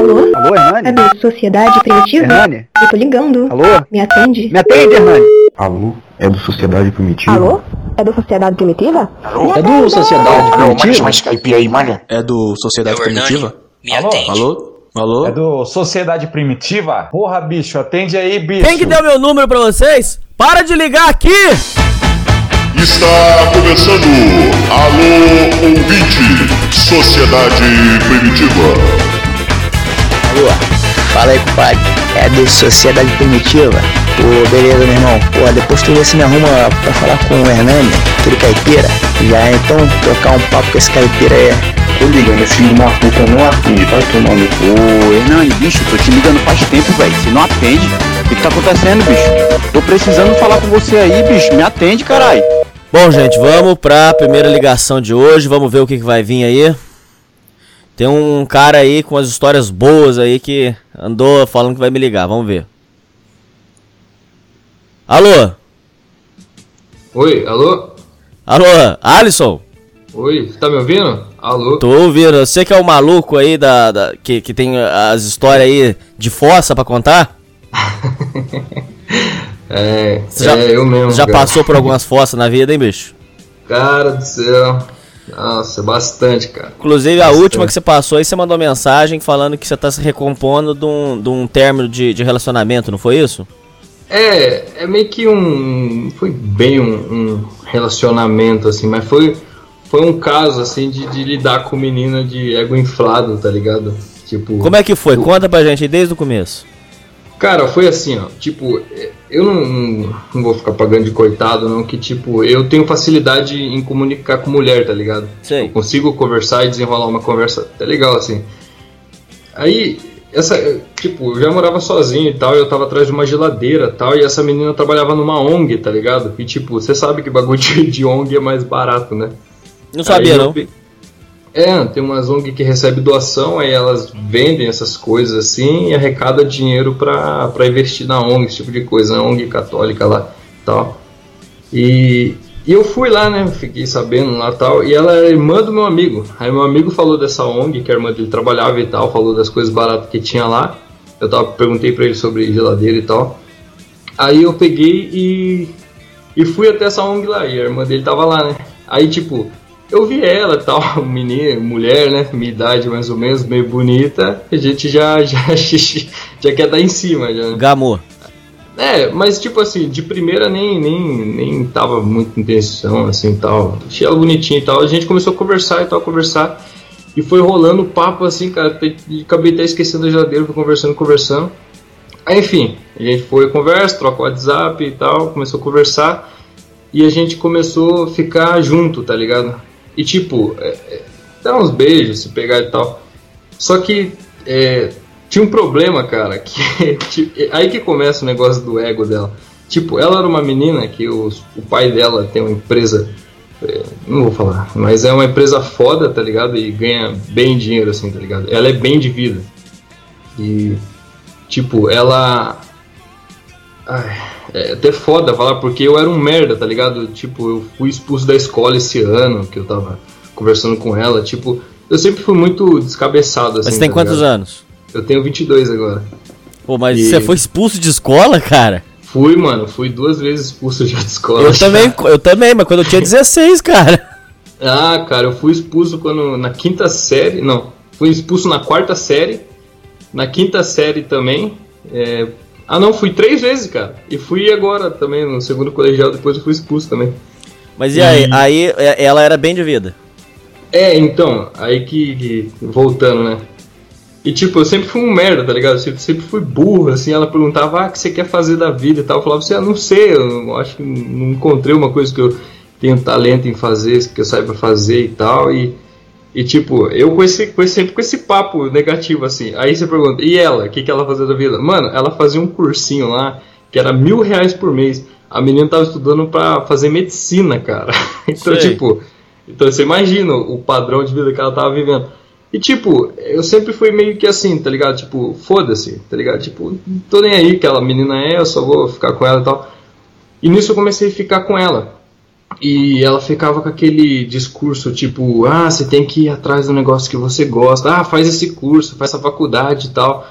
Alô? Alô, Hernani? É do Sociedade Primitiva? Hernani? Eu tô ligando. Alô? Me atende? Me atende, Hernani? Alô? É do Sociedade Primitiva? Alô? É do Sociedade Primitiva? É do Sociedade Alô, Primitiva? mais Skype aí, mano. É do Sociedade É. Primitiva? Me Alô? atende. Alô? Alô? É do Sociedade Primitiva? Porra, bicho, atende aí, bicho. Quem que deu meu número pra vocês? Para de ligar aqui! Está começando Alô Ouvinte, Sociedade Primitiva. Alô, fala aí, compadre. É do Sociedade Primitiva? Pô, beleza, meu irmão. Pô, depois tu vê se me arruma pra falar com o Hernani, aquele caipira. Já então trocar um papo com esse caipira aí. Tô ligando, esse filho de uma puta não atende, vai tomar no cu. Ô, Hernani, bicho, tô te ligando faz tempo, velho. Você não atende. O que, que tá acontecendo, bicho? Tô precisando falar com você aí, bicho. Me atende, caralho. Bom, gente, vamos pra primeira ligação de hoje. Vamos ver o que, que vai vir aí. Tem um cara aí com umas histórias boas aí que andou falando que vai me ligar. Vamos ver. Alô? Oi, alô? Alô? Alisson? Oi, você tá me ouvindo? Alô? Tô ouvindo. Você que é o maluco aí da, da- que, que tem as histórias aí de fossa pra contar? É, Você já, é eu mesmo. já cara. passou por algumas fossas na vida, hein, bicho? Cara do céu. Nossa, bastante, cara. Inclusive, a Bastante. última que você passou aí, você mandou mensagem falando que você tá se recompondo de um, de um término de, de relacionamento, não foi isso? É, é meio que um. não Foi bem um, um relacionamento, assim, mas foi, foi um caso, assim, de, de lidar com menina de ego inflado, tá ligado? Tipo. Como é que foi? Conta pra gente desde o começo. Cara, foi assim, ó. Tipo, eu não, não, não vou ficar pagando de coitado, não, que tipo, eu tenho facilidade em comunicar com mulher, tá ligado? Sei. Eu consigo conversar e desenrolar uma conversa até legal, assim. Aí, essa, tipo, eu já morava sozinho e tal, e eu tava atrás de uma geladeira e tal, e essa menina trabalhava numa ONG, tá ligado? E tipo, você sabe que bagulho de, de ONG é mais barato, né? Não sabia, eu não. É, tem umas ONG que recebe doação, aí elas vendem essas coisas assim e arrecada dinheiro pra investir na ONG, esse tipo de coisa, na ONG católica lá tal. E, e eu fui lá, né? Fiquei sabendo lá tal. E ela é irmã do meu amigo. Aí meu amigo falou dessa ONG, que a irmã dele trabalhava e tal, falou das coisas baratas que tinha lá. Eu tava, perguntei pra ele sobre geladeira e tal. Aí eu peguei e, e fui até essa ONG lá, e a irmã dele tava lá, né? Aí, tipo, eu vi ela e tal, menina, mulher, né? Minha idade mais ou menos, meio bonita. A gente já, já, já quer dar em cima, já. Gamô. É, mas tipo assim, de primeira nem, nem, nem tava muito intenção, assim tal. Achei ela bonitinha e tal. A gente começou a conversar e tal, conversar. E foi rolando papo assim, cara. Acabei até esquecendo a geladeira, fui conversando, conversando. Aí, enfim, a gente foi conversa, troca o WhatsApp e tal, começou a conversar. E a gente começou a ficar junto, tá ligado? E tipo, é, é, dar uns beijos, se pegar e tal. Só que é, tinha um problema, cara, que tipo, é aí que começa o negócio do ego dela. Tipo, ela era uma menina que os- o pai dela tem uma empresa, é, não vou falar, mas é uma empresa foda, tá ligado? E ganha bem dinheiro, assim, tá ligado? Ela é bem de vida. E, tipo, ela. Ai, é até foda falar, porque eu era um merda, tá ligado? Tipo, eu fui expulso da escola esse ano, que eu tava conversando com ela. Tipo, eu sempre fui muito descabeçado, assim. Mas você tem tá quantos ligado? anos? Eu tenho 22 agora. Pô, mas E- você foi expulso de escola, cara? Fui, mano, fui duas vezes expulso já de escola. Eu já. também, eu também, mas quando eu tinha 16, cara. Ah, cara, eu fui expulso quando na quinta série, não, fui expulso na quarta série, na quinta série também. é, Ah, não, fui três vezes, cara. E fui agora também no segundo colegial, depois eu fui expulso também. Mas e aí? Aí é, ela era bem de vida. É, então, aí que, que- voltando, né? E tipo, eu sempre fui um merda, tá ligado? Eu sempre, sempre fui burro, assim, ela perguntava, ah, o que você quer fazer da vida e tal. Eu falava assim, ah, não sei, eu acho que não encontrei uma coisa que eu tenho talento em fazer, que eu saiba fazer e tal. E, e tipo, eu com esse, com esse- sempre com esse papo negativo, assim. Aí você pergunta, e ela, o que, que ela fazia da vida? Mano, ela fazia um cursinho lá, que era mil reais por mês. A menina tava estudando pra fazer medicina, cara. Então, Sei. tipo, então você imagina o padrão de vida que ela tava vivendo. E tipo, eu sempre fui meio que assim, tá ligado? Tipo, foda-se, tá ligado? Tipo, não tô nem aí que aquela menina é, eu só vou ficar com ela e tal. E nisso eu comecei a ficar com ela. E ela ficava com aquele discurso tipo, ah, você tem que ir atrás do negócio que você gosta, ah, faz esse curso, faz essa faculdade e tal.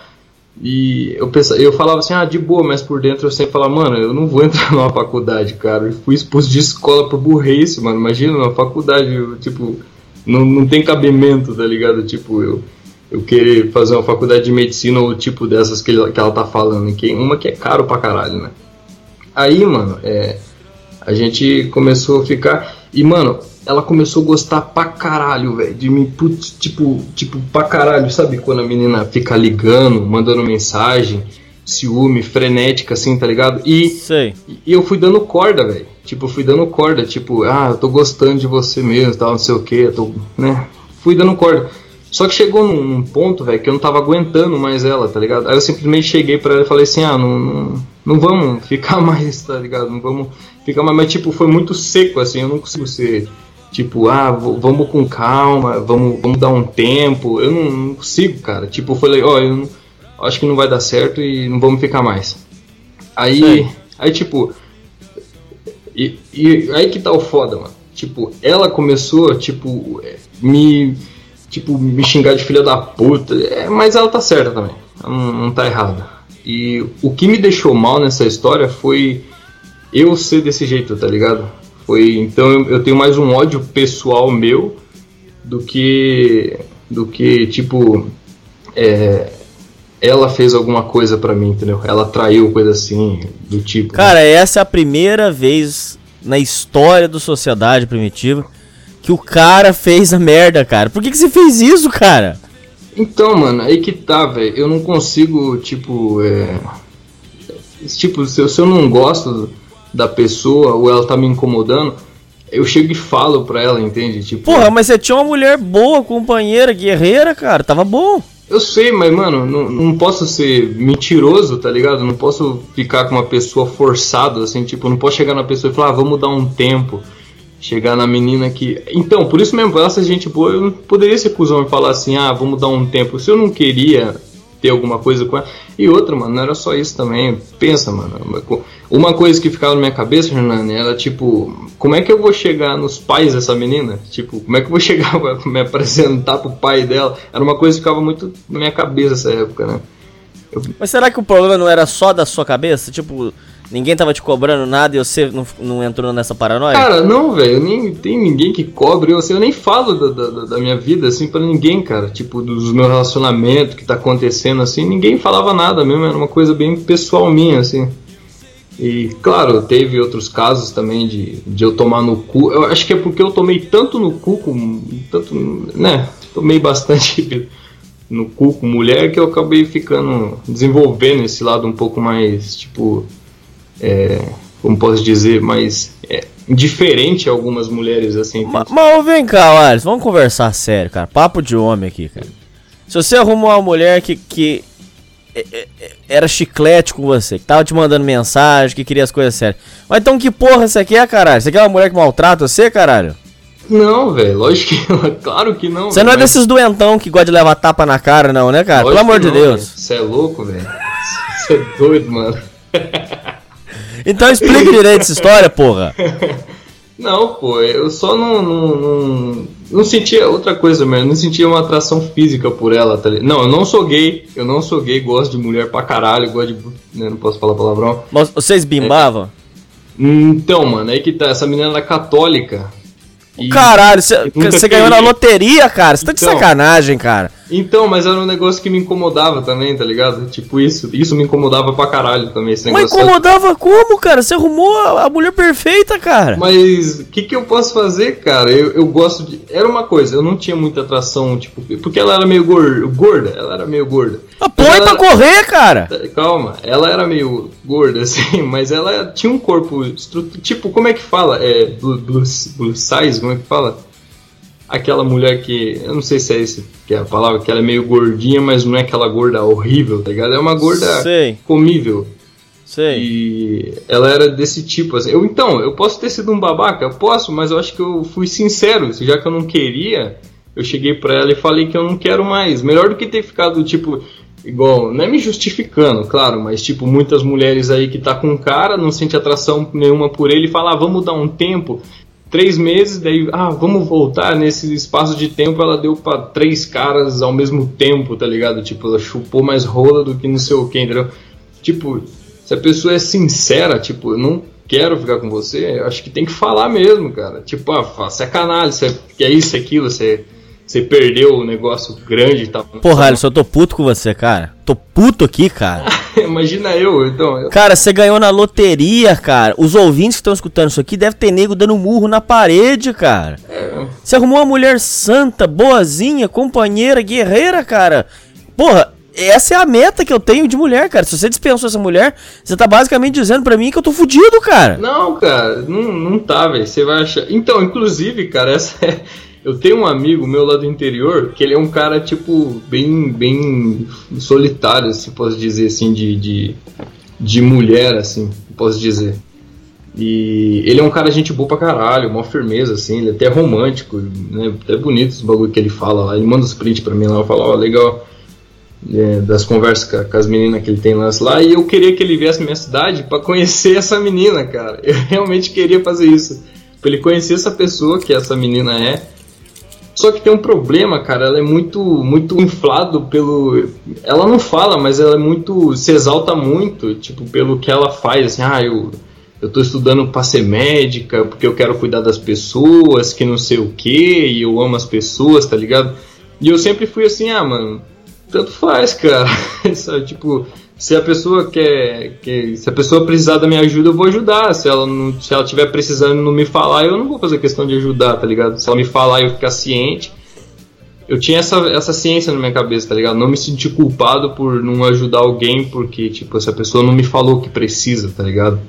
E eu, pensava, eu falava assim, ah, de boa, mas por dentro eu sempre falava, mano, eu não vou entrar numa faculdade, cara. Eu fui expulso de escola por burrice, mano. Imagina, uma faculdade, eu, tipo, não, não tem cabimento, tá ligado? Tipo, eu, eu querer fazer uma faculdade de medicina ou tipo dessas que, ele, que ela tá falando, que uma que é caro pra caralho, né? Aí, mano, é, a gente começou a ficar. E, mano, ela começou a gostar pra caralho, velho. De mim, putz, tipo, tipo, pra caralho, sabe? Quando a menina fica ligando, mandando mensagem, ciúme, frenética, assim, tá ligado? E, Sei. e eu fui dando corda, velho. Tipo, eu fui dando corda, tipo, ah, eu tô gostando de você mesmo, tal, não sei o que, eu tô, né? Fui dando corda. Só que chegou num, ponto, velho, que eu não tava aguentando mais ela, tá ligado? Aí eu simplesmente cheguei pra ela e falei assim, ah, não, não, não vamos ficar mais, tá ligado? Não vamos ficar mais. Mas, tipo, foi muito seco, assim, eu não consigo ser, tipo, ah, vamos com calma, vamos, vamos dar um tempo. Eu não, não consigo, cara. Tipo, eu falei, ó, eu não- acho que não vai dar certo e não vamos ficar mais. Aí, aí tipo, e, e aí que tá o foda, mano. Tipo, ela começou, tipo, me. Tipo, me xingar de filha da puta. É, mas ela tá certa também. Ela não, não tá errada. E o que me deixou mal nessa história foi eu ser desse jeito, tá ligado? Foi. Então eu, eu tenho mais um ódio pessoal meu do que. Do que, tipo. É, ela fez alguma coisa pra mim, entendeu? Ela traiu, coisa assim, do tipo. Cara, essa é a primeira vez na história do Sociedade Primitiva que o cara fez a merda, cara. Por que, que você fez isso, cara? Então, mano, aí que tá, velho. Eu não consigo, tipo, é. Tipo, se eu, se eu não gosto da pessoa ou ela tá me incomodando, eu chego e falo pra ela, entende? Tipo, Porra, mas você tinha uma mulher boa, companheira, guerreira, cara. Tava bom. eu sei, mas, mano, não, não posso ser mentiroso, tá ligado? Não posso ficar com uma pessoa forçado, assim, tipo, não posso chegar na pessoa e falar, ah, vamos dar um tempo. Chegar na menina que. Então, por isso mesmo, ser gente boa, eu não poderia ser cuzão e falar assim, ah, vamos dar um tempo. Se eu não queria ter alguma coisa com ela. E outra, mano, não era só isso também. Pensa, mano. Uma coisa que ficava na minha cabeça, Hernani, era tipo, como é que eu vou chegar nos pais dessa menina? Tipo, como é que eu vou chegar pra me apresentar pro pai dela? Era uma coisa que ficava muito na minha cabeça nessa época, né? Mas será que o problema não era só da sua cabeça? Tipo, ninguém tava te cobrando nada e você não, não entrou nessa paranoia? Cara, não, velho, nem tem ninguém que cobre eu, assim, eu nem falo da, da, da minha vida, assim, pra ninguém, cara, tipo, dos meus relacionamentos que tá acontecendo, assim, ninguém falava nada mesmo, era uma coisa bem pessoal minha, assim. E, claro, teve outros casos também de, de eu tomar no cu, eu acho que é porque eu tomei tanto no cu, com, tanto, né, tomei bastante no cu com mulher que eu acabei ficando, desenvolvendo esse lado um pouco mais, tipo, é, como posso dizer, mais é, indiferente a algumas mulheres, assim. Ma- Mas vem cá, Alisson, vamos conversar sério, cara. Papo de homem aqui, cara. Se você arrumou uma mulher que, que é, é, é, era chiclete com você, que tava te mandando mensagem, que queria as coisas sérias. Mas então que porra você quer, caralho? Você quer uma mulher que maltrata você, caralho? Não, velho, lógico que claro que não. Você não é mas- desses doentão que gosta de levar tapa na cara, não, né, cara? Pelo lógico amor que de não, Deus. Você é louco, velho. Você é doido, mano. Então explica direito essa história, porra. Não, pô, eu só não, não, não, não sentia outra coisa mesmo, não sentia uma atração física por ela, tá ligado? Não, eu não sou gay, eu não sou gay, gosto de mulher pra caralho, gosto de. né, não posso falar palavrão. Mas vocês bimbavam? Então, mano, aí que tá, essa menina era católica. E- Caralho, você ganhou na loteria, cara. Você tá de Então. sacanagem, cara. Então, mas era um negócio que me incomodava também, tá ligado? Tipo, isso, isso me incomodava pra caralho também, esse Mas incomodava como, cara? Você arrumou a a mulher perfeita, cara. Mas o que, que eu posso fazer, cara? Eu, eu gosto de. Era uma coisa, eu não tinha muita atração, tipo, porque ela era meio gor- gorda, ela era meio gorda. Ah, Mas Põe ela pra era- correr, cara. Calma, ela era meio gorda, assim, mas ela tinha um corpo. estru- Tipo, como é que fala? É. Blue, blue, blue size? Como é que fala? Aquela mulher que. Eu não sei se é esse que é a palavra, que ela é meio gordinha, mas não é aquela gorda horrível, tá ligado? É uma gorda Sei, comível. sei. E ela era desse tipo, assim. Eu, então, eu posso ter sido um babaca? Eu posso, mas eu acho que eu fui sincero. Já que eu não queria, eu cheguei pra ela e falei que eu não quero mais. Melhor do que ter ficado, tipo, igual, não é me justificando, claro, mas, tipo, muitas mulheres aí que tá com um cara, não sente atração nenhuma por ele e fala, ah, vamos dar um tempo. Três meses, daí, ah, vamos voltar. Nesse espaço de tempo, ela deu pra três caras ao mesmo tempo, tá ligado? Tipo, ela chupou mais rola do que não sei o que, entendeu? Tipo, se a pessoa é sincera, tipo, eu não quero ficar com você, eu acho que tem que falar mesmo, cara. Tipo, ah, você é canalha, você é isso, aquilo, você, você perdeu o negócio grande e tal. Porra, Alisson, eu tô puto com você, cara. Tô puto aqui, cara. Imagina eu, então. Cara, você ganhou na loteria, cara. Os ouvintes que estão escutando isso aqui devem ter nego dando murro na parede, cara. É, Você arrumou uma mulher santa, boazinha, companheira, guerreira, cara. Porra, essa é a meta que eu tenho de mulher, cara. Se você dispensou essa mulher, você tá basicamente dizendo pra mim que eu tô fudido, cara. Não, cara, não, não tá, velho. Você vai achar. Então, inclusive, cara, essa é. Eu tenho um amigo meu lá do interior que ele é um cara, tipo, bem, bem solitário, se posso dizer assim, de, de, de mulher, assim, posso dizer. E ele é um cara gente boa pra caralho, uma firmeza, assim, ele é até romântico, né? Até bonito os bagulho que ele fala lá. Ele manda os prints pra mim lá, eu falo, ó, legal. é, das conversas com, com as meninas que ele tem lá, lá. E eu queria que ele viesse minha cidade pra conhecer essa menina, cara. Eu realmente queria fazer isso. Pra ele conhecer essa pessoa que essa menina é. Só que tem um problema, cara, ela é muito muito inflado pelo ela não fala, mas ela é muito se exalta muito, tipo, pelo que ela faz, assim, ah, eu eu tô estudando pra ser médica, porque eu quero cuidar das pessoas, que não sei o que, e eu amo as pessoas, tá ligado? E eu sempre fui assim, ah, mano, tanto faz, cara. Sabe, tipo, se a pessoa quer, se a pessoa precisar da minha ajuda, eu vou ajudar. Se ela não, se ela tiver precisando não me falar, eu não vou fazer questão de ajudar, tá ligado? Se ela me falar e eu ficar ciente, eu tinha essa, essa ciência na minha cabeça, tá ligado? Não me sentir culpado por não ajudar alguém porque, tipo, essa pessoa não me falou o que precisa, tá ligado?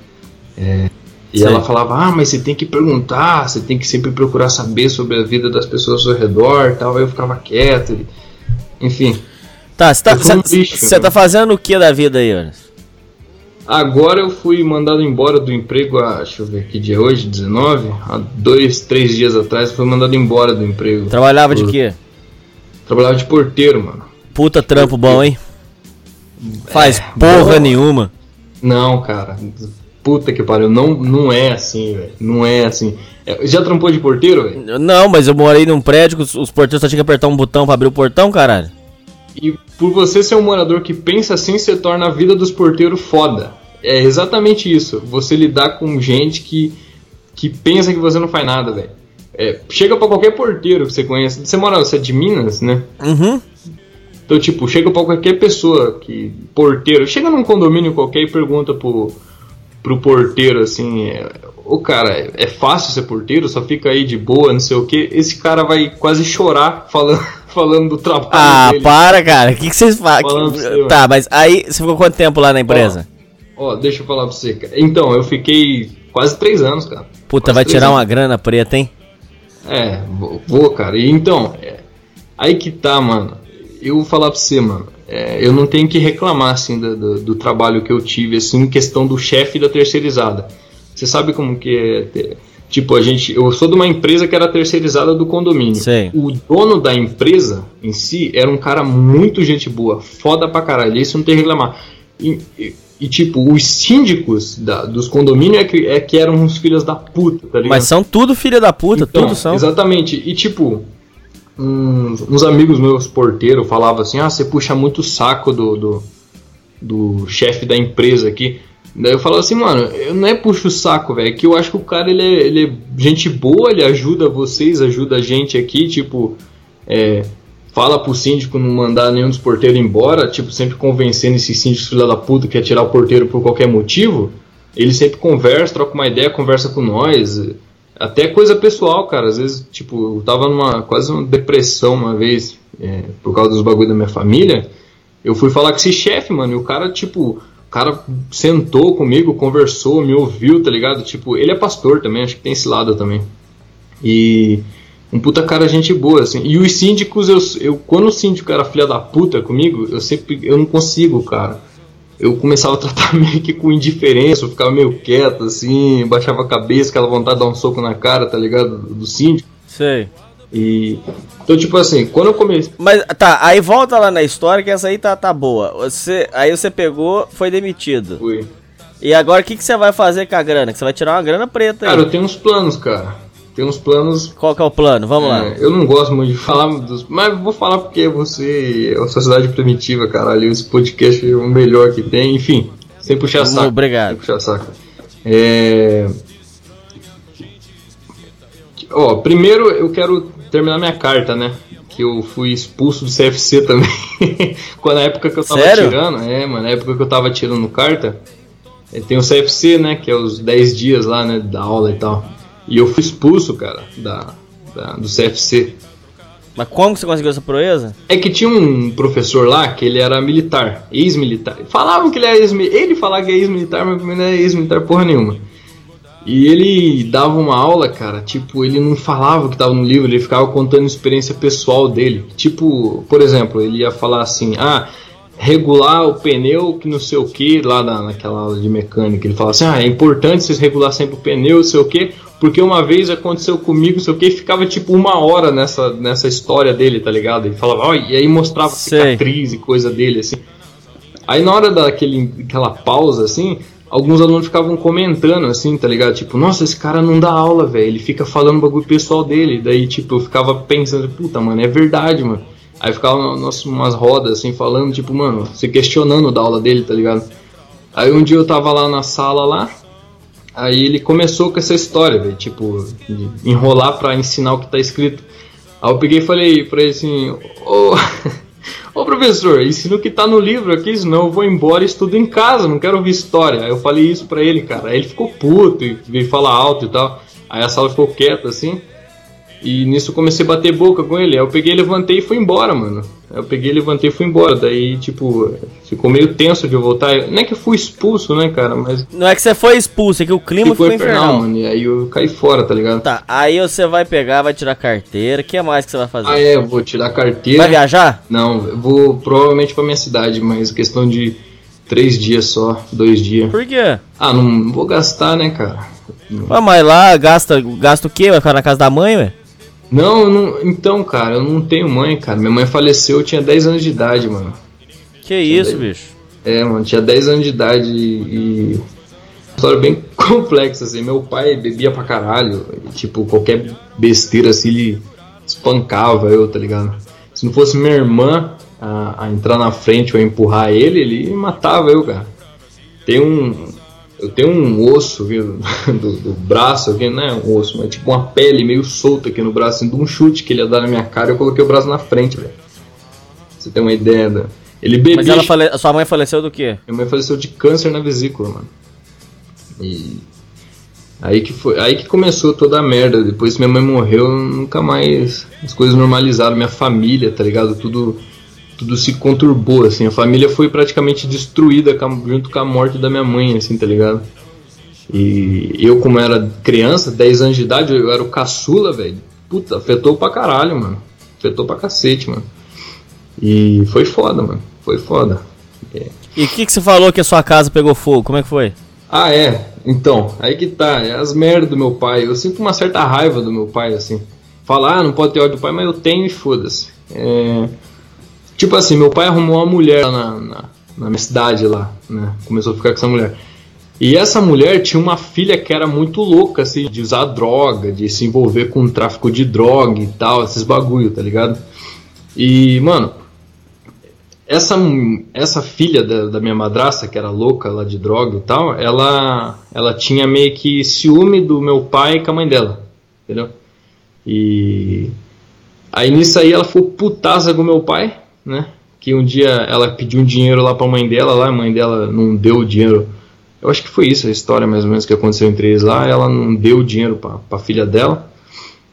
É, e Sim. ela falava, ah, mas você tem que perguntar, você tem que sempre procurar saber sobre a vida das pessoas ao seu redor tal. Aí eu ficava quieto. Enfim. Tá, você tá, um bicho, tá fazendo o que da vida aí, Alisson? Agora eu fui mandado embora do emprego, há, deixa eu ver que dia é hoje, 19? Há dois, três dias atrás eu fui mandado embora do emprego. Trabalhava de Eu quê? Trabalhava de porteiro, mano. Puta trampo bom, hein? Faz É, porra bom. nenhuma. Não, cara. Puta que pariu. Não, não é assim, velho. Não é assim. É, Já trampou de porteiro, velho? Não, mas eu morei num prédio que os, os porteiros só tinham que apertar um botão pra abrir o portão, caralho. E por você ser um morador que pensa assim, você torna a vida dos porteiros foda. É exatamente isso. Você lidar com gente que, que pensa que você não faz nada, velho. É, chega pra qualquer porteiro que você conhece. Você mora, você é de Minas, né? Uhum. Então, tipo, chega pra qualquer pessoa que. Porteiro. Chega num condomínio qualquer e pergunta pro, pro porteiro assim. É, Ô cara, é- é fácil ser porteiro? Só fica aí de boa, não sei o que. Esse cara vai quase chorar falando, falando do trabalho Ah, dele. para, cara. O que, que vocês pra você, Tá, mas aí você ficou quanto tempo lá na empresa? Ó, deixa eu falar pra você. Então, eu fiquei quase três anos, cara. Puta, Quase vai tirar anos. uma grana preta, hein? É, vou, vou, cara. E então, é, aí que tá, mano. Eu vou falar pra você, mano. é, eu não tenho que reclamar, assim, do, do- do trabalho que eu tive, assim, em questão do chefe da terceirizada. Você sabe como que é. Tipo, a gente. Eu sou de uma empresa que era terceirizada do condomínio. Sei. O dono da empresa em si era um cara muito gente boa, foda pra caralho. Isso não tem que reclamar. E, e- e, tipo, os síndicos da- dos condomínios é que, é que eram uns filhos da puta, tá ligado? Mas são tudo filha da puta, Então, tudo são. Exatamente. E tipo, uns, uns amigos meus porteiros falavam assim: ah, você puxa muito o saco do, do, do chefe da empresa aqui. Daí eu falava assim, mano, eu não é puxo o saco, velho, é que eu acho que o cara ele é, ele é gente boa, ele ajuda vocês, ajuda a gente aqui, tipo, é, fala pro síndico não mandar nenhum dos porteiros embora, tipo, sempre convencendo esses síndicos filha da puta que quer tirar o porteiro por qualquer motivo. Ele sempre conversa, troca uma ideia, conversa com nós. Até coisa pessoal, cara. Às vezes, tipo, eu tava numa quase uma depressão uma vez, é, por causa dos bagulho da minha família. Eu fui falar com esse chefe, mano, e o cara, tipo, o cara sentou comigo, conversou, me ouviu, tá ligado? Tipo, ele é pastor também, acho que tem esse lado também. E um puta cara gente boa, assim. E os síndicos, eu, eu quando o síndico era filha da puta comigo, eu sempre, eu não consigo, cara. Eu começava a tratar meio que com indiferença, eu ficava meio quieto, assim, baixava a cabeça, aquela vontade de dar um soco na cara, tá ligado? Do síndico. Sei. E. Então, tipo assim, quando eu comecei. Mas tá, aí volta lá na história que essa aí tá, tá boa. Você, aí você pegou, foi demitido. Fui. E agora o que, que você vai fazer com a grana? Que você vai tirar uma grana preta aí. Cara, eu tenho uns planos, cara. tem uns planos. Qual que é o plano? Vamos lá. é, eu não gosto muito de falar dos. Mas vou falar porque você é a sociedade primitiva, caralho. Esse podcast é o melhor que tem. Enfim, sem puxar saco. Obrigado. Sem puxar saco. É. Ó, primeiro eu quero terminar minha carta, né? Que eu fui expulso do CFC também. Quando na época que eu tava Sério? tirando, é, mano, na época que eu tava tirando carta, é, tem o CFC, né? Que é os 10 dias lá, né? Da aula e tal. E eu fui expulso, cara, da, da- do CFC. Mas como que você conseguiu essa proeza? É que tinha um professor lá que ele era militar, ex-militar. Falavam que ele era ex-militar. Ele falava que é ex-militar, mas não é ex-militar porra nenhuma. E ele dava uma aula, cara, tipo, ele não falava o que tava no livro, ele ficava contando experiência pessoal dele. Tipo, por exemplo, ele ia falar assim, ah, regular o pneu que não sei o que, lá na, naquela aula de mecânica. Ele falava assim, ah, é importante vocês regular sempre o pneu, não sei o que, porque uma vez aconteceu comigo, não sei o que, e ficava tipo uma hora nessa, nessa história dele, tá ligado? Ele falava, ó, e aí mostrava Sei. cicatriz e coisa dele, assim. Aí na hora daquele, daquela pausa, assim, alguns alunos ficavam comentando, assim, tá ligado? Tipo, nossa, esse cara não dá aula, velho. Ele fica falando bagulho pessoal dele. Daí, tipo, eu ficava pensando, puta, mano, é verdade, mano. Aí ficava nossa, umas rodas, assim, falando, tipo, mano, se questionando da aula dele, tá ligado? Aí um dia eu tava lá na sala lá, aí ele começou com essa história, velho, tipo, de enrolar pra ensinar o que tá escrito. Aí eu peguei e falei pra ele assim, ô. Ô professor, ensina o que tá no livro aqui, senão eu vou embora e estudo em casa, não quero ouvir história. Eu falei isso pra ele, cara. Aí ele ficou puto e veio falar alto e tal. Aí a sala ficou quieta assim. E nisso eu comecei a bater boca com ele. Aí eu peguei, levantei e fui embora, mano. Aí eu peguei, levantei e fui embora. Daí, tipo, ficou meio tenso de eu voltar. Não é que eu fui expulso, né, cara? Mas Não é que você foi expulso, é que o clima ficou ficou infernal, infernal. mano. E aí eu caí fora, tá ligado? Tá, aí você vai pegar, vai tirar carteira. O que mais que você vai fazer? Ah, é, eu vou tirar a carteira. Vai viajar? Não, eu vou provavelmente pra minha cidade, mas questão de três dias só, dois dias. Por quê? Ah, não vou gastar, né, cara? Ué, mas lá gasta, gasta o quê? Vai ficar na casa da mãe, ué? Não, eu não, então, cara, eu não tenho mãe, cara. Minha mãe faleceu, eu tinha 10 anos de idade, mano. Que isso, bicho? É, mano, tinha 10 anos de idade e. e- História bem complexa, assim. Meu pai bebia pra caralho. e, tipo, qualquer besteira assim, ele espancava eu, tá ligado? Se não fosse minha irmã a, a entrar na frente ou empurrar ele, ele matava eu, cara. Tem um. Eu tenho um osso viu, do, do braço aqui, não é um osso, mas tipo uma pele meio solta aqui no braço, assim, de um chute que ele ia dar na minha cara, eu coloquei o braço na frente, velho. Você tem uma ideia, né? Ele bebia. Mas ela fale... sua mãe faleceu do quê? Minha mãe faleceu de câncer na vesícula, mano. E aí que foi, aí que começou toda a merda. Depois que minha mãe morreu, nunca mais as coisas normalizaram, minha família, tá ligado? Tudo tudo se conturbou assim. A família foi praticamente destruída junto com a morte da minha mãe, assim, tá ligado? E eu como era criança, 10 anos de idade, eu era o caçula, velho. Puta, afetou pra caralho, mano. Afetou pra cacete, mano. E foi foda, mano. Foi foda. E o que, que você falou que a sua casa pegou fogo? Como é que foi? Ah, é. Então, aí que tá. É as merdas do meu pai. Eu sinto uma certa raiva do meu pai, assim. Falar, ah, não pode ter ódio do pai, mas eu tenho e foda-se. É... Tipo assim, meu pai arrumou uma mulher na, na, na minha cidade lá, né? Começou a ficar com essa mulher. E essa mulher tinha uma filha que era muito louca, assim, de usar droga, de se envolver com tráfico de droga e tal, esses bagulho, tá ligado? E, mano, essa, essa filha da, da minha madrasta, que era louca lá de droga e tal, ela, ela tinha meio que ciúme do meu pai com a mãe dela, entendeu? E aí nisso aí ela ficou putaça com meu pai, né? Que um dia ela pediu um dinheiro lá pra mãe dela, lá a mãe dela não deu o dinheiro. Eu acho que foi isso a história mais ou menos que aconteceu entre eles lá. Ela não deu o dinheiro pra, pra filha dela.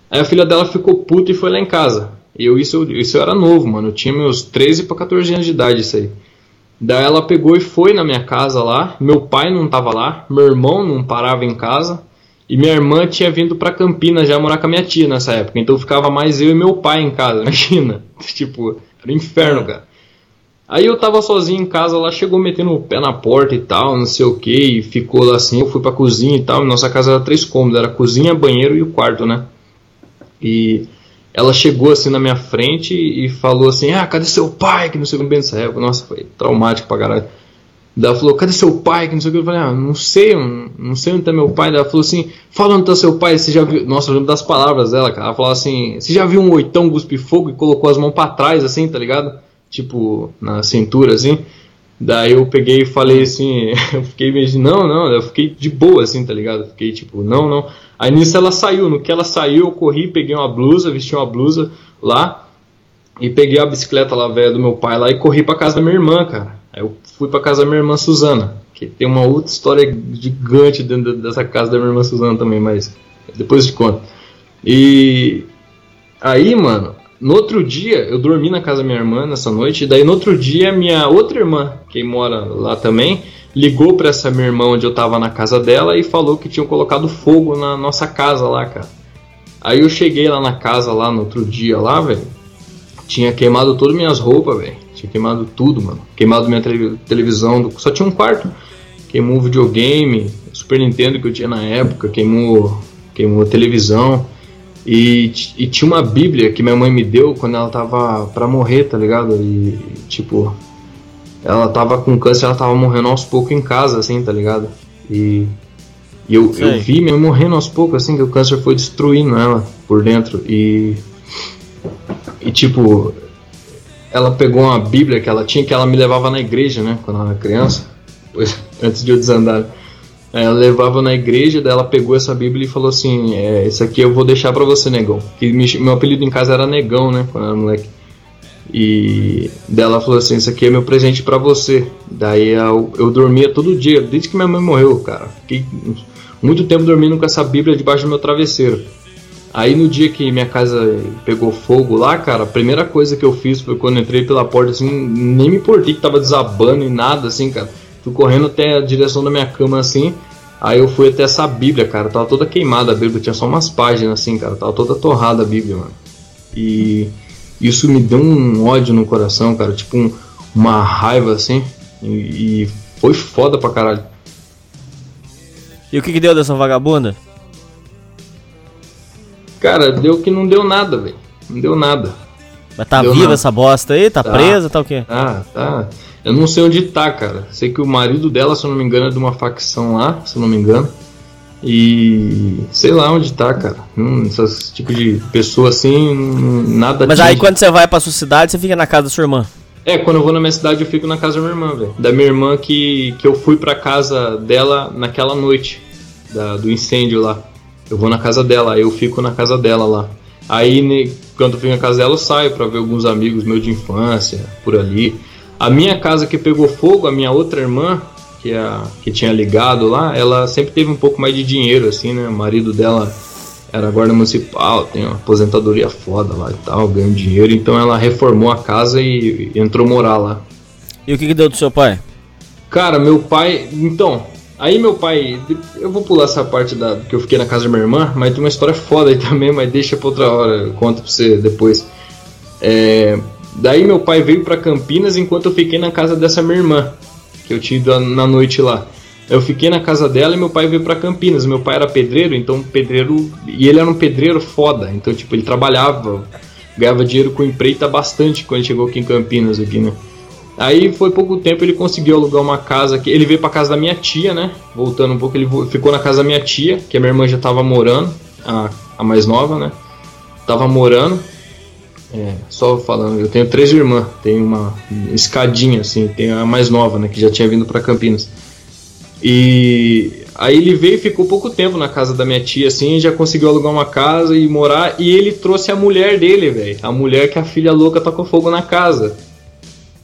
Aí a filha dela ficou puta e foi lá em casa. E eu, isso, isso eu era novo, mano. Eu tinha meus 13 pra 14 anos de idade, isso aí. Daí ela pegou e foi na minha casa lá. Meu pai não tava lá. Meu irmão não parava em casa. E minha irmã tinha vindo pra Campinas já morar com a minha tia nessa época. Então ficava mais eu e meu pai em casa, imagina. Tipo, era inferno, cara. Aí eu tava sozinho em casa, ela chegou metendo o pé na porta e tal, não sei o que, e ficou lá assim, eu fui pra cozinha e tal, nossa casa era três cômodos, era cozinha, banheiro e o quarto, né? E ela chegou assim na minha frente e falou assim, ah, cadê seu pai? Que não sei o que nossa, foi traumático pra caralho. Ela falou, cadê seu pai? Que não sei o que. Eu falei, ah, não sei, não, sei onde tá meu pai. Ela falou assim, fala onde tá seu pai, você já viu. Nossa, eu lembro das palavras dela, cara. Ela falou assim, você já viu um oitão cuspe fogo e colocou as mãos pra trás, assim, tá ligado? Tipo, na cintura, assim. Daí eu peguei e falei assim, eu fiquei meio de, não, não, eu fiquei de boa, assim, tá ligado? Fiquei tipo, não, não. Aí nisso ela saiu, no que ela saiu, eu corri, peguei uma blusa, vesti uma blusa lá e peguei a bicicleta lá, velha, do meu pai lá e corri pra casa da minha irmã, cara. Aí eu fui pra casa da minha irmã Suzana, que tem uma outra história gigante dentro dessa casa da minha irmã Suzana também, mas depois eu te conto. E aí, mano, no outro dia eu dormi na casa da minha irmã nessa noite, e daí no outro dia minha outra irmã, que mora lá também, ligou pra essa minha irmã onde eu tava na casa dela e falou que tinham colocado fogo na nossa casa lá, cara. Aí eu cheguei lá na casa lá no outro dia lá, velho. Tinha queimado todas minhas roupas, velho. Tinha queimado tudo, mano. Queimado minha tele- televisão, só tinha um quarto. Queimou o videogame, Super Nintendo que eu tinha na época, queimou, queimou a televisão. E, e tinha uma Bíblia que minha mãe me deu quando ela tava pra morrer, tá ligado? E, tipo, ela tava com câncer, ela tava morrendo aos poucos em casa, assim, tá ligado? E, e eu, Sei. eu vi minha mãe morrendo aos poucos, assim, que o câncer foi destruindo ela por dentro. E, e tipo, ela pegou uma Bíblia que ela tinha, que ela me levava na igreja, né, quando ela era criança, antes de eu desandar. Ela levava na igreja, daí ela pegou essa Bíblia e falou assim: é, aqui eu vou deixar pra você, negão. Que meu apelido em casa era negão, né? Quando eu era moleque. E daí ela falou assim: Isso aqui é meu presente pra você. Daí eu, eu dormia todo dia, desde que minha mãe morreu, cara. Fiquei muito tempo dormindo com essa Bíblia debaixo do meu travesseiro. Aí no dia que minha casa pegou fogo lá, cara, a primeira coisa que eu fiz foi quando entrei pela porta, assim, nem me importei que tava desabando e nada, assim, cara. Fui correndo até a direção da minha cama, assim. Aí eu fui até essa Bíblia, cara. Tava toda queimada a Bíblia, tinha só umas páginas, assim, cara. Tava toda torrada a Bíblia, mano. E isso me deu um ódio no coração, cara. Tipo, um- uma raiva, assim. E, e foi foda pra caralho. E o que, que deu dessa vagabunda? Cara, deu que não deu nada, velho. Não deu nada. Mas tá Deu viva nada. essa bosta aí? Tá, Tá. presa? Tá o quê? Ah, tá. Eu não sei onde tá, cara. Sei que o marido dela, se eu não me engano, é de uma facção lá, se eu não me engano. E sei lá onde tá, cara. Hum, Esse tipo de pessoa assim, nada Mas atinge. aí quando você vai pra sua cidade, você fica na casa da sua irmã. É, quando eu vou na minha cidade, eu fico na casa da minha irmã, velho. Da minha irmã que, que eu fui pra casa dela naquela noite da- do incêndio lá. Eu vou na casa dela, aí eu fico na casa dela lá. Aí, quando eu fico na casa dela, eu saio pra ver alguns amigos meus de infância, por ali. A minha casa que pegou fogo, a minha outra irmã, que, é a, que tinha ligado lá, ela sempre teve um pouco mais de dinheiro, assim, né? O marido dela era guarda municipal, tem uma aposentadoria foda lá e tal, ganhou dinheiro, então ela reformou a casa e, e entrou morar lá. E o que, que deu do seu pai? Cara, meu pai. Então, aí meu pai. Eu vou pular essa parte da que eu fiquei na casa da minha irmã, mas tem uma história foda aí também, mas deixa pra outra hora, eu conto pra você depois. É, daí meu pai veio pra Campinas enquanto eu fiquei na casa dessa minha irmã, que eu a- na noite lá. Eu fiquei na casa dela e meu pai veio pra Campinas. Meu pai era pedreiro, então pedreiro. E ele era um pedreiro foda. Então, tipo, ele trabalhava, ganhava dinheiro com empreita bastante quando chegou aqui em Campinas, aqui, né? Aí foi pouco tempo ele conseguiu alugar uma casa aqui. Ele veio pra casa da minha tia, né? Voltando um pouco, ele ficou na casa da minha tia, que a minha irmã já tava morando, a, a mais nova, né? Tava morando. É, só falando, eu tenho três irmãs, tem uma escadinha assim, tem a mais nova, né, que já tinha vindo pra Campinas. E aí ele veio e ficou pouco tempo na casa da minha tia, assim, já conseguiu alugar uma casa e morar. E ele trouxe a mulher dele, velho. A mulher que a filha louca tacou fogo na casa.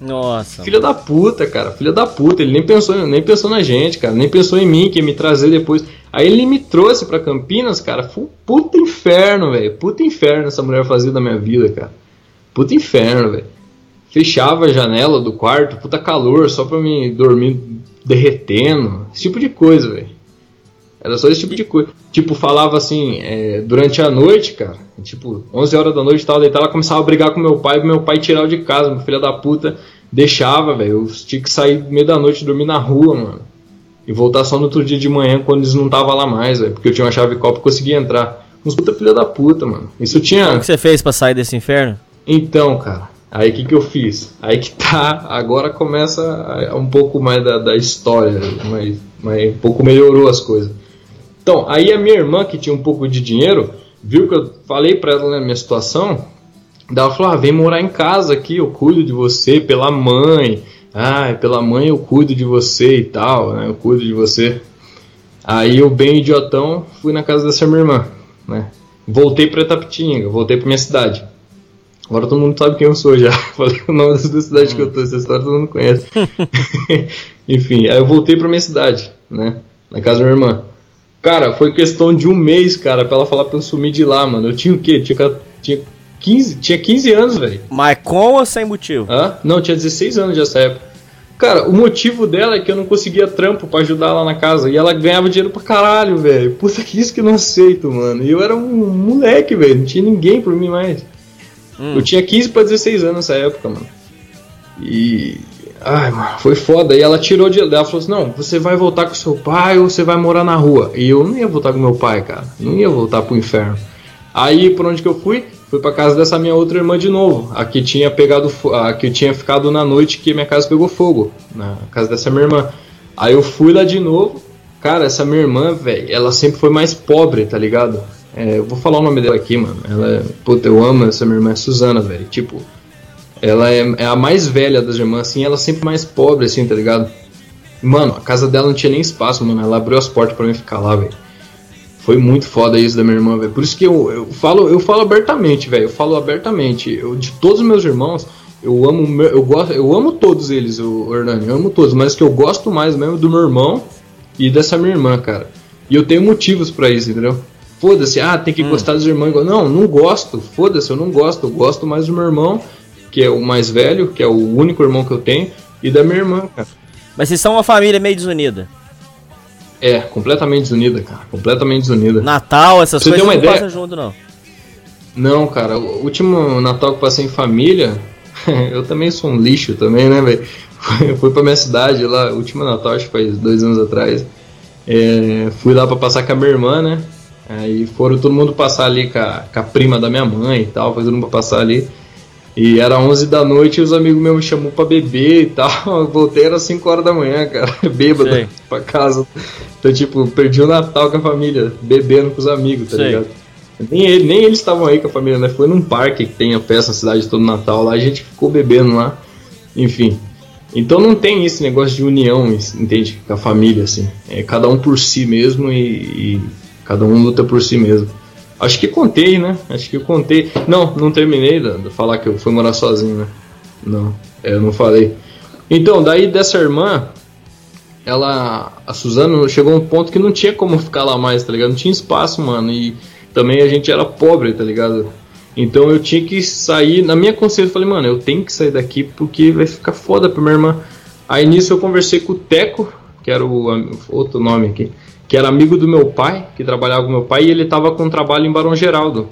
Nossa. Filha da puta, cara, filha da puta. Ele nem pensou, nem pensou na gente, cara, nem pensou em mim, que ia me trazer depois. Aí ele me trouxe pra Campinas, cara. Foi um puta inferno, velho. Puta inferno essa mulher fazia da minha vida, cara. Puta inferno, velho. Fechava a janela do quarto, puta calor, só pra me dormir derretendo. Esse tipo de coisa, velho. Era só esse tipo de coisa. Tipo, falava assim, é, durante a noite, cara, tipo, 11 horas da noite, tava deitada, ela começava a brigar com meu pai, meu pai tirar eu de casa, meu filho da puta deixava, velho. Eu tinha que sair no meio da noite dormir na rua, mano. E voltar só no outro dia de manhã quando eles não tava lá mais, velho. Porque eu tinha uma chave copa e conseguia entrar. Uns puta filha da puta, mano. Isso tinha. O que você fez pra sair desse inferno? Então, cara, Aí o que, que eu fiz? Aí que tá, agora começa um pouco mais da, da história, mas, mas um pouco melhorou as coisas. Então, aí a minha irmã, que tinha um pouco de dinheiro, viu que eu falei pra ela na minha situação, daí ela falou, ah, vem morar em casa aqui, eu cuido de você pela mãe, ah, pela mãe eu cuido de você e tal, né, eu cuido de você. Aí eu, bem idiotão, fui na casa dessa minha irmã, né, voltei pra Itapitinga, voltei pra minha cidade. Agora todo mundo sabe quem eu sou já. Falei o nome da cidade que eu tô, essa história todo mundo conhece. Enfim, aí eu voltei pra minha cidade, né? Na casa da minha irmã. Cara, foi questão de um mês, cara, pra ela falar pra eu sumir de lá, mano. Eu tinha o quê? Tinha, tinha 15, tinha 15 anos, velho. Mas com ou sem motivo? Hã? Não, tinha 16 anos nessa época. Cara, o motivo dela é que eu não conseguia trampo pra ajudar lá na casa. E ela ganhava dinheiro pra caralho, velho. Puta que isso que eu não aceito, mano. E eu era um moleque, velho. Não tinha ninguém por mim mais. Eu tinha 15 pra 16 anos nessa época, mano. E. Ai, mano, foi foda. E ela tirou de. Ela falou assim: não, você vai voltar com seu pai ou você vai morar na rua. E eu não ia voltar com meu pai, cara. Não ia voltar pro inferno. Aí, por onde que eu fui? Fui pra casa dessa minha outra irmã de novo. A que tinha pegado. A que tinha ficado na noite que minha casa pegou fogo. Na casa dessa minha irmã. Aí eu fui lá de novo. Cara, essa minha irmã, velho, ela sempre foi mais pobre, tá ligado? É, eu vou falar o nome dela aqui, mano. Ela é. Puta, eu amo essa minha irmã, é Suzana, velho. Tipo, ela é, é a mais velha das irmãs, assim, ela é sempre mais pobre, assim, tá ligado? Mano, a casa dela não tinha nem espaço, mano. Ela abriu as portas pra mim ficar lá, velho. Foi muito foda isso da minha irmã, velho. Por isso que eu, eu falo, eu falo abertamente, velho. Eu falo abertamente. Eu, de todos os meus irmãos, eu amo, meu- eu gosto, eu amo todos eles, o Hernani, eu amo todos, mas que eu gosto mais mesmo é do meu irmão e dessa minha irmã, cara. E eu tenho motivos pra isso, entendeu? Foda-se, ah, tem que gostar dos irmãos igual. Não, não gosto. Foda-se, eu não gosto. Eu gosto mais do meu irmão, que é o mais velho, que é o único irmão que eu tenho, e da minha irmã, cara. Mas vocês são uma família meio desunida. É, completamente desunida, cara. Completamente desunida. Natal, essas Você coisas tem uma não ideia? passam junto, não. Não, cara, o último Natal que passei em família, eu também sou um lixo também, né, velho? Fui- Fui pra minha cidade lá, o último Natal, acho que faz dois anos atrás. É, fui lá pra passar com a minha irmã, né? Aí foram todo mundo passar ali com a, com a prima da minha mãe e tal, foi todo mundo pra passar ali. E era 11 da noite e os amigos meus me chamou pra beber e tal. Eu voltei, era 5 horas da manhã, cara, bêbado Sei. pra casa. Então, tipo, perdi o Natal com a família, bebendo com os amigos, tá Sei. ligado? Nem, ele, nem eles estavam aí com a família, né? Foi num parque que tem a festa na cidade todo Natal lá, a gente ficou bebendo lá. Enfim. Então não tem esse negócio de união, entende? Com a família, assim. É cada um por si mesmo e, e cada um luta por si mesmo. Acho que contei, né? Acho que eu contei. Não, não terminei de falar que eu fui morar sozinho, né? Não, eu não falei. Então, daí dessa irmã, ela, a Suzana chegou a um ponto que não tinha como ficar lá mais, tá ligado? Não tinha espaço, mano. E também a gente era pobre, tá ligado? Então eu tinha que sair, na minha consciência eu falei, mano, eu tenho que sair daqui porque vai ficar foda pra minha irmã. Aí nisso eu conversei com o Teco, que era o outro nome aqui, que era amigo do meu pai, que trabalhava com meu pai, e ele tava com trabalho em Barão Geraldo.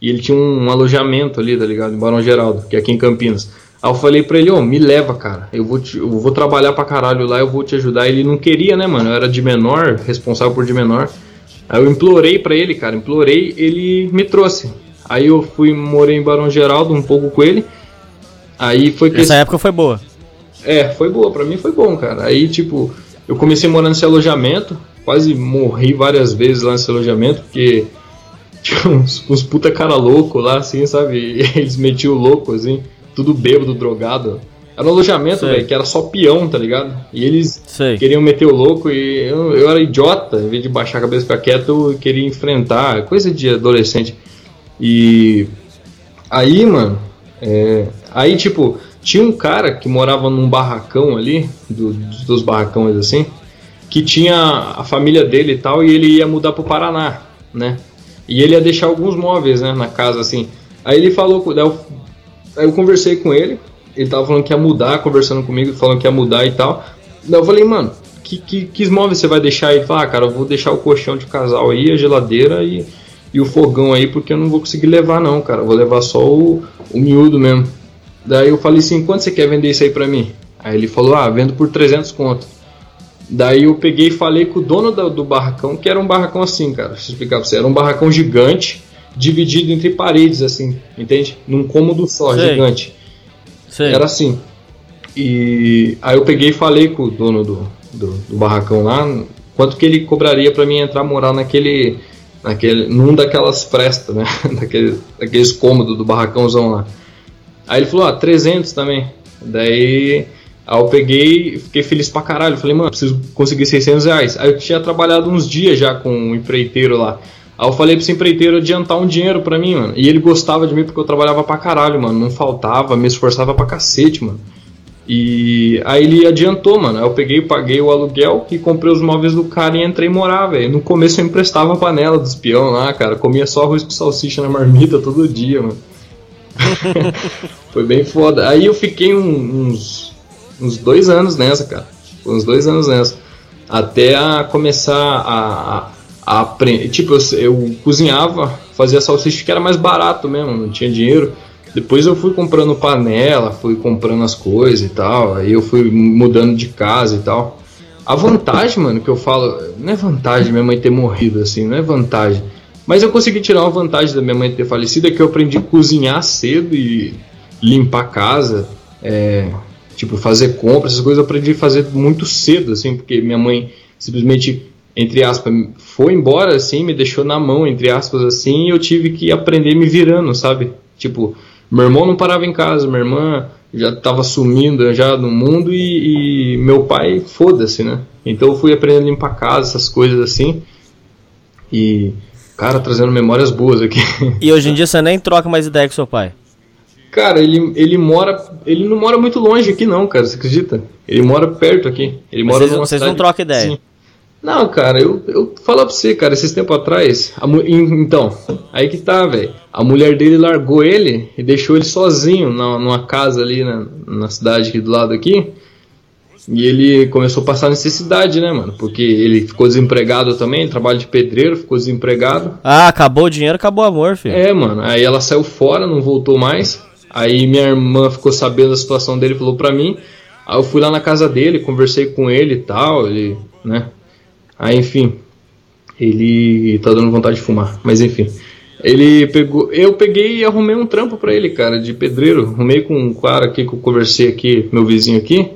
E ele tinha um alojamento ali, tá ligado? Em Barão Geraldo, que é aqui em Campinas. Aí eu falei pra ele, ô, me leva, cara. Eu vou, te- eu vou trabalhar pra caralho lá, eu vou te ajudar. Ele não queria, né, mano? Eu era de menor, responsável por de menor. Aí eu implorei pra ele, cara, implorei, ele me trouxe. Aí eu fui, morei em Barão Geraldo um pouco com ele. Aí foi que. Essa época foi boa. É, foi boa, pra mim foi bom, cara. Aí, tipo, eu comecei morando nesse alojamento, quase morri várias vezes lá nesse alojamento, porque tinha uns, uns puta cara louco lá, assim, sabe? E eles metiam o louco, assim, tudo bêbado, drogado. Era um alojamento, velho, que era só peão, tá ligado? E eles Sei. queriam meter o louco e eu, eu era idiota, em vez de baixar a cabeça e ficar quieto, eu queria enfrentar, coisa de adolescente. E aí, mano, é, aí tipo, tinha um cara que morava num barracão ali, do- dos barracões assim, que tinha a família dele e tal, e ele ia mudar pro Paraná, né? E ele ia deixar alguns móveis, né, na casa assim. Aí ele falou, eu, aí eu conversei com ele, ele tava falando que ia mudar, conversando comigo, falando que ia mudar e tal. Daí eu falei, mano, que, que, que móveis você vai deixar aí? Falou, ah, cara, eu vou deixar o colchão de casal aí, a geladeira e, e o fogão aí, porque eu não vou conseguir levar não, cara. Eu vou levar só o, o miúdo mesmo. Daí eu falei assim, quanto você quer vender isso aí pra mim? Aí ele falou, ah, vendo por 300 conto. Daí eu peguei e falei com o dono do, do barracão, que era um barracão assim, cara, deixa eu explicar pra você, era um barracão gigante, dividido entre paredes, assim, entende? Num cômodo só, Sei. gigante. Sei. Era assim. E aí eu peguei e falei com o dono do, do, do barracão lá quanto que ele cobraria pra mim entrar morar naquele. naquele num daquelas frestas, né? Daquele, daqueles cômodos do barracãozão lá. Aí ele falou, ah, 300 também. Daí aí eu peguei fiquei feliz pra caralho. Falei, mano, preciso conseguir 600 reais. Aí eu tinha trabalhado uns dias já com um empreiteiro lá. Aí eu falei pra esse empreiteiro adiantar um dinheiro pra mim, mano. E ele gostava de mim porque eu trabalhava pra caralho, mano. Não faltava, me esforçava pra cacete, mano. E aí ele adiantou, mano. Aí eu peguei, paguei o aluguel e comprei os móveis do cara e entrei morar, velho. No começo eu emprestava a panela dos peão lá, cara. Comia só arroz com salsicha na marmita todo dia, mano. Foi bem foda. Aí eu fiquei uns, uns dois anos nessa, cara. Foi uns dois anos nessa. Até a começar a, aprender. Tipo, eu, eu cozinhava, fazia salsicha que era mais barato mesmo, não tinha dinheiro. Depois eu fui comprando panela, fui comprando as coisas e tal. Aí eu fui mudando de casa e tal. A vantagem, mano, que eu falo, não é vantagem minha mãe ter morrido assim, não é vantagem. Mas eu consegui tirar uma vantagem da minha mãe ter falecido, é que eu aprendi a cozinhar cedo e limpar a casa, é, tipo, fazer compras, essas coisas eu aprendi a fazer muito cedo, assim, porque minha mãe simplesmente, entre aspas, foi embora, assim, me deixou na mão, entre aspas, assim, e eu tive que aprender me virando, sabe? Tipo, meu irmão não parava em casa, minha irmã já estava sumindo já no mundo e, e meu pai, foda-se, né? Então eu fui aprendendo a limpar casa, essas coisas assim. E, cara, trazendo memórias boas aqui. E hoje em dia você nem troca mais ideia com seu pai. Cara, ele, ele mora. Ele não mora muito longe aqui, não, cara, você acredita? Ele mora perto aqui. Ele Mas mora vocês- vocês não trocam ideia? Sim. Não, cara, eu, eu falo pra você, cara, esses tempos atrás. a então, aí que tá, velho. A mulher dele largou ele e deixou ele sozinho na, numa casa ali na, na cidade aqui do lado aqui. E ele começou a passar necessidade, né, mano? Porque ele ficou desempregado também, trabalho de pedreiro, ficou desempregado. Ah, acabou o dinheiro, acabou o amor, filho. É, mano. Aí ela saiu fora, não voltou mais. Aí minha irmã ficou sabendo da situação dele falou pra mim. Aí eu fui lá na casa dele, conversei com ele e tal, ele, né? Aí, enfim, ele tá dando vontade de fumar, mas enfim. Ele pegou, eu peguei e arrumei um trampo pra ele, cara, de pedreiro. Arrumei com um cara aqui que eu conversei aqui, meu vizinho aqui.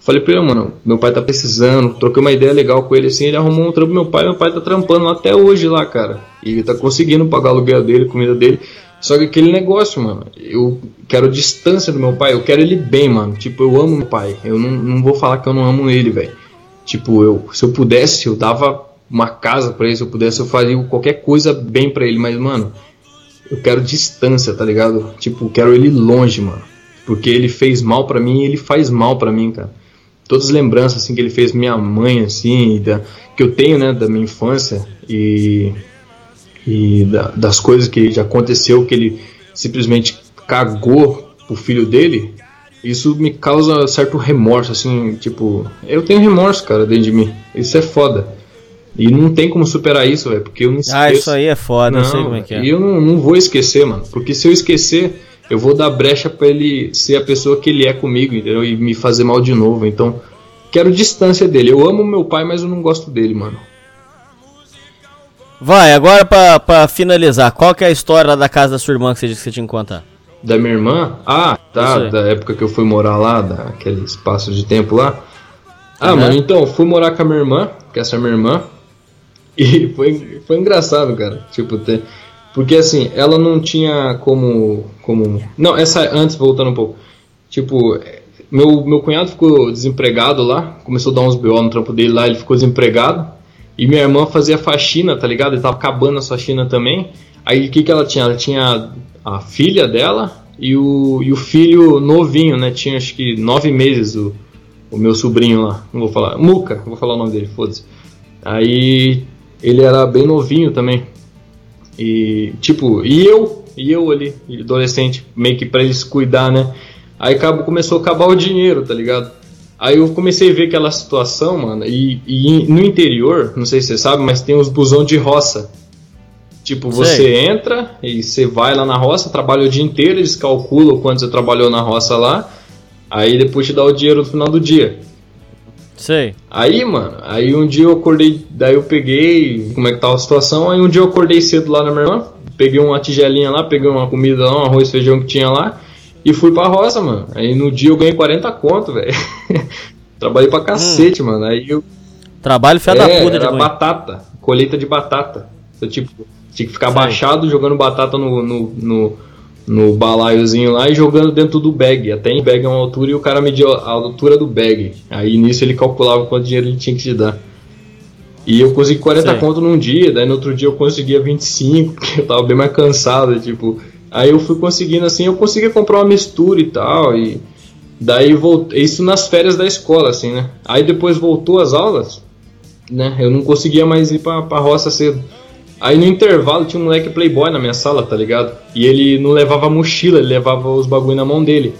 Falei pra ele, mano, meu pai tá precisando, troquei uma ideia legal com ele assim, ele arrumou um trampo meu pai, meu pai tá trampando até hoje lá, cara. E ele tá conseguindo pagar o aluguel dele, comida dele. Só que aquele negócio, mano, eu quero distância do meu pai, eu quero ele bem, mano. Tipo, eu amo meu pai. Eu não, não vou falar que eu não amo ele, velho. Tipo, eu, se eu pudesse, eu dava uma casa pra ele, se eu pudesse, eu faria qualquer coisa bem pra ele, mas, mano, eu quero distância, tá ligado? Tipo, quero ele longe, mano. Porque ele fez mal pra mim e ele faz mal pra mim, cara. Todas as lembranças assim que ele fez minha mãe assim, da, que eu tenho, né, da minha infância e e da- das coisas que já aconteceu que ele simplesmente cagou pro filho dele, isso me causa certo remorso, assim, tipo, eu tenho remorso, cara, dentro de mim. Isso é foda. E não tem como superar isso, velho, porque eu não esqueço. Ah, isso aí é foda, eu Não, sei como é que é. E eu não, não vou esquecer, mano. Porque se eu esquecer, eu vou dar brecha pra ele ser a pessoa que ele é comigo, entendeu? E me fazer mal de novo. Então, quero distância dele. Eu amo meu pai, mas eu não gosto dele, mano. Vai, agora pra, pra finalizar, qual que é a história lá da casa da sua irmã que você disse que você tinha que contar? Da minha irmã? Ah, tá. Da época que eu fui morar lá, daquele espaço de tempo lá. Ah, Aham. mano, então, fui morar com a minha irmã, que essa é a minha irmã. E foi, foi engraçado, cara. Tipo, ter. Porque assim, ela não tinha como. como. Não, essa antes, voltando um pouco. Tipo, meu, meu cunhado ficou desempregado lá, começou a dar uns BO no trampo dele lá, ele ficou desempregado. E minha irmã fazia faxina, tá ligado? Ele tava acabando a faxina também. Aí o que, que ela tinha? Ela tinha a filha dela e o, e o filho novinho, né? Tinha acho que nove meses o, o meu sobrinho lá. Não vou falar. Muca, vou falar o nome dele, foda-se. Aí ele era bem novinho também. E tipo, e eu, e eu ali, adolescente, meio que pra eles cuidar, né? Aí começou a acabar o dinheiro, tá ligado? Aí eu comecei a ver aquela situação, mano, e, e no interior, não sei se você sabe, mas tem os busão de roça. Tipo, você Sei. entra e você vai lá na roça, trabalha o dia inteiro, eles calculam quanto você trabalhou na roça lá, aí depois te dá o dinheiro no final do dia. Sei. Aí, mano, aí um dia eu acordei, daí eu peguei, como é que tava a situação, aí um dia eu acordei cedo lá na minha irmã, peguei uma tigelinha lá, peguei uma comida lá, um arroz, feijão que tinha lá, E fui pra roça, mano. Aí no dia eu ganhei 40 conto, velho. Trabalhei pra cacete, mano. Aí eu. Trabalho fé da é, puta era batata. Colheita de batata. Eu, tipo, tinha que ficar Sei. baixado jogando batata no, no, no, no balaiozinho lá e jogando dentro do bag. Até em bag é uma altura e o cara mediu a altura do bag. Aí nisso ele calculava quanto dinheiro ele tinha que te dar. E eu consegui 40 Sei. conto num dia, daí no outro dia eu conseguia 25, porque eu tava bem mais cansado, tipo. Aí eu fui conseguindo assim, eu conseguia comprar uma mistura e tal, e daí voltei, isso nas férias da escola, assim, né? Aí depois voltou as aulas, né? Eu não conseguia mais ir pra, pra roça cedo. Aí no intervalo tinha um moleque playboy na minha sala, tá ligado? E ele não levava mochila, ele levava os bagulho na mão dele.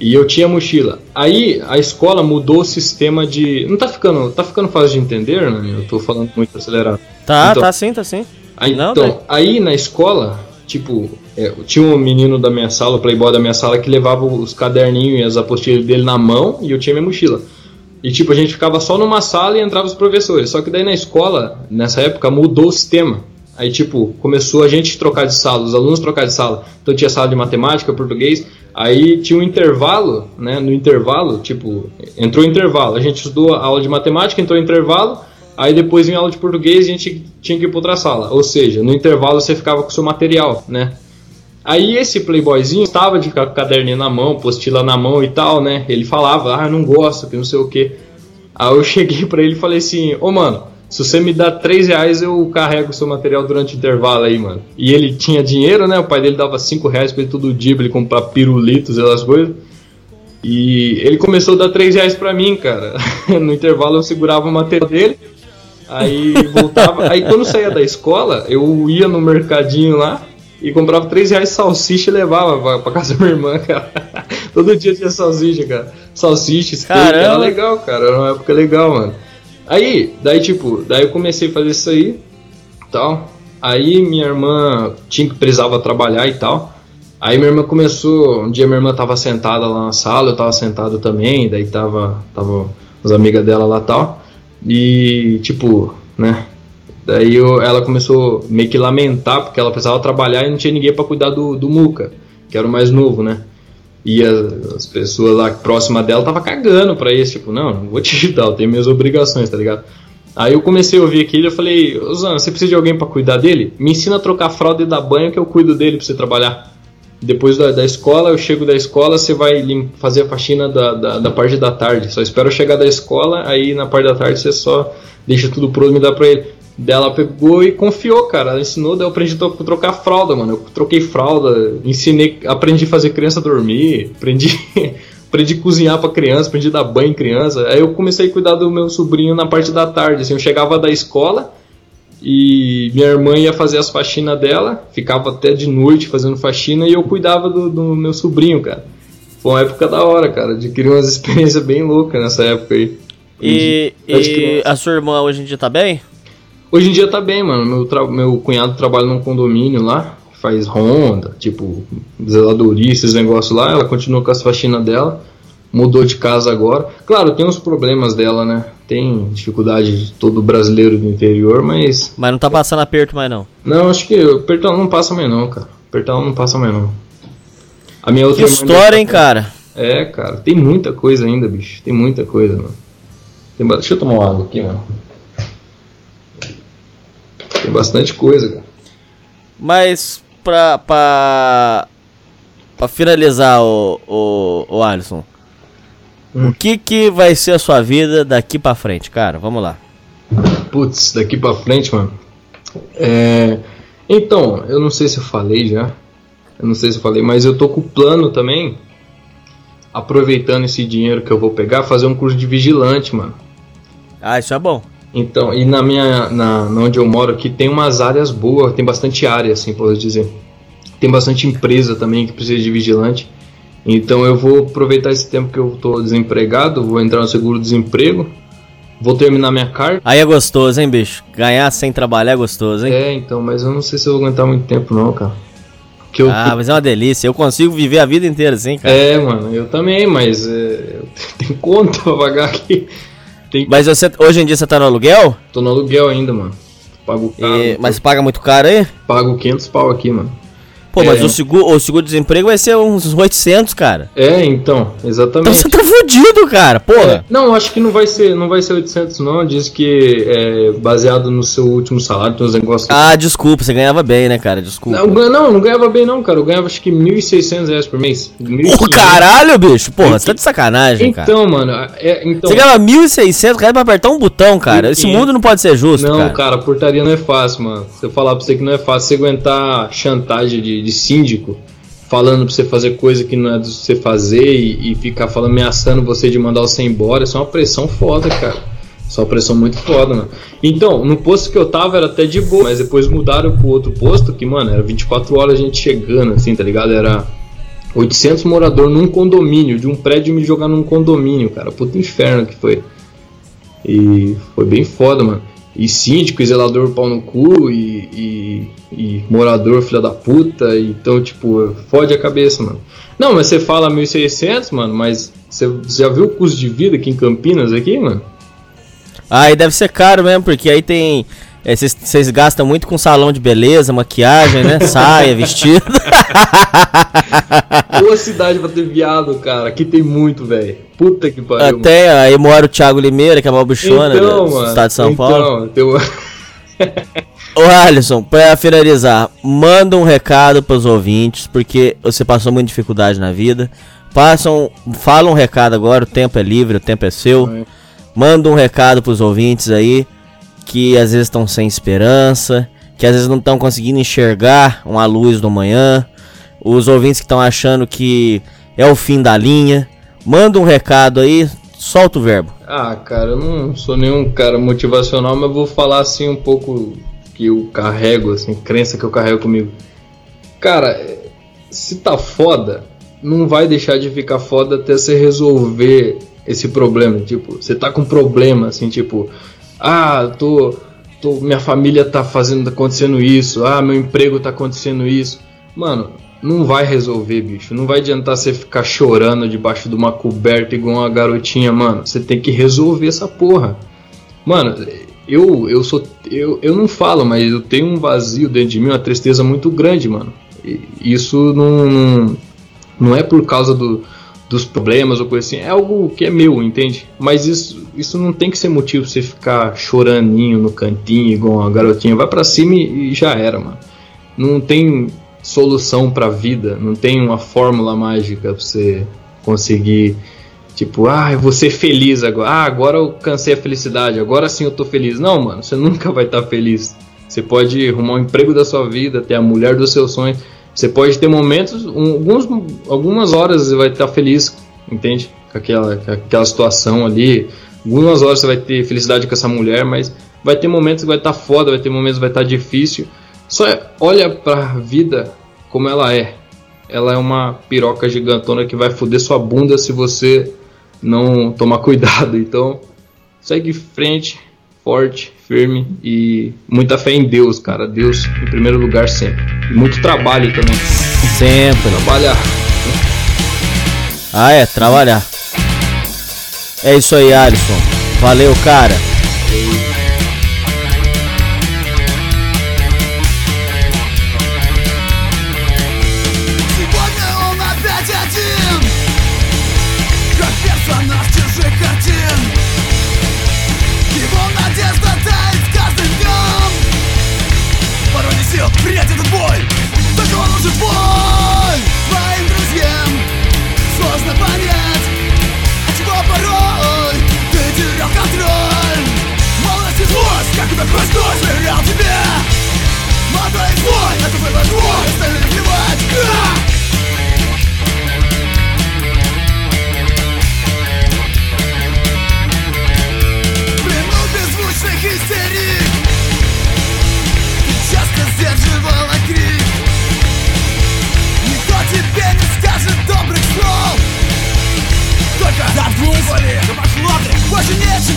E eu tinha mochila. Aí a escola mudou o sistema de. Não tá ficando. Tá ficando fácil de entender, né? Eu tô falando muito acelerado. Tá, Então- tá sim, tá sim. Aí, Não, então, daí- aí na escola, tipo, é, tinha um menino da minha sala, o playboy da minha sala, que levava os caderninhos e as apostilas dele na mão e eu tinha minha mochila. E tipo, a gente ficava só numa sala e entrava os professores. Só que daí na escola, nessa época, mudou o sistema. Aí, tipo, começou a gente trocar de sala, os alunos trocar de sala. Então tinha sala de matemática, português. Aí tinha um intervalo, né? No intervalo, tipo, entrou intervalo. A gente estudou a aula de matemática, entrou intervalo. Aí depois em aula de português a gente tinha que ir para outra sala. Ou seja, no intervalo você ficava com o seu material, né? Aí esse playboyzinho estava de ficar com o caderninho na mão, postila na mão e tal, né? Ele falava, ah, não gosto, que não sei o que. Aí eu cheguei pra ele e falei assim, ô mano, se você me dá 3 reais eu carrego o seu material durante o intervalo aí, mano. E ele tinha dinheiro, né? O pai dele dava 5 reais pra ele todo dia pra ele comprar pirulitos e essas coisas. E ele começou a dar 3 reais pra mim, cara. No intervalo eu segurava o material dele. Aí voltava. Aí quando eu saía da escola, eu ia no mercadinho lá e comprava 3 reais de salsicha e levava pra, pra casa da minha irmã, cara. Todo dia tinha salsicha, cara. Salsicha, steak, era legal, cara. Era uma época legal, mano. Aí, daí tipo, daí eu comecei a fazer isso aí, tal. Aí minha irmã tinha que precisava trabalhar e tal. Aí minha irmã começou, um dia minha irmã tava sentada lá na sala, eu tava sentado também, daí tava, tava as amigas dela lá e tal. E tipo, né? Daí eu- ela começou meio que lamentar porque ela precisava trabalhar e não tinha ninguém pra cuidar do, do Muca, que era o mais novo, né? E as, as pessoas lá próximas dela tava cagando pra isso, tipo, não, não vou te ajudar, eu tenho minhas obrigações, tá ligado? Aí eu comecei a ouvir aquilo e eu falei, ô Zana, você precisa de alguém pra cuidar dele? Me ensina a trocar fralda e dar banho que eu cuido dele pra você trabalhar. Depois da, da escola, eu chego da escola, você vai fazer a faxina da, da, da parte da tarde. Só espero chegar da escola, aí na parte da tarde você só deixa tudo pronto e me dá pra ele. Daí ela pegou e confiou, cara. Ela ensinou, daí eu aprendi a tro- trocar fralda, mano. Eu troquei fralda, ensinei, aprendi a fazer criança dormir, aprendi, aprendi a cozinhar pra criança, aprendi a dar banho em criança. Aí eu comecei a cuidar do meu sobrinho na parte da tarde. Assim, eu chegava da escola, e minha irmã ia fazer as faxinas dela, ficava até de noite fazendo faxina e eu cuidava do, do meu sobrinho, cara. Foi uma época da hora, cara. Adquiri umas experiências bem loucas nessa época aí. E, e a sua irmã hoje em dia tá bem? Hoje em dia tá bem, mano. Meu, meu cunhado trabalha num condomínio lá, faz ronda, tipo, zeladoria, esses negócios lá. Ela continua com as faxinas dela. Mudou de casa agora. Claro, tem uns problemas dela, né? Tem dificuldade de todo brasileiro do interior, mas Mas não tá passando aperto mais não. Não, acho que o Pertão não passa mais não, cara. Pertão não passa mais não. A minha Que outra irmã história, hein, ainda- cara? É, cara, tem muita coisa ainda, bicho. Tem muita coisa, mano. Tem ba- Deixa eu tomar uma água aqui, mano. Tem bastante coisa, cara. Mas pra, pra, pra finalizar, o, o, o Alisson, Hum. o que que vai ser a sua vida daqui pra frente, cara? Vamos lá. Putz, daqui pra frente, mano. É... Então, eu não sei se eu falei já. Eu não sei se eu falei, mas eu tô com o plano também. Aproveitando esse dinheiro que eu vou pegar, fazer um curso de vigilante, mano. Ah, isso é bom. Então, e na minha, na, na onde eu moro aqui tem umas áreas boas, tem bastante área, assim, posso dizer. Tem bastante empresa também que precisa de vigilante. Então eu vou aproveitar esse tempo que eu tô desempregado, vou entrar no seguro-desemprego, vou terminar minha carta. Aí é gostoso, hein, bicho? Ganhar sem trabalhar é gostoso, hein? É, então, mas eu não sei se eu vou aguentar muito tempo não, cara. Porque eu, Ah, mas é uma delícia. Eu consigo viver a vida inteira assim, cara. É, mano, eu também, mas é, tenho conta pra pagar aqui. Tem, Mas você, hoje em dia você tá no aluguel? tô no aluguel ainda, mano. Pago caro, E- mas paga muito caro aí? pago 500 pau aqui, mano. Pô, mas É. o seguro, o seguro-desemprego vai ser uns 800, cara. É, então, Então exatamente. você tá fudido, cara, É, porra. não, acho que não vai ser, não vai ser 800 não, diz que é baseado no seu último salário, tem uns negócios Ah, desculpa, você ganhava bem, né, cara? Desculpa. Não, não, não ganhava bem não, cara. Eu ganhava acho que 1.600 reais por mês. 1.500. caralho, bicho. Porra, você tá de sacanagem, cara. Então, mano, é, então... Você ganhava 1.600 reais pra apertar um botão, cara. Esse Sim. mundo não pode ser justo, Não, cara. cara. portaria não é fácil, mano. Se eu falar pra você que não é fácil, você aguentar chantagem de, de síndico, falando pra você fazer coisa que não é do você fazer e, e ficar falando, ameaçando você de mandar você embora, isso é uma pressão foda, cara. Isso é uma pressão muito foda, mano. Então, no posto que eu tava era até de boa, mas depois mudaram pro outro posto que, mano, era 24 horas a gente chegando, assim, tá ligado? Era 800 moradores num condomínio, de um prédio me jogar num condomínio, cara. Puta inferno que foi. E foi bem foda, mano. E síndico, e zelador pau no cu, e, e, e morador filha da puta. Então, tipo, fode a cabeça, mano. Não, mas você fala 1.600, mano, mas você, já viu o custo de vida aqui em Campinas, aqui, mano? Aí deve ser caro mesmo, porque aí tem. é, Vocês vocês gastam muito com salão de beleza, maquiagem, né? Saia, vestido. Boa cidade pra ter viado, cara. Aqui tem muito, velho. Puta que pariu. mano. Até aí mora o Thiago Limeira, que é uma bichona então, do mano. estado de São então, Paulo. tem o- Ô Alisson, pra finalizar, manda um recado pros ouvintes, porque você passou muita dificuldade na vida. Passam, fala um recado agora, o tempo é livre, o tempo é seu. É. Manda um recado pros ouvintes aí, que às vezes estão sem esperança, que às vezes não estão conseguindo enxergar uma luz do manhã. Os ouvintes que estão achando que é o fim da linha. Manda um recado aí, solta o verbo. Ah, cara, eu não sou nenhum cara motivacional, mas vou falar assim um pouco que eu carrego, assim, crença que eu carrego comigo. Cara, se tá foda, não vai deixar de ficar foda até você resolver esse problema. Tipo, você tá com problema, assim, tipo, ah, tô, tô, minha família tá fazendo, tá acontecendo isso, ah, meu emprego tá acontecendo isso. Mano, não vai resolver, bicho. Não vai adiantar você ficar chorando debaixo de uma coberta igual uma garotinha, mano. Você tem que resolver essa porra. Mano, eu eu sou eu, eu não falo, mas eu tenho um vazio dentro de mim, uma tristeza muito grande, mano. E isso não não, é por causa do, dos problemas ou coisa assim, é algo que é meu, entende? Mas isso isso não tem que ser motivo pra você ficar choraninho no cantinho igual uma garotinha. Vai pra cima e, e já era, mano. Não tem solução pra vida, não tem uma fórmula mágica pra você conseguir Tipo, ah, eu vou ser feliz agora. Ah, agora eu cansei a felicidade. Agora sim eu tô feliz. Não, mano, você nunca vai estar feliz. Você pode arrumar o emprego da sua vida, ter a mulher dos seus sonhos. Você pode ter momentos, um- alguns, algumas horas você vai estar feliz, entende? Com aquela, com aquela situação ali. Algumas horas você vai ter felicidade com essa mulher, mas vai ter momentos que vai estar foda, vai ter momentos que vai estar difícil. Só olha pra vida como ela é. Ela é uma piroca gigantona que vai foder sua bunda se você não tomar cuidado. Então, segue frente, forte, firme e muita fé em Deus, cara. Deus em primeiro lugar sempre. E muito trabalho também. Sempre. Trabalhar. Ah, é, trabalhar. É isso aí, Alisson. Valeu, cara.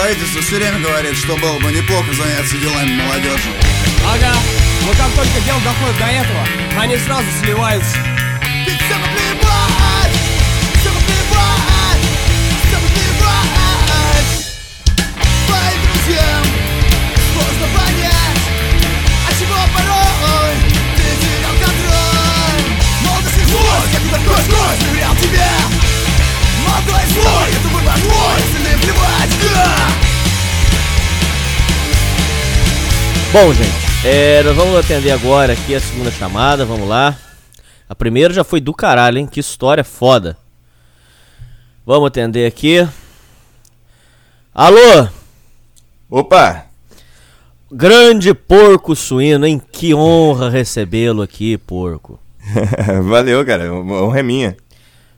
Правительство все время говорит, что было бы неплохо заняться делами молодежи. Ага, но как только дело доходит до этого, они сразу сливаются. Ведь всем наплевать, всем наплевать, всем наплевать. Твоим друзьям сложно понять, от чего порой ты терял контроль. Молодость и злость, как кровь, доверял тебе. Молодой злой, Bom, gente, é, nós vamos atender agora aqui a segunda chamada, vamos lá. A primeira já foi do caralho, hein? Que história foda. Vamos atender aqui. Alô? Opa! Grande porco suíno, hein? Que honra recebê-lo aqui, porco. Valeu, cara. Honra é minha.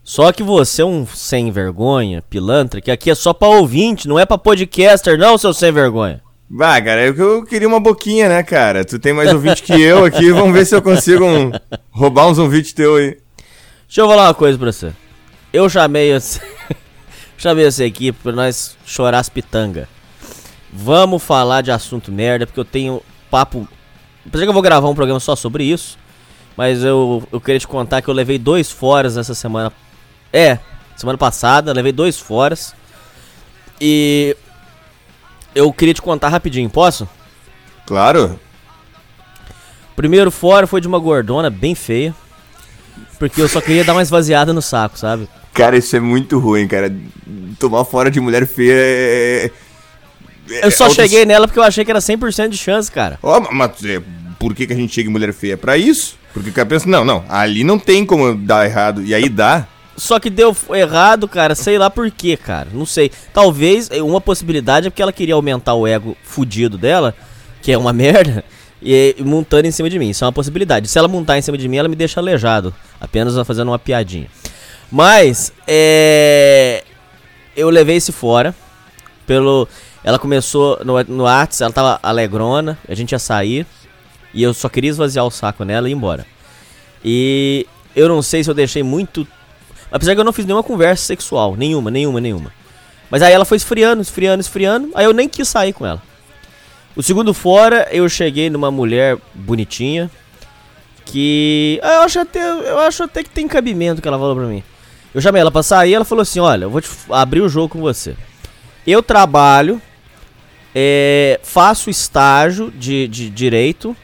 Só que você é um sem vergonha, pilantra, que aqui é só pra ouvinte, não é pra podcaster, não, seu sem vergonha. Bah, cara, eu, eu queria uma boquinha, né, cara? Tu tem mais ouvinte que eu aqui, vamos ver se eu consigo um- roubar uns ouvintes teu aí. Deixa eu falar uma coisa pra você. Eu chamei você. chamei você aqui pra nós chorar as pitanga. Vamos falar de assunto merda, porque eu tenho papo. Apesar que eu vou gravar um programa só sobre isso. Mas eu, eu queria te contar que eu levei dois foras essa semana. É, semana passada, levei dois foras. E. Eu queria te contar rapidinho, posso? Claro. Primeiro fora foi de uma gordona bem feia. Porque eu só queria dar uma esvaziada no saco, sabe? Cara, isso é muito ruim, cara. Tomar fora de mulher feia é. é- Eu só é cheguei nela porque eu achei que era 100% de chance, cara. Ó, mas é, por que, que a gente chega em mulher feia? É pra isso? Porque o cara pensa, não, não, ali não tem como dar errado. E aí dá. Só que deu errado, cara, sei lá por quê, cara. Não sei. Talvez eh, uma possibilidade é porque ela queria aumentar o ego fudido dela, que é uma merda, e, montando em cima de mim. Isso é uma possibilidade. Se ela montar em cima de mim, ela me deixa aleijado. Apenas fazendo uma piadinha. Mas, é. Eu levei esse fora. Pelo. Ela começou no, no Whats, ela tava alegrona, a gente ia sair. E eu só queria esvaziar o saco nela e ir embora. E eu não sei se eu deixei muito. Apesar que eu não fiz nenhuma conversa sexual. Nenhuma, nenhuma, nenhuma. Mas aí ela foi esfriando, esfriando, esfriando. Aí eu nem quis sair com ela. O segundo fora, eu cheguei numa mulher bonitinha. Que. Eu acho até, eu acho até que tem cabimento que ela falou pra mim. Eu chamei ela pra sair ela falou assim: Olha, eu vou te abrir o jogo com você. Eu trabalho, é, faço estágio de, de direito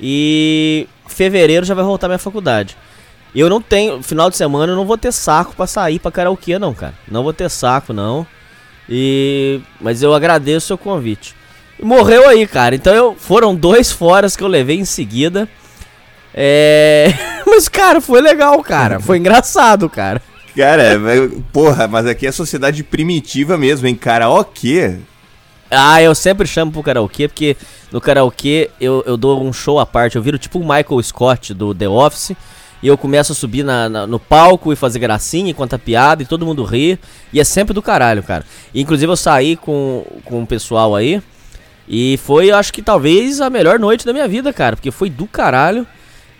e fevereiro já vai voltar minha faculdade. Eu não tenho, final de semana eu não vou ter saco pra sair pra karaokê não, cara. Não vou ter saco não. E mas eu agradeço o seu convite. E morreu aí, cara. Então eu foram dois foras que eu levei em seguida. É, mas cara, foi legal, cara. Foi engraçado, cara. Cara, é, porra, mas aqui é sociedade primitiva mesmo, hein? Karaokê. Ah, eu sempre chamo pro karaokê, porque no karaokê eu, eu dou um show à parte. Eu viro tipo o Michael Scott do The Office. E eu começo a subir na, na- no palco e fazer gracinha e contar piada e todo mundo ri. E é sempre do caralho, cara. E, inclusive eu saí com, com o pessoal aí. E foi, eu acho que talvez a melhor noite da minha vida, cara. Porque foi do caralho.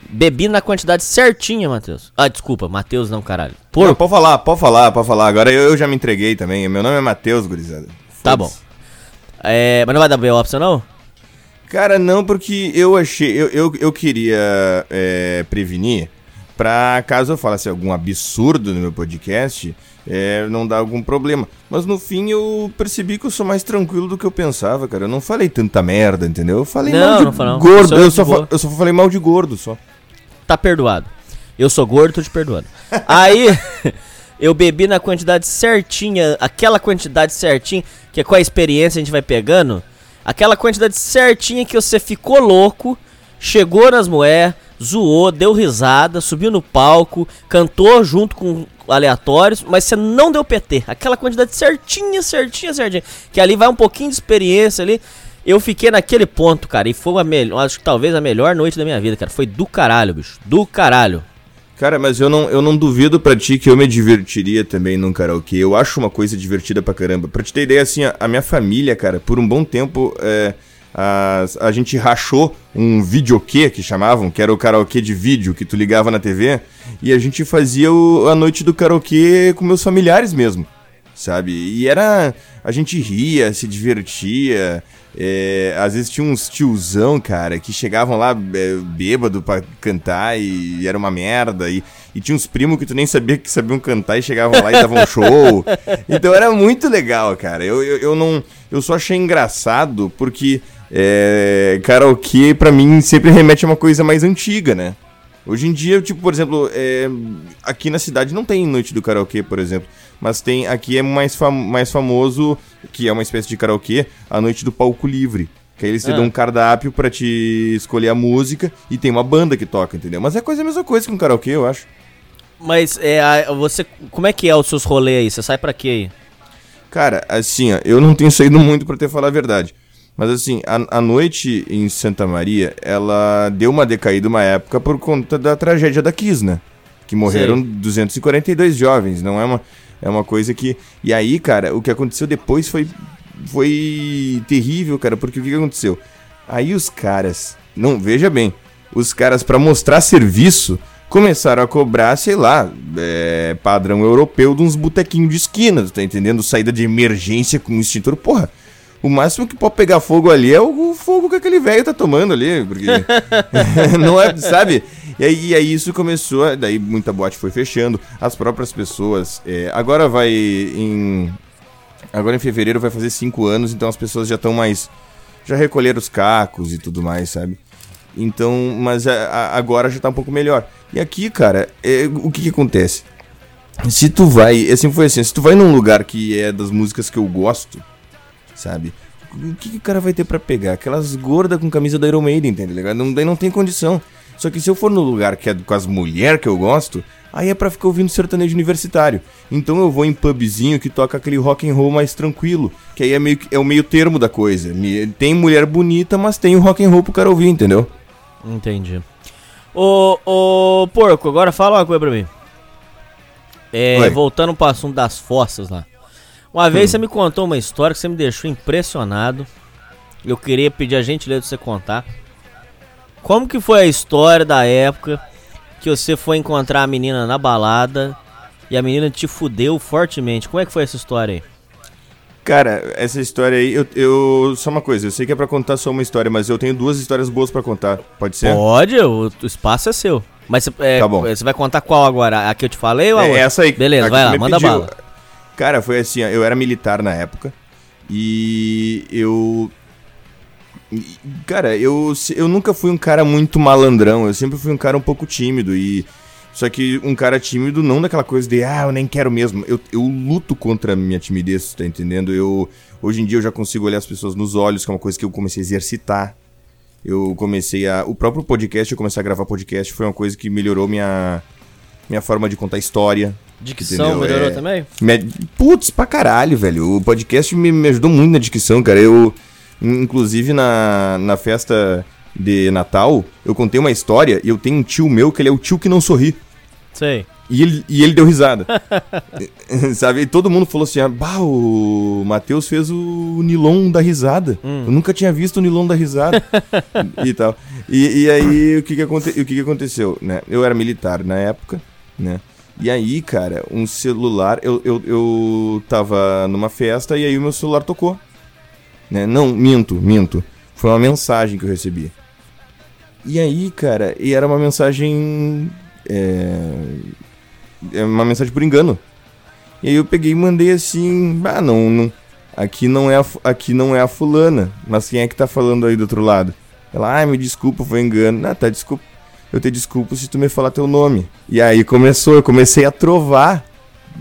Bebi na quantidade certinha, Matheus. Ah, desculpa, Matheus não, caralho. Não, pode falar, pode falar, pode falar. Agora eu, eu já me entreguei também. Meu nome é Matheus, gurizada. Tá bom. É, mas não vai dar B.O. não? Cara, não, porque eu achei. Eu, eu, eu queria é, prevenir pra caso eu falasse algum absurdo no meu podcast, é, não dar algum problema. Mas no fim eu percebi que eu sou mais tranquilo do que eu pensava, cara. Eu não falei tanta merda, entendeu? Eu falei Não, mal de não falou, gordo. Eu de só, fa- eu só falei mal de gordo só. Tá perdoado. Eu sou gordo, tô te perdoando. Aí, eu bebi na quantidade certinha, aquela quantidade certinha, que é com a experiência a gente vai pegando, aquela quantidade certinha que você ficou louco, chegou nas moé, zoou, deu risada, subiu no palco, cantou junto com aleatórios, mas você não deu PT. Aquela quantidade certinha, certinha, certinha. Que ali vai um pouquinho de experiência ali. Eu fiquei naquele ponto, cara, e foi a melhor, acho que talvez a melhor noite da minha vida, cara. Foi do caralho, bicho. Do caralho. Cara, mas eu não, eu não duvido pra ti que eu me divertiria também num karaokê. Eu acho uma coisa divertida pra caramba. Pra te ter ideia, assim, a, a minha família, cara, por um bom tempo, é, as- a gente rachou um videokê, que chamavam, que era o karaokê de vídeo que tu ligava na TV, e a gente fazia o- a noite do karaokê com meus familiares mesmo, sabe? E era. A gente ria, se divertia. é, às vezes tinha uns tiozão, cara, que chegavam lá é, bêbado pra cantar e, era uma merda. E, e tinha uns primos que tu nem sabia que sabiam cantar e chegavam lá e davam show. Então era muito legal, cara. Eu, eu, eu não. Eu só achei engraçado porque é, karaokê, pra mim, sempre remete a uma coisa mais antiga, né? Hoje em dia, tipo, por exemplo, é, aqui na cidade não tem noite do karaokê, por exemplo. Mas tem, aqui é mais, fam mais famoso, que é uma espécie de karaokê, a noite do palco livre. Que aí eles te Ah. dão um cardápio pra te escolher a música e tem uma banda que toca, entendeu? Mas é quase a mesma coisa que um karaokê, eu acho. Mas é, você. Como é que é os seus rolês aí? Você sai pra quê aí? Cara, assim, ó, eu não tenho saído muito pra te falar a verdade. Mas assim, a, a noite em Santa Maria, ela deu uma decaída uma época por conta da tragédia da Kiss, né? Que morreram Sei. 242 jovens, não é uma, é uma coisa que... E aí, cara, o que aconteceu depois foi, foi terrível, cara, porque o que aconteceu? Aí os caras, não, veja bem, os caras pra mostrar serviço começaram a cobrar, sei lá, é, padrão europeu de uns botequinhos de esquina, tá entendendo? Saída de emergência com um extintor, porra. O máximo que pode pegar fogo ali é o fogo que aquele velho tá tomando ali, porque não é, sabe? E aí, e aí isso começou, daí muita boate foi fechando, as próprias pessoas. é, agora vai em. Agora em fevereiro vai fazer cinco anos, então as pessoas já estão mais. Já recolheram os cacos e tudo mais, sabe? Então, mas a- a- agora já tá um pouco melhor. E aqui, cara, é, o que que acontece? Se tu vai, assim foi assim, se tu vai num lugar que é das músicas que eu gosto, sabe? O que, que o cara vai ter pra pegar? Aquelas gordas com camisa da Iron Maiden, tá ligado? Não, daí não tem condição. Só que se eu for no lugar que é com as mulheres que eu gosto, aí é pra ficar ouvindo sertanejo universitário. Então eu vou em pubzinho que toca aquele rock and roll mais tranquilo, que aí é meio é o meio termo da coisa. Tem mulher bonita, mas tem o rock and roll pro cara ouvir, entendeu? Entendi. Ô, ô, porco, agora fala uma coisa pra mim. É, Oi. voltando pro assunto das fossas lá. Uma Hum. vez você me contou uma história que você me deixou impressionado. Eu queria pedir a gentileza de você contar. Como que foi a história da época que você foi encontrar a menina na balada e a menina te fudeu fortemente? Como é que foi essa história aí? Cara, essa história aí, eu, eu- Só uma coisa, eu sei que é pra contar só uma história, mas eu tenho duas histórias boas pra contar. Pode ser? Pode, o, espaço é seu. Mas você é, Tá bom. você vai contar qual agora? A que eu te falei ou a É outra? essa aí. Beleza, vai lá, manda pediu. bala. Cara, foi assim, eu era militar na época e eu cara, eu eu nunca fui um cara muito malandrão, eu sempre fui um cara um pouco tímido e só que um cara tímido não daquela coisa de ah, eu nem quero mesmo. Eu, eu luto contra a minha timidez, tá entendendo? Eu hoje em dia eu já consigo olhar as pessoas nos olhos, que é uma coisa que eu comecei a exercitar. Eu comecei a. O próprio podcast, eu comecei a gravar podcast, foi uma coisa que melhorou minha, minha forma de contar história. Dicção entendeu? melhorou É- também? me- Putz, pra caralho, velho. O podcast me, me ajudou muito na dicção, cara. Eu, in- inclusive, na, na festa de Natal, eu contei uma história e eu tenho um tio meu que ele é o tio que não sorri. Sei. E ele, e ele deu risada. Sabe? E todo mundo falou assim: ah, bah, o Matheus fez o Nilon da risada. Eu nunca tinha visto o Nilon da risada. e tal. E, e aí, o que que, aconte, o que que aconteceu? Né? Eu era militar na época, né? E aí, cara, um celular. Eu, eu, eu tava numa festa e aí o meu celular tocou. Né? Não, minto, minto. Foi uma mensagem que eu recebi. E aí, cara, e era uma mensagem. É, é uma mensagem por engano. E aí eu peguei e mandei assim, ah, não, não aqui não é a, aqui não é a fulana, mas quem é que tá falando aí do outro lado? Ela, ai, me desculpa, foi engano. Ah, tá, desculpa. Eu te desculpo se tu me falar teu nome. E aí começou, eu comecei a trovar.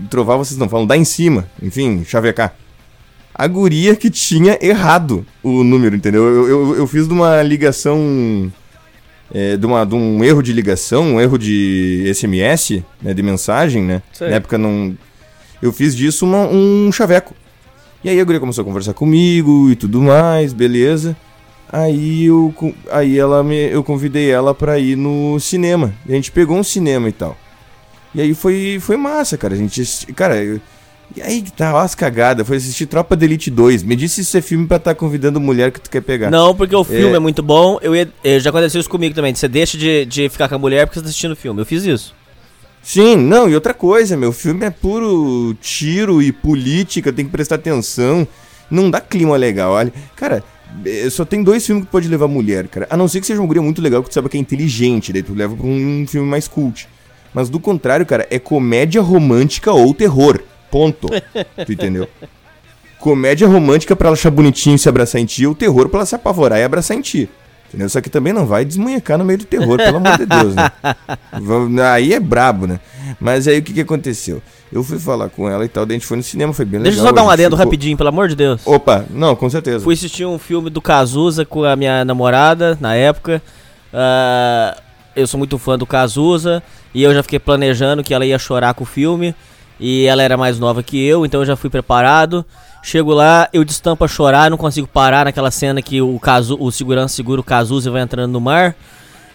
Trovar vocês não falam, dá em cima. Enfim, chavecar. A guria que tinha errado o número, entendeu? Eu, eu, eu fiz de uma ligação é, de, uma, de um erro de ligação, um erro de SMS, né, de mensagem, né? Sei. Na época não. Eu fiz disso uma- um chaveco. E aí a guria começou a conversar comigo e tudo mais, beleza. Aí eu, aí ela me, eu convidei ela pra ir no cinema. E a gente pegou um cinema e tal. E aí foi, foi massa, cara. A gente, cara, E aí que tá, ó as cagadas. Foi assistir Tropa de Elite 2. Me disse se isso é filme pra estar convidando mulher que tu quer pegar. Não, porque o filme é, muito bom. Eu, ia- eh, já aconteceu isso comigo também. Você deixa de, de ficar com a mulher porque você tá assistindo o filme. Eu fiz isso. Sim, não, e outra coisa, meu filme é puro tiro e política, tem que prestar atenção. Não dá clima legal, olha. Cara, eh, só tem dois filmes que pode levar mulher, cara. A não ser que seja um guria muito legal que tu sabe que é inteligente, daí tu leva pra um filme mais cult. Mas do contrário, cara, é comédia romântica ou terror. Ponto. tu entendeu? Comédia romântica pra ela achar bonitinho e se abraçar em ti, ou terror pra ela se apavorar e abraçar em ti. Entendeu? Só que também não vai desmunhecar no meio do terror, pelo amor de Deus, né? Aí é brabo, né? Mas aí o que que aconteceu? Eu fui falar com ela e tal, daí a gente foi no cinema, foi bem Deixa eu legal. só dar um adendo ficou- rapidinho, pelo amor de Deus. Opa, não, com certeza. Fui assistir um filme do Cazuza com a minha namorada na época. Ah, eu sou muito fã do Cazuza e eu já fiquei planejando que ela ia chorar com o filme. E ela era mais nova que eu, então eu já fui preparado. Chego lá, eu destampo a chorar, não consigo parar naquela cena que o, Cazu, o segurança segura o Cazuza e vai entrando no mar.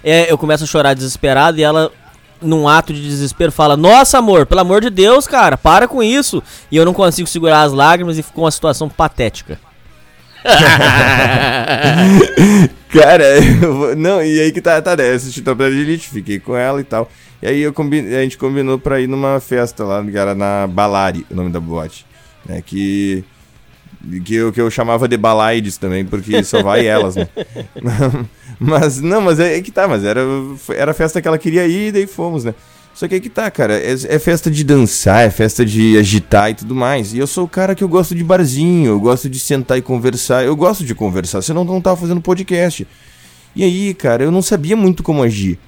É, eu começo a chorar desesperado e ela, num ato de desespero, fala: Nossa, amor, pelo amor de Deus, cara, para com isso. E eu não consigo segurar as lágrimas e ficou uma situação patética. Cara, não, e aí que tá, tá, né? Assisti Tropa de Elite, fiquei com ela e tal. E aí a gente combinou pra ir numa festa lá, que era na Balari, o nome da boate. Né, que, que, eu, que eu chamava de Balaides também, porque só vai elas, né? mas, não, mas é, é que tá, mas era, era a festa que ela queria ir e daí fomos, né? Só que aí que tá, cara, é, é festa de dançar, é festa de agitar e tudo mais. E eu sou o cara que eu gosto de barzinho, eu gosto de sentar e conversar, eu gosto de conversar, senão não tava fazendo podcast. E aí, cara, eu não sabia muito como agir,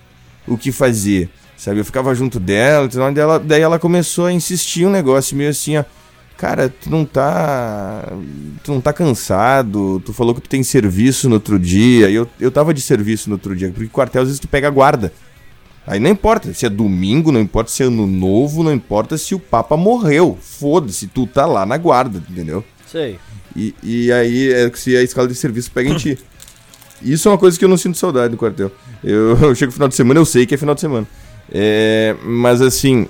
o que fazer, sabe? Eu ficava junto dela, e daí ela, daí ela começou a insistir um negócio meio assim, ó. Cara, tu não tá. Tu não tá cansado. Tu falou que tu tem serviço no outro dia. E eu, eu tava de serviço no outro dia. Porque quartel às vezes tu pega a guarda. Aí não importa se é domingo, não importa se é ano novo, não importa se o Papa morreu. Foda-se, tu tá lá na guarda, entendeu? Sei. E, e aí, é que se a escala de serviço pega em ti. Isso é uma coisa que eu não sinto saudade do quartel. Eu, eu chego no final de semana, eu sei que é final de semana. É, mas assim.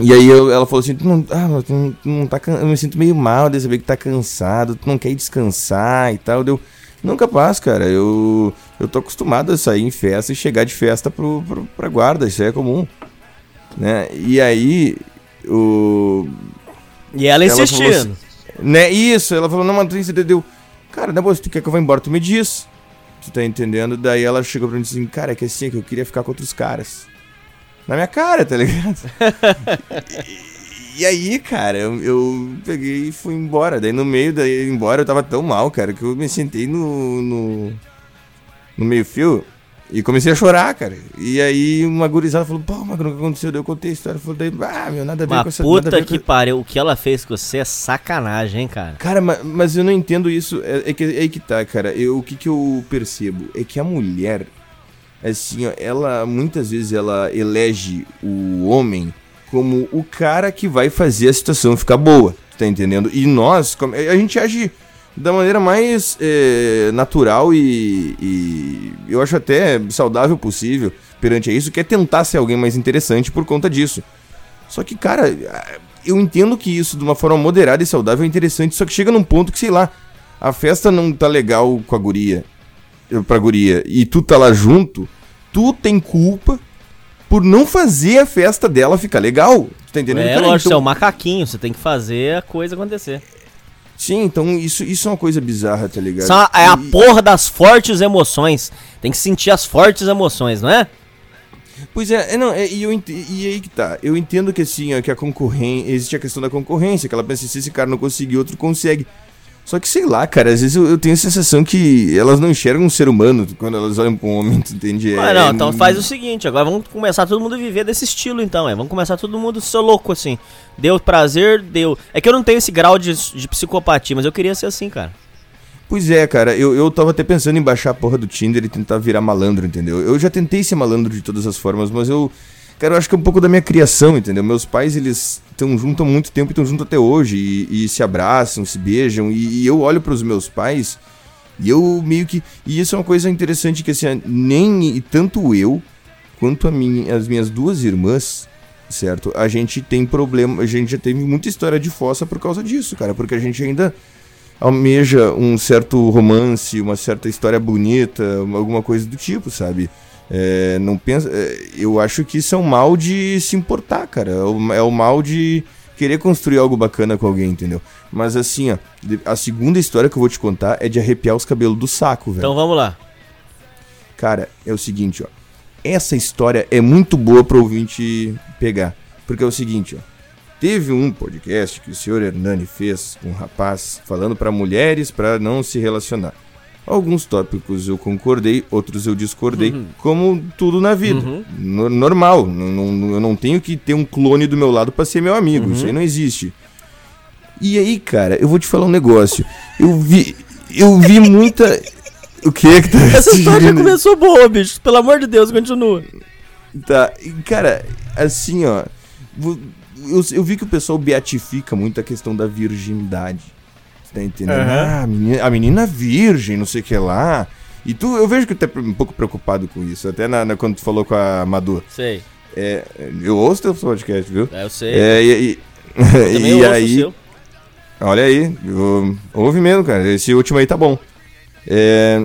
E aí eu- ela falou assim: tu não, ah, tu não, tu não tá Eu me sinto meio mal de saber que tá cansado, tu não quer descansar e tal. Deu. Não capaz, cara. Eu, eu tô acostumado a sair em festa e chegar de festa pro, pro, pra guarda, isso aí é comum. Né? E aí. O, E ela falou insistindo. assim- né, isso, ela falou, não, mas tu entendeu? Cara, se tu quer que eu vá embora, tu me diz. Tu tá entendendo? Daí ela chegou pra mim e disse assim, cara, é que assim, é que eu queria ficar com outros caras. Na minha cara, tá ligado? e, e aí, cara, eu, eu peguei e fui embora. Daí no meio da ir embora eu tava tão mal, cara, que eu me sentei no. no, no meio-fio. E comecei a chorar, cara. E aí uma gurizada falou, pô, mas o que aconteceu? Daí eu contei a história. Falou, daí, ah, meu, nada a ver com Mas essa nada a puta que com- pariu, o que ela fez com você é sacanagem, hein, cara. Cara, ma- mas, eu não entendo isso. É, é que, é aí que tá, cara. Eu, o que, que eu percebo? É que a mulher, assim, ó, ela muitas vezes ela elege o homem como o cara que vai fazer a situação ficar boa. Tá entendendo? E nós, a gente age da maneira mais é, natural e, e eu acho até saudável possível perante isso, que é tentar ser alguém mais interessante por conta disso. Só que, cara, eu entendo que isso de uma forma moderada e saudável é interessante, só que chega num ponto que, sei lá, a festa não tá legal com a guria, pra guria, e tu tá lá junto, tu tem culpa por não fazer a festa dela ficar legal. Tu tá entendendo? É Cara, lógico, você é então- um macaquinho, você tem que fazer a coisa acontecer. Sim, então isso, isso é uma coisa bizarra, tá ligado? Isso é a- é a E- porra das fortes emoções. Tem que sentir as fortes emoções, não é? Pois é, é, não, é, e, eu ent- e aí que tá. Eu entendo que assim, ó, que a concorrência. Existe a questão da concorrência, que ela pensa se esse cara não conseguir, outro consegue. Só que sei lá, cara, às vezes eu, eu tenho a sensação que elas não enxergam um ser humano quando elas olham pra um homem, tu entende? Ah, É- não, é- então faz o seguinte, agora vamos começar todo mundo a viver desse estilo então, é. Vamos começar todo mundo ser louco assim. Deu prazer, deu. É que eu não tenho esse grau de, de psicopatia, mas eu queria ser assim, cara. Pois é, cara, eu, eu tava até pensando em baixar a porra do Tinder e tentar virar malandro, entendeu? Eu já tentei ser malandro de todas as formas, mas eu. Cara, eu acho que é um pouco da minha criação, entendeu? Meus pais, eles estão juntos há muito tempo e estão juntos até hoje. E, e se abraçam, se beijam. E, e eu olho pros meus pais e eu meio que. E isso é uma coisa interessante que, assim, nem tanto eu quanto a as minhas duas irmãs certo? A gente tem problema, a gente já teve muita história de fossa por causa disso, cara, porque a gente ainda almeja um certo romance, uma certa história bonita, alguma coisa do tipo, sabe? É, não pensa, é, eu acho que isso é um mal de se importar, cara. É o, é o mal de querer construir algo bacana com alguém, entendeu? Mas assim, ó, a segunda história que eu vou te contar é de arrepiar os cabelos do saco, velho. Então vamos lá. Cara, é o seguinte, ó. Essa história é muito boa pro ouvinte pegar. Porque é o seguinte, ó. Teve um podcast que o senhor Hernani fez com um rapaz falando pra mulheres pra não se relacionar. Alguns tópicos eu concordei, outros eu discordei, Uhum. como tudo na vida. No- normal. Eu não tenho que ter um clone do meu lado pra ser meu amigo. Uhum. Isso aí não existe. E aí, cara, eu vou te falar um negócio. Eu vi. Eu vi muita. O que que tá Essa história já começou boa, bicho. Pelo amor de Deus, continua. Tá, cara, assim, ó. Eu, eu vi que o pessoal beatifica muito a questão da virgindade. Tá entendendo? Aham. Ah, a menina, a menina virgem, não sei o que lá. E tu, eu vejo que tu é um pouco preocupado com isso. Até na, na- quando tu falou com a Madu. Sei. É, eu ouço teu podcast, viu? É, eu sei. É, e, e, Eu e aí. Olha aí, eu- ouve mesmo, cara. Esse último aí tá bom. É,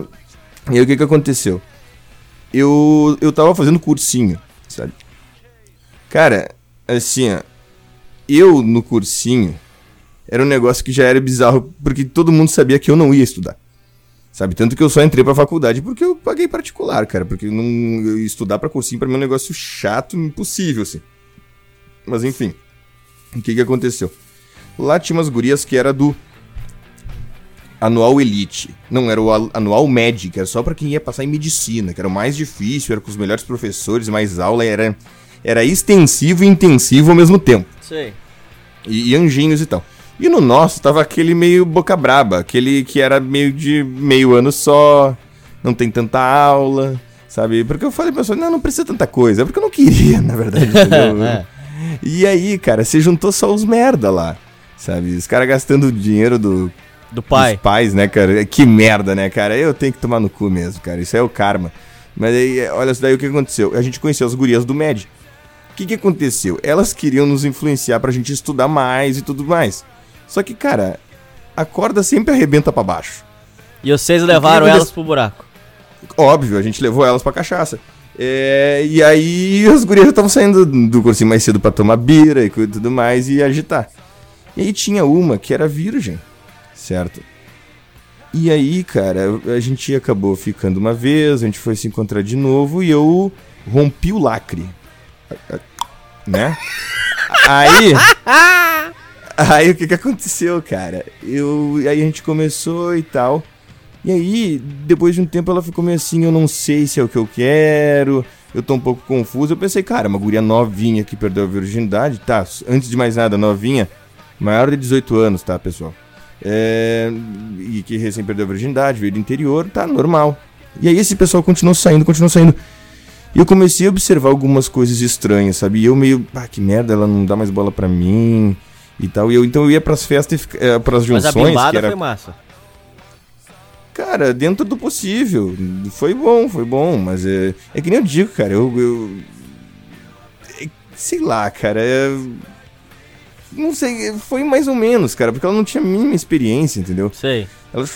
e aí o que que aconteceu? Eu, eu tava fazendo cursinho, sabe? Cara, assim, ó. Eu no cursinho era um negócio que já era bizarro, porque todo mundo sabia que eu não ia estudar. Sabe? Tanto que eu só entrei pra faculdade porque eu paguei particular, cara. Porque não, estudar pra cursinho pra mim é um negócio chato, impossível, assim. Mas enfim. O que que aconteceu? Lá tinha umas gurias que era do Anual Elite. Não, era o al- Anual que era só pra quem ia passar em medicina, que era o mais difícil, era com os melhores professores, mais aula, era, era extensivo e intensivo ao mesmo tempo. Sei. E, e anjinhos e tal. E no nosso tava aquele meio boca braba, aquele que era meio de meio ano só, não tem tanta aula, sabe? Porque eu falei pra pessoa, não, não precisa tanta coisa, é porque eu não queria, na verdade, entendeu? É. E aí, cara, você juntou só os merda lá, sabe? Os caras gastando o dinheiro do... Do pai. Dos pais, né, cara? Que merda, né, cara? Eu tenho que tomar no cu mesmo, cara. Isso é o karma. Mas aí, olha isso daí o que aconteceu. A gente conheceu as gurias do MED. O que que aconteceu? Elas queriam nos influenciar pra gente estudar mais e tudo mais. Só que, cara, a corda sempre arrebenta pra baixo. E vocês levaram elas pro buraco. Óbvio, a gente levou elas pra cachaça. É, e aí as gurias estavam saindo do cursinho mais cedo pra tomar bira e tudo mais e agitar. E aí tinha uma que era virgem, certo? E aí, cara, a gente acabou ficando uma vez, a gente foi se encontrar de novo e eu rompi o lacre. Né? Aí. Aí o que que aconteceu, cara? Eu, aí a gente começou e tal. E aí, depois de um tempo, ela ficou meio assim: eu não sei se é o que eu quero, eu tô um pouco confuso. Eu pensei, cara, uma guria novinha que perdeu a virgindade, tá? Antes de mais nada, novinha, maior de 18 anos, tá, pessoal? É, e que recém perdeu a virgindade, veio do interior, tá normal. E aí esse pessoal continuou saindo, continuou saindo. E eu comecei a observar algumas coisas estranhas, sabe? E eu meio, ah, que merda, ela não dá mais bola pra mim e tal. E eu, então eu ia pras festas, e eh, pras Mas a junções, bimbada que era foi massa. Cara, dentro do possível. Foi bom, foi bom, mas é, é que nem eu digo, cara, eu. eu é, sei lá, cara, é, não sei, foi mais ou menos, cara, porque ela não tinha a mínima experiência, entendeu? Sei. Ela,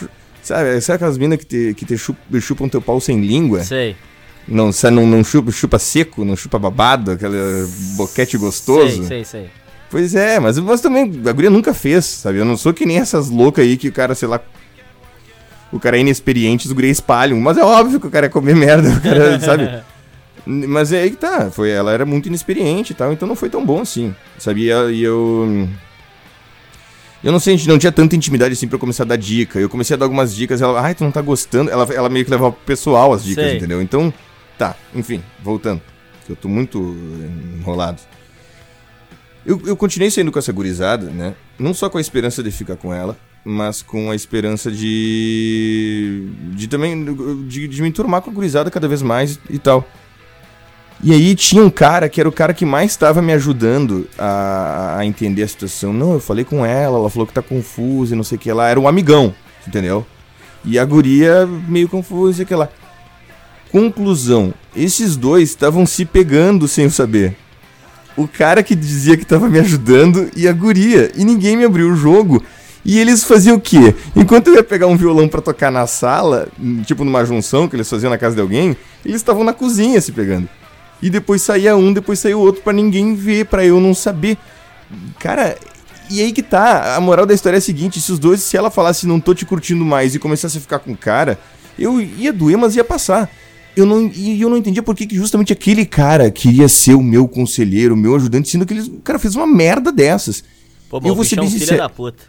sabe, sabe aquelas minas que te, que te chup- chupam teu pau sem língua? Sei. Não, não, não chupa, chupa seco, não chupa babado, aquele boquete gostoso. Sei, sei, sei. Pois é, mas, mas também a guria nunca fez, sabe? Eu não sou que nem essas loucas aí que o cara, sei lá. O cara é inexperiente, os gurias espalham. Mas é óbvio que o cara é comer merda, o cara, sabe? Mas é aí que tá. Foi, ela era muito inexperiente e tal, então não foi tão bom assim. Sabe? E eu- eu. Não sei, a gente não tinha tanta intimidade assim pra eu começar a dar dica. Eu comecei a dar algumas dicas, ela, ai, tu não tá gostando. Ela, ela meio que levava pro pessoal as dicas, Sei. entendeu? Então, tá, enfim, voltando. que Eu tô muito enrolado. Eu, eu continuei saindo com essa gurizada, né? Não só com a esperança de ficar com ela, mas com a esperança de. de também. de, de me enturmar com a gurizada cada vez mais e tal. E aí tinha um cara que era o cara que mais estava me ajudando a, a entender a situação. Não, eu falei com ela, ela falou que tá confusa e não sei o que lá. Era um amigão, entendeu? E a guria meio confusa e que lá. Conclusão: esses dois estavam se pegando sem eu saber. O cara que dizia que tava me ajudando e a guria. E ninguém me abriu o jogo. E eles faziam o quê? Enquanto eu ia pegar um violão pra tocar na sala, tipo numa junção que eles faziam na casa de alguém, eles estavam na cozinha se pegando. E depois saía um, depois saía o outro pra ninguém ver, pra eu não saber. Cara, e aí que tá, a moral da história é a seguinte, se os dois, se ela falasse não tô te curtindo mais e começasse a ficar com o cara, eu ia doer, mas ia passar. Eu não, e eu não entendia por que que justamente aquele cara queria ser o meu conselheiro, o meu ajudante, sendo que ele, o cara fez uma merda dessas. Pô, Eu bom, vou o ser bem sincero. da puta.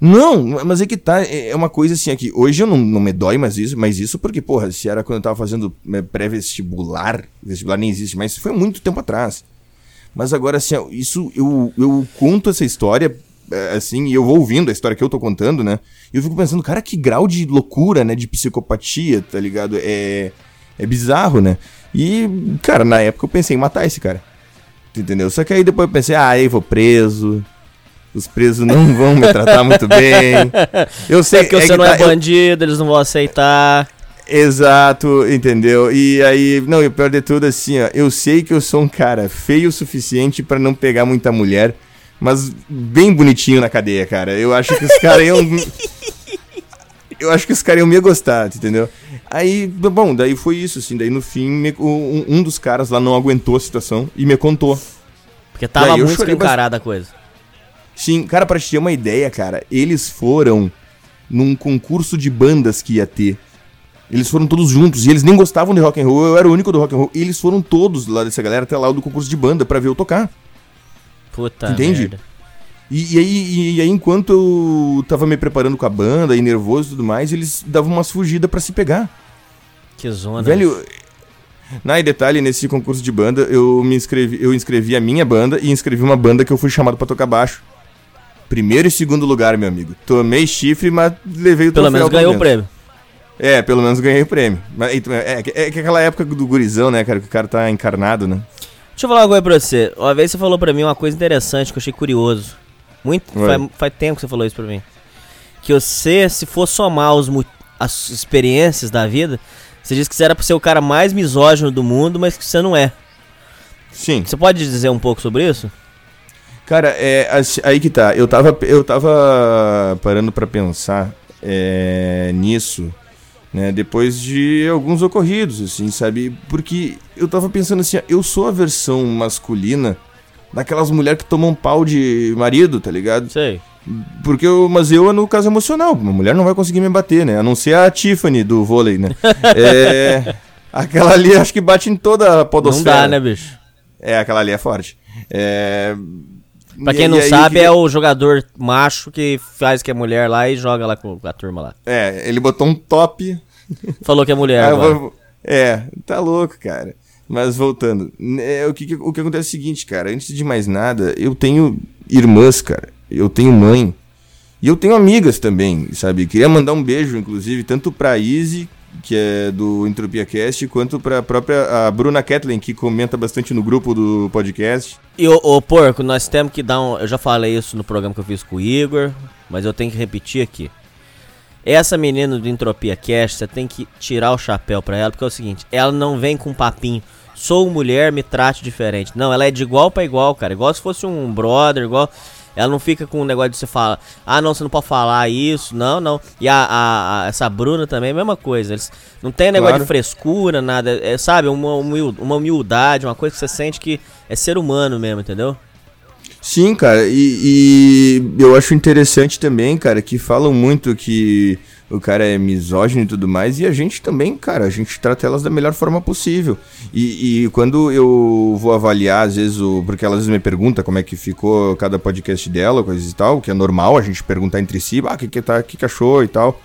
Não, mas é que tá, é é uma coisa assim aqui. Hoje eu não, não me dói mais isso, mas isso porque, porra, se era quando eu tava fazendo é, pré-vestibular, vestibular nem existe, mas foi muito tempo atrás. Mas agora, assim, isso eu, eu conto essa história, é, assim, e eu vou ouvindo a história que eu tô contando, né? E eu fico pensando, cara, que grau de loucura, né? De psicopatia, tá ligado? É, é bizarro, né? E, cara, na época eu pensei em matar esse cara. Entendeu? Só que aí depois eu pensei, ah, aí vou preso. Os presos não vão me tratar muito bem. Eu sei É porque você que não é tá- eu- bandido, eles não vão aceitar. Exato, entendeu? E aí, não, e o pior de tudo, assim, ó, eu sei que eu sou um cara feio o suficiente pra não pegar muita mulher, mas bem bonitinho na cadeia, cara. Eu acho que os caras iam. eu acho que os caras iam me gostar, entendeu? Aí, bom, daí foi isso, assim, daí no fim, me- um, um dos caras lá não aguentou a situação e me contou. Porque tava Daí muito escancarada a coisa. Sim, cara, pra te ter uma ideia, cara, eles foram num concurso de bandas que ia ter. Eles foram todos juntos e eles nem gostavam de rock and roll, eu era o único do rock and roll. E eles foram todos lá dessa galera até lá do concurso de banda pra ver eu tocar. Puta Entende? merda. E, e aí, e, aí, enquanto eu tava me preparando com a banda e nervoso e tudo mais, eles davam umas fugidas pra se pegar. Que zona. Velho, na e detalhe, nesse concurso de banda, eu me inscrevi, eu inscrevi a minha banda e inscrevi uma banda que eu fui chamado pra tocar baixo. Primeiro e segundo lugar, meu amigo. Tomei chifre, mas levei o Pelo menos ganhou o prêmio. É, pelo menos ganhei o prêmio. Mas, então, é, é, é que aquela época do gurizão, né, cara, que o cara tá encarnado, né? Deixa eu falar uma coisa pra você. Uma vez você falou pra mim uma coisa interessante que eu achei curioso. Muito. Faz, faz tempo que você falou isso pra mim. Que você, se for somar os, as experiências da vida, você disse que você era pra ser o cara mais misógino do mundo, mas que você não é. Sim. Você pode dizer um pouco sobre isso? Cara, é aí que tá. Eu tava, eu tava parando pra pensar é, nisso, né? Depois de alguns ocorridos, assim, sabe? Porque eu tava pensando assim, eu sou a versão masculina daquelas mulheres que tomam pau de marido, tá ligado? Sei. Porque eu, mas eu no caso emocional, uma mulher não vai conseguir me bater, né? A não ser a Tiffany do vôlei, né? é, aquela ali acho que bate em toda a podosfera. Não dá, né, bicho? É, aquela ali é forte. É... Pra e- quem e não aí sabe, que- é o jogador macho que faz que é mulher lá e joga lá com a turma lá. É, ele botou um top. Falou que é mulher Ah, vou- É, tá louco, cara. Mas voltando, né, o que, o que acontece é o seguinte, cara. Antes de mais nada, eu tenho irmãs, cara. Eu tenho mãe. E eu tenho amigas também, sabe? Queria mandar um beijo, inclusive, tanto pra Izzy, que é do Entropia Cast, quanto pra própria a Bruna Kathleen, que comenta bastante no grupo do podcast. E ô, porco, nós temos que dar um. Eu já falei isso no programa que eu fiz com o Igor, mas eu tenho que repetir aqui. Essa menina do Entropia Cast, você tem que tirar o chapéu pra ela, porque é o seguinte: ela não vem com papinho. Sou mulher, me trate diferente. Não, ela é de igual pra igual, cara. Igual se fosse um brother, igual. Ela não fica com o negócio de você falar, ah, não, você não pode falar isso. Não, não. E a, a- a- essa Bruna também é a mesma coisa. Eles não tem negócio Claro. de frescura, nada. É, sabe, uma, uma humildade, uma coisa que você sente que é ser humano mesmo, entendeu? Sim, cara, e, e eu acho interessante também, cara, que falam muito que o cara é misógino e tudo mais, e a gente também, cara, a gente trata elas da melhor forma possível. E, e quando eu vou avaliar, às vezes, o, porque elas me perguntam como é que ficou cada podcast dela, coisas e tal, que é normal a gente perguntar entre si, ah, o que, que, tá, que, que achou e tal.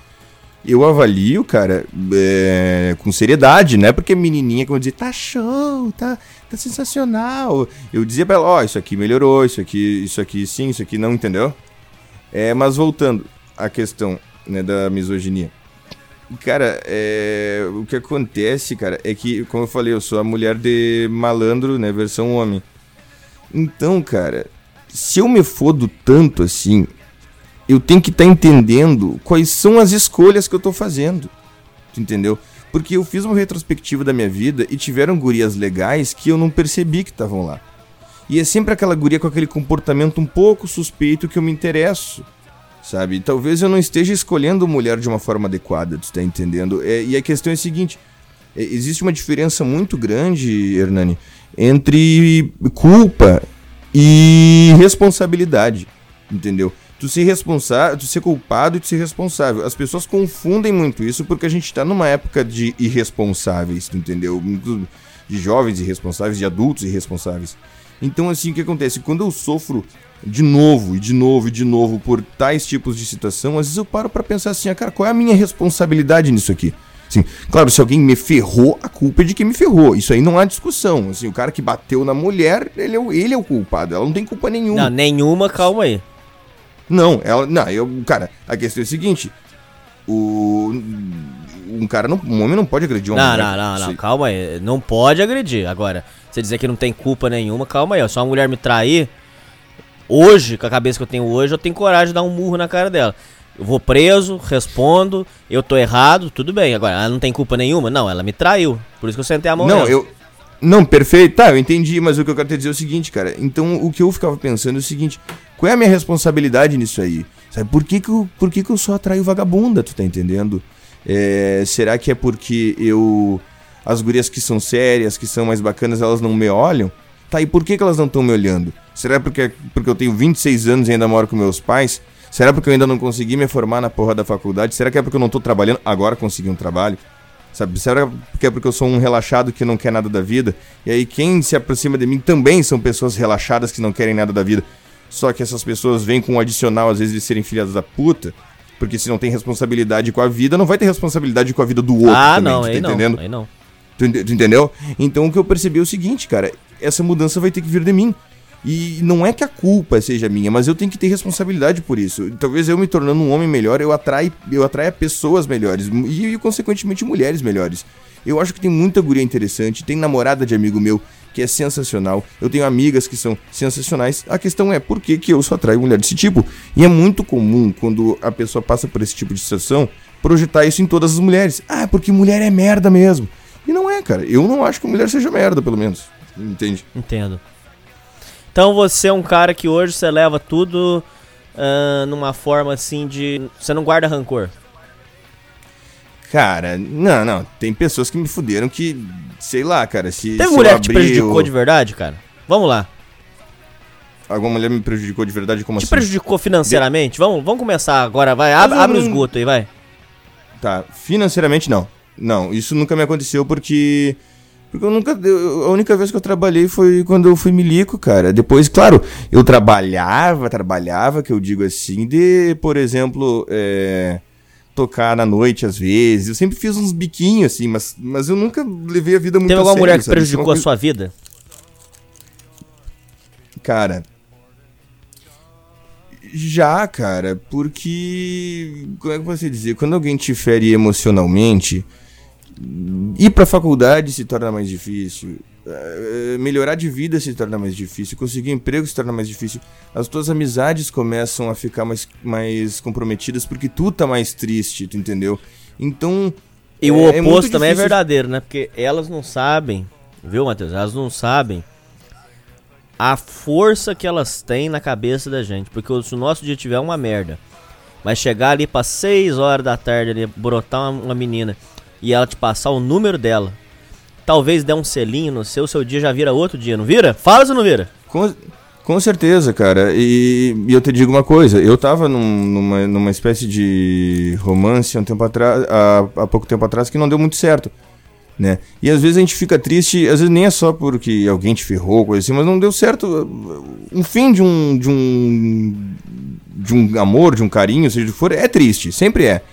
Eu avalio, cara, é, com seriedade, né? Porque menininha, como dizer, tá show, tá, tá sensacional. Eu dizia pra ela, ó, isso aqui melhorou, isso aqui, isso aqui sim, isso aqui não, entendeu? É, mas voltando à questão né, da misoginia. Cara, é, o que acontece, cara, é que, como eu falei, eu sou a mulher de malandro, né, versão homem. Então, cara, se eu me fodo tanto assim, eu tenho que estar entendendo quais são as escolhas que eu tô fazendo. Tu entendeu? Porque eu fiz uma retrospectiva da minha vida e tiveram gurias legais que eu não percebi que estavam lá. E é sempre aquela guria com aquele comportamento um pouco suspeito que eu me interesso. Sabe? Talvez eu não esteja escolhendo mulher de uma forma adequada, tu tá entendendo? É, e a questão é a seguinte: é, existe uma diferença muito grande, Hernani, entre culpa e responsabilidade. Entendeu? Tu ser responsável, tu ser culpado e tu ser responsável. As pessoas confundem muito isso porque a gente tá numa época de irresponsáveis, entendeu? De jovens irresponsáveis, de adultos irresponsáveis. Então, assim, o que acontece? Quando eu sofro de novo, e de novo, e de novo por tais tipos de situação, às vezes eu paro pra pensar assim, ah, cara, qual é a minha responsabilidade nisso aqui? Assim, claro, se alguém me ferrou, a culpa é de quem me ferrou. Isso aí não há discussão. Assim, o cara que bateu na mulher, ele é o, ele é o culpado. Ela não tem culpa nenhuma. Não, nenhuma, calma aí. Não, ela. Não, eu. Cara, a questão é a seguinte. O. Um cara não. Um homem não pode agredir uma Não, mulher. não, não, não, calma aí. Não pode agredir. Agora, você dizer que não tem culpa nenhuma, calma aí. ó. Se uma mulher me trair, hoje, com a cabeça que eu tenho hoje, eu tenho coragem de dar um murro na cara dela. Eu vou preso, respondo, eu tô errado, tudo bem. Agora, ela não tem culpa nenhuma? Não, ela me traiu. Por isso que eu sentei a mão Não, nela. eu. Não, perfeito. Tá, eu entendi, mas o que eu quero te dizer é o seguinte, cara. Então, o que eu ficava pensando é o seguinte: qual é a minha responsabilidade nisso aí? Sabe, por que, que, eu, por que, que eu só atraio vagabunda, tu tá entendendo? É, será que é porque eu. As gurias que são sérias, que são mais bacanas, elas não me olham? Tá, e por que, que elas não estão me olhando? Será porque, porque eu tenho 26 anos e ainda moro com meus pais? Será porque eu ainda não consegui me formar na porra da faculdade? Será que é porque eu não tô trabalhando? Agora consegui um trabalho? Sabe, será que é porque eu sou um relaxado que não quer nada da vida? E aí quem se aproxima de mim também são pessoas relaxadas que não querem nada da vida. Só que essas pessoas vêm com um adicional, às vezes, de serem filhas da puta. Porque se não tem responsabilidade com a vida, não vai ter responsabilidade com a vida do outro ah, também, não, tu tá aí não, entendendo? aí não. Tu, tu entendeu? Então o que eu percebi é o seguinte, cara, essa mudança vai ter que vir de mim. E não é que a culpa seja minha, mas eu tenho que ter responsabilidade por isso. Talvez eu me tornando um homem melhor, eu atrai, eu atraia pessoas melhores e, e, consequentemente mulheres melhores. Eu acho que tem muita guria interessante, tem namorada de amigo meu que é sensacional. Eu tenho amigas que são sensacionais. A questão é por que, que eu só atraio mulher desse tipo? E é muito comum quando a pessoa passa por esse tipo de situação projetar isso em todas as mulheres. Ah, porque mulher é merda mesmo. E não é, cara. Eu não acho que mulher seja merda, pelo menos. Entende? Entendo. Então você é um cara que hoje você leva tudo ah, numa forma assim de. Você não guarda rancor. Cara, não, não. Tem pessoas que me fuderam que, sei lá, cara, se. Teve se eu mulher que te prejudicou o- de verdade, cara? Vamos lá. Alguma mulher me prejudicou de verdade? Como Te assim? prejudicou financeiramente? Vamos, vamos começar agora, vai. Abre, eu abre o não- esgoto aí, vai. Tá, financeiramente não. Não, isso nunca me aconteceu porque. Porque eu nunca. eu- a única vez que eu trabalhei foi quando eu fui milico, cara. Depois, claro, eu trabalhava, trabalhava, que eu digo assim, de, por exemplo, é, tocar na noite às vezes. Eu sempre fiz uns biquinhos, assim, mas, mas eu nunca levei a vida muito a alguma sério, mulher que sabe? Uma prejudicou a sua vida? Cara. Já, cara, porque. Como é que eu posso dizer? Quando alguém te fere emocionalmente, ir pra faculdade se torna mais difícil. eh, Melhorar de vida se torna mais difícil. Conseguir emprego se torna mais difícil. As tuas amizades começam a ficar mais, mais comprometidas porque tu tá mais triste, tu entendeu? Então. E o é- é oposto também é verdadeiro, né? Porque elas não sabem, viu, Matheus? Elas não sabem a força que elas têm na cabeça da gente. Porque se o nosso dia tiver uma merda, mas chegar ali pra 6 horas da tarde ali, brotar uma, uma menina e ela te passar o número dela, talvez dê um selinho no seu, seu dia já vira outro dia, não vira? Fala se não vira. Com, com certeza, cara. E, e eu te digo uma coisa, eu tava num- numa, numa espécie de romance há, um tempo atrás, há, há pouco tempo atrás que não deu muito certo. Né? E às vezes a gente fica triste, às vezes nem é só porque alguém te ferrou, coisa assim, mas não deu certo. Um fim de um, de um. de um amor, de um carinho, seja o que for, é triste, sempre é.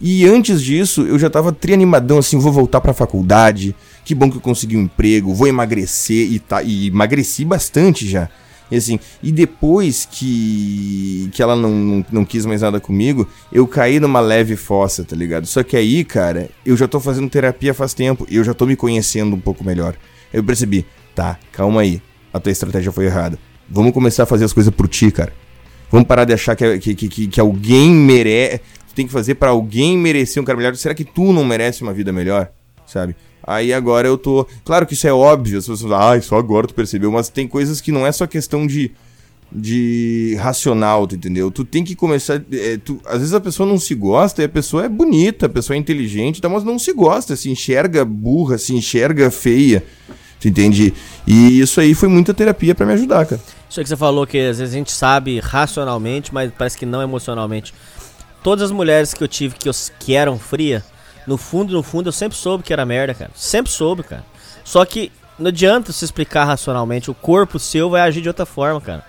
E antes disso, eu já tava trianimadão assim, vou voltar pra faculdade, que bom que eu consegui um emprego, vou emagrecer e tá, e emagreci bastante já. E assim, e depois que que ela não, não, não quis mais nada comigo, eu caí numa leve fossa, tá ligado? Só que aí, cara, eu já tô fazendo terapia faz tempo, e eu já tô me conhecendo um pouco melhor. Eu percebi, tá, calma aí, a tua estratégia foi errada. Vamos começar a fazer as coisas por ti, cara. Vamos parar de achar que, que, que, que alguém merece. Tem que fazer pra alguém merecer um cara melhor. Será que tu não merece uma vida melhor? Sabe? Aí agora eu tô. Claro que isso é óbvio, as pessoas falam, ah, só agora tu percebeu, mas tem coisas que não é só questão de. De racional, tu entendeu? Tu tem que começar. é, tu- às vezes a pessoa não se gosta e a pessoa é bonita, a pessoa é inteligente, tá, mas não se gosta, se enxerga burra, se enxerga feia. Tu entende? E isso aí foi muita terapia pra me ajudar, cara. Isso aí que você falou que às vezes a gente sabe racionalmente, mas parece que não emocionalmente. Todas as mulheres que eu tive que, eu, que eram fria, no fundo, no fundo, eu sempre soube que era merda, cara. Sempre soube, cara. Só que não adianta se explicar racionalmente. O corpo seu vai agir de outra forma, cara.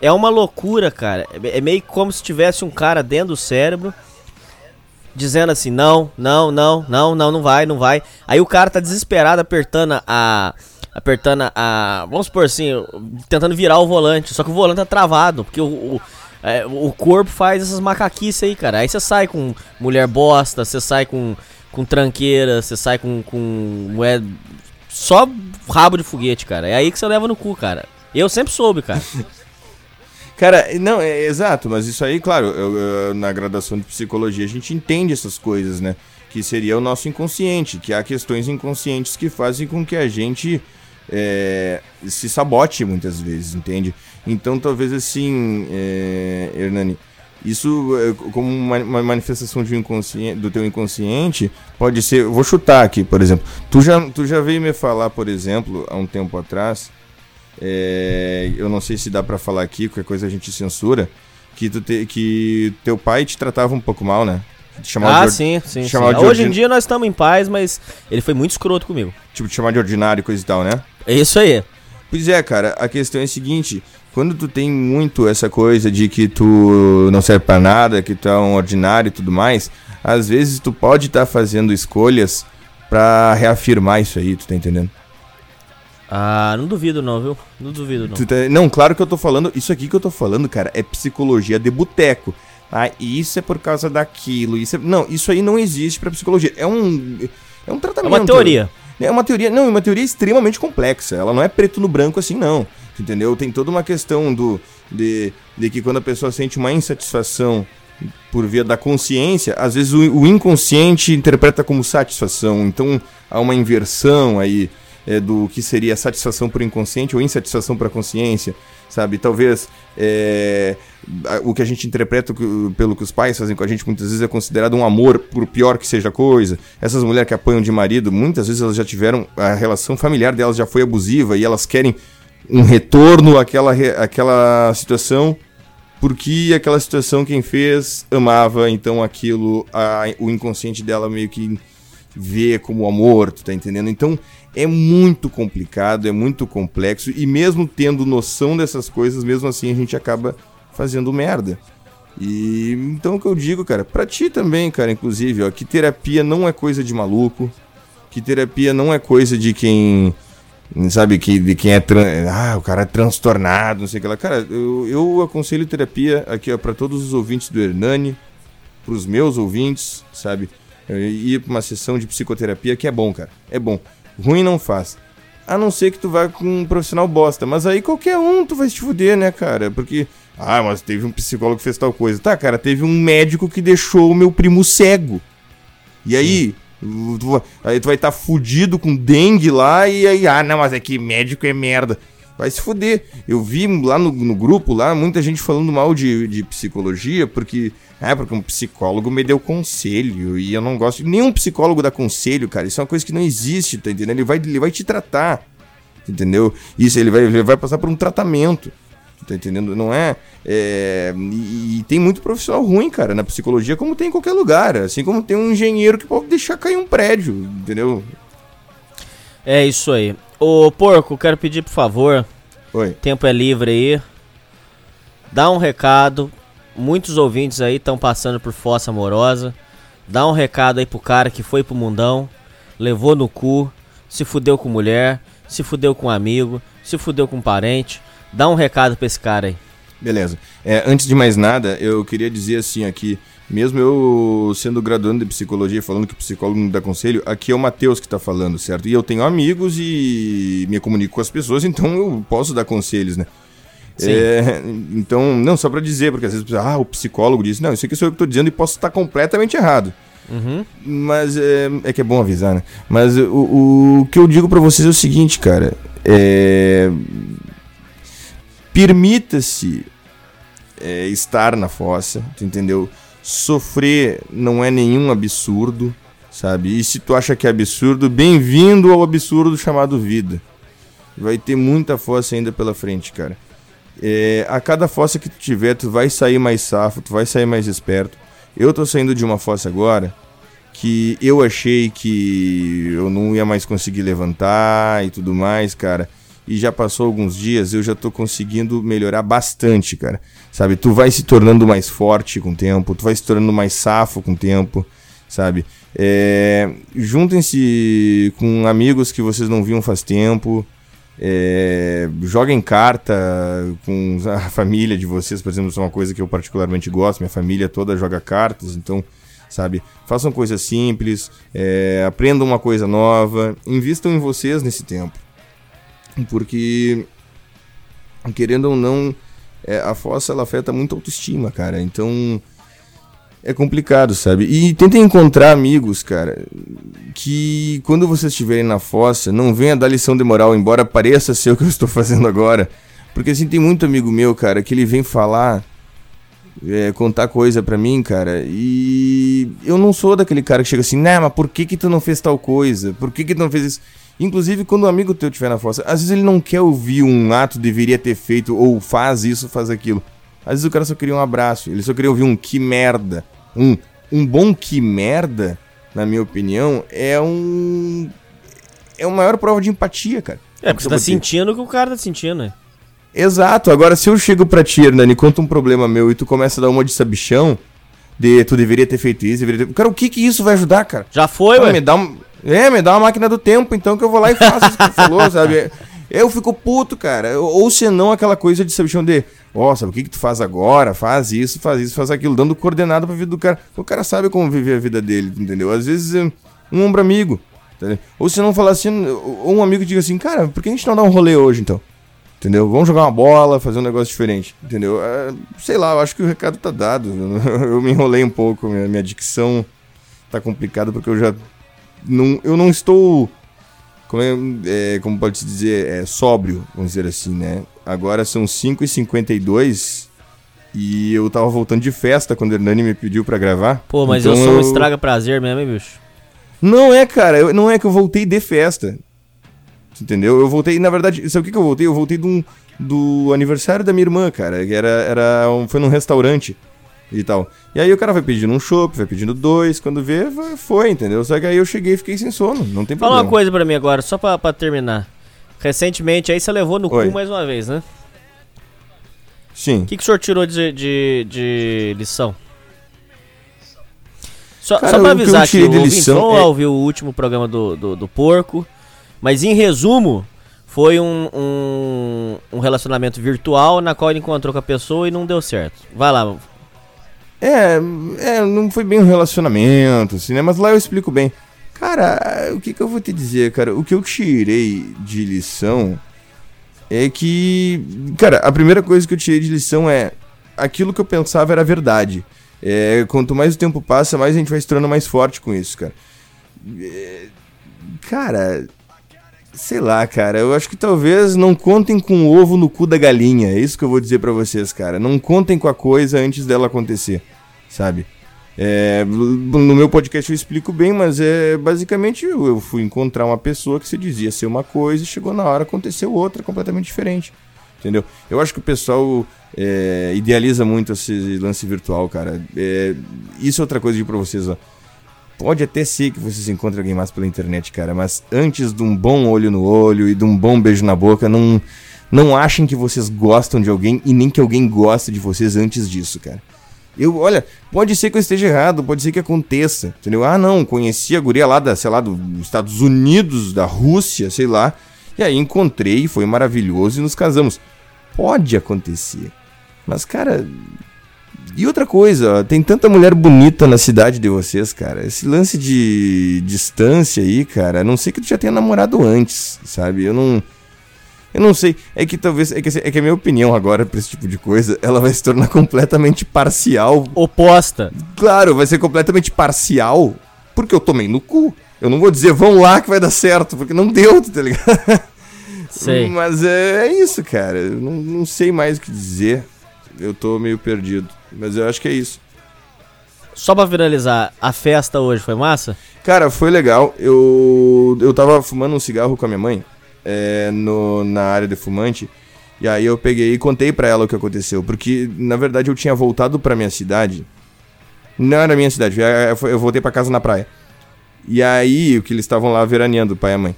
É uma loucura, cara. É é meio como se tivesse um cara dentro do cérebro dizendo assim: não, não, não, não, não, não vai, não vai. Aí o cara tá desesperado apertando a. Apertando a. Vamos supor assim, tentando virar o volante. Só que o volante tá travado, porque o. o é, o corpo faz essas macaquices aí, cara. Aí você sai com mulher bosta, você sai com, com tranqueira, você sai com, com mulher. Só rabo de foguete, cara. É aí que você leva no cu, cara. Eu sempre soube, cara. Cara, não, é exato, mas isso aí, claro, eu- eu- na graduação de psicologia a gente entende essas coisas, né? Que seria o nosso inconsciente, que há questões inconscientes que fazem com que a gente é, se sabote muitas vezes, entende? Então, talvez assim, é, Hernani, isso é, como uma, uma manifestação do teu inconsciente pode ser. Vou chutar aqui, por exemplo. Tu já, tu já veio me falar, por exemplo, há um tempo atrás. é, eu não sei se dá pra falar aqui, qualquer coisa a gente censura. Que, tu te- que teu pai te tratava um pouco mal, né? Te chamava ah, de sim, sim. sim. chamava de Hoje em ordin- dia nós estamos em paz, mas ele foi muito escroto comigo. Tipo, te chamar de ordinário e coisa e tal, né? É isso aí. Pois é, cara, a questão é a seguinte, quando tu tem muito essa coisa de que tu não serve pra nada, que tu é um ordinário e tudo mais, às vezes tu pode estar fazendo escolhas pra reafirmar isso aí, tu tá entendendo? Ah, não duvido não, viu? Não duvido não. Tá- Não, claro que eu tô falando, isso aqui que eu tô falando, cara, é psicologia de boteco. Ah, isso é por causa daquilo, isso é... Não, isso aí não existe pra psicologia. É um é um É tratamento. uma teoria. É uma teoria, não, é uma teoria extremamente complexa. Ela não é preto no branco assim, não. Entendeu? Tem toda uma questão do de, de que quando a pessoa sente uma insatisfação por via da consciência, às vezes o, o inconsciente interpreta como satisfação. Então há uma inversão aí é, do que seria satisfação por inconsciente ou insatisfação para consciência, sabe? Talvez é, a- o que a gente interpreta pelo que os pais fazem com a gente muitas vezes é considerado um amor, por pior que seja a coisa. Essas mulheres que apanham de marido, muitas vezes elas já tiveram a relação familiar delas já foi abusiva e elas querem um retorno àquela, àquela situação porque aquela situação quem fez amava, então aquilo a- o inconsciente dela meio que vê como amor, tu tá entendendo? Então é muito complicado, é muito complexo e mesmo tendo noção dessas coisas, mesmo assim a gente acaba fazendo merda. E então o que eu digo, cara, pra ti também, cara, inclusive, ó, que terapia não é coisa de maluco, que terapia não é coisa de quem sabe que de quem é ah, o cara é transtornado, não sei o que lá. Cara, eu, eu aconselho terapia aqui ó, para todos os ouvintes do Hernani, pros meus ouvintes, sabe? Ir pra uma sessão de psicoterapia que é bom, cara. É bom. Ruim não faz. A não ser que tu vá com um profissional bosta. Mas aí qualquer um tu vai se fuder, né, cara? Porque. Ah, mas teve um psicólogo que fez tal coisa. Tá, cara, teve um médico que deixou o meu primo cego. E aí, tu, aí tu vai estar fudido com dengue lá e aí, ah, não, mas é que médico é merda. Vai se fuder. Eu vi lá no, no grupo, lá, muita gente falando mal de, de psicologia, porque. Ah, porque um psicólogo me deu conselho. E eu não gosto. Nenhum psicólogo dá conselho, cara. Isso é uma coisa que não existe, tá entendendo? Ele vai, ele vai te tratar. Entendeu? Isso, ele vai, ele vai passar por um tratamento. Tá entendendo? Não é. é, e, e tem muito profissional ruim, cara, na psicologia, como tem em qualquer lugar. Assim como tem um engenheiro que pode deixar cair um prédio, entendeu? É isso aí. Ô, Porco, quero pedir, por favor. Oi. Tempo é livre aí. Dá um recado. Muitos ouvintes aí estão passando por fossa amorosa. Dá um recado aí pro cara que foi pro mundão, levou no cu, se fudeu com mulher, se fudeu com amigo, se fudeu com parente. Dá um recado pra esse cara aí. Beleza. É, antes de mais nada, eu queria dizer assim aqui, mesmo eu sendo graduando de psicologia, falando que o psicólogo não dá conselho, aqui é o Matheus que tá falando, certo? E eu tenho amigos e me comunico com as pessoas, então eu posso dar conselhos, né? É, então, não, só pra dizer, porque às vezes, ah, o psicólogo disse, não, isso aqui sou eu que tô dizendo e posso estar completamente errado. Uhum. Mas é, é que é bom avisar, né? Mas o, o que eu digo pra vocês é o seguinte, cara. É... Permita-se é, estar na fossa, entendeu? Sofrer não é nenhum absurdo, sabe? E se tu acha que é absurdo, bem-vindo ao absurdo chamado vida. Vai ter muita fossa ainda pela frente, cara. É, a cada fossa que tu tiver, tu vai sair mais safo, tu vai sair mais esperto. Eu tô saindo de uma fossa agora que eu achei que eu não ia mais conseguir levantar e tudo mais, cara. E já passou alguns dias, eu já tô conseguindo melhorar bastante, cara. Sabe, tu vai se tornando mais forte com o tempo, tu vai se tornando mais safo com o tempo, sabe? É, Juntem-se com amigos que vocês não viam faz tempo. É, joguem carta com a família de vocês, por exemplo, isso é uma coisa que eu particularmente gosto. Minha família toda joga cartas, então, sabe, façam coisas simples, é, aprendam uma coisa nova, invistam em vocês nesse tempo, porque querendo ou não, é, a fossa ela afeta muito a autoestima, cara. Então é complicado, sabe? E tentem encontrar amigos, cara, que quando vocês estiverem na fossa, não venha dar lição de moral, embora pareça ser o que eu estou fazendo agora. Porque assim, tem muito amigo meu, cara, que ele vem falar, é, contar coisa pra mim, cara, e eu não sou daquele cara que chega assim, né, mas por que que tu não fez tal coisa? Por que que tu não fez isso? Inclusive, quando um amigo teu estiver na fossa, às vezes ele não quer ouvir um ato deveria ter feito, ou faz isso, faz aquilo. Às vezes o cara só queria um abraço, ele só queria ouvir um que merda. Um, um bom que merda, na minha opinião, é um. É uma maior prova de empatia, cara. É, porque você tá sentindo o que o cara tá sentindo, né? Exato. Agora, se eu chego pra ti, Hernani, conta um problema meu e tu começa a dar uma de sabichão, de tu deveria ter feito isso, deveria ter... Cara, o que que isso vai ajudar, cara? Já foi, ué. me dá um... É, me dá uma máquina do tempo, então, que eu vou lá e faço isso que tu falou, sabe? Eu fico puto, cara. Ou senão aquela coisa de sabichão de, ó, oh, sabe o que que tu faz agora? Faz isso, faz isso, faz aquilo, dando coordenada pra vida do cara. O cara sabe como viver a vida dele, entendeu? Às vezes, um ombro amigo. Entendeu? Ou se não falar assim, ou um amigo diga assim, cara, por que a gente não dá um rolê hoje, então? Entendeu? Vamos jogar uma bola, fazer um negócio diferente. Entendeu? É, sei lá, eu acho que o recado tá dado. Eu me enrolei um pouco, minha, minha dicção tá complicada porque eu já. Não, eu não estou. Como, é, é, como pode se dizer? É, sóbrio, vamos dizer assim, né? Agora são 5h52 e eu tava voltando de festa quando o Hernani me pediu pra gravar. Pô, mas então eu sou um estraga prazer mesmo, hein, bicho? Não é, cara, eu, não é que eu voltei de festa. Entendeu? Eu voltei, na verdade, sabe o que, que eu voltei? Eu voltei do, do aniversário da minha irmã, cara. Que era, era um, foi num restaurante e tal. E aí o cara vai pedindo um chopp, vai pedindo dois, quando vê, foi, entendeu? Só que aí eu cheguei e fiquei sem sono, não tem Fala problema. uma coisa pra mim agora, só pra, pra terminar. Recentemente aí você levou no Oi. cu mais uma vez, né? Sim. O que, que o senhor tirou de, de, de lição? Só, Cara, só pra o que eu avisar que o lição é- ouviu o último programa do, do, do porco, mas em resumo, foi um, um, um relacionamento virtual na qual ele encontrou com a pessoa e não deu certo. Vai lá. É, é, não foi bem um relacionamento, assim, né? Mas lá eu explico bem. Cara, o que, que eu vou te dizer, cara? O que eu tirei de lição é que. Cara, a primeira coisa que eu tirei de lição é. Aquilo que eu pensava era verdade. É, quanto mais o tempo passa, mais a gente vai se tornando mais forte com isso, cara. É, cara. Sei lá, cara. Eu acho que talvez não contem com o ovo no cu da galinha. É isso que eu vou dizer pra vocês, cara. Não contem com a coisa antes dela acontecer, sabe? É, no meu podcast eu explico bem, mas é basicamente eu, eu fui encontrar uma pessoa que se dizia ser uma coisa e chegou na hora aconteceu outra completamente diferente. Entendeu? Eu acho que o pessoal é, idealiza muito esse lance virtual, cara. É, isso é outra coisa de pra vocês, ó. Pode até ser que vocês encontrem alguém mais pela internet, cara, mas antes de um bom olho no olho e de um bom beijo na boca, não, não achem que vocês gostam de alguém e nem que alguém goste de vocês antes disso, cara. Eu, olha, pode ser que eu esteja errado, pode ser que aconteça, entendeu? Ah, não, conheci a guria lá da, sei lá, dos Estados Unidos, da Rússia, sei lá. E aí encontrei, foi maravilhoso e nos casamos. Pode acontecer. Mas, cara. E outra coisa, ó, tem tanta mulher bonita na cidade de vocês, cara. Esse lance de distância aí, cara, a não sei que tu já tenha namorado antes, sabe? Eu não. Eu não sei, é que talvez, é que, é que a minha opinião agora pra esse tipo de coisa, ela vai se tornar completamente parcial. Oposta. Claro, vai ser completamente parcial, porque eu tomei no cu. Eu não vou dizer, vão lá que vai dar certo, porque não deu, tá ligado? Sei. Mas é, é isso, cara. Eu não, não sei mais o que dizer. Eu tô meio perdido. Mas eu acho que é isso. Só pra finalizar, a festa hoje foi massa? Cara, foi legal. Eu, eu tava fumando um cigarro com a minha mãe é, no, na área de fumante. E aí eu peguei e contei pra ela o que aconteceu. Porque, na verdade, eu tinha voltado pra minha cidade. Não era minha cidade, eu eu voltei pra casa na praia. E aí, o que eles estavam lá veraneando, o pai e a mãe.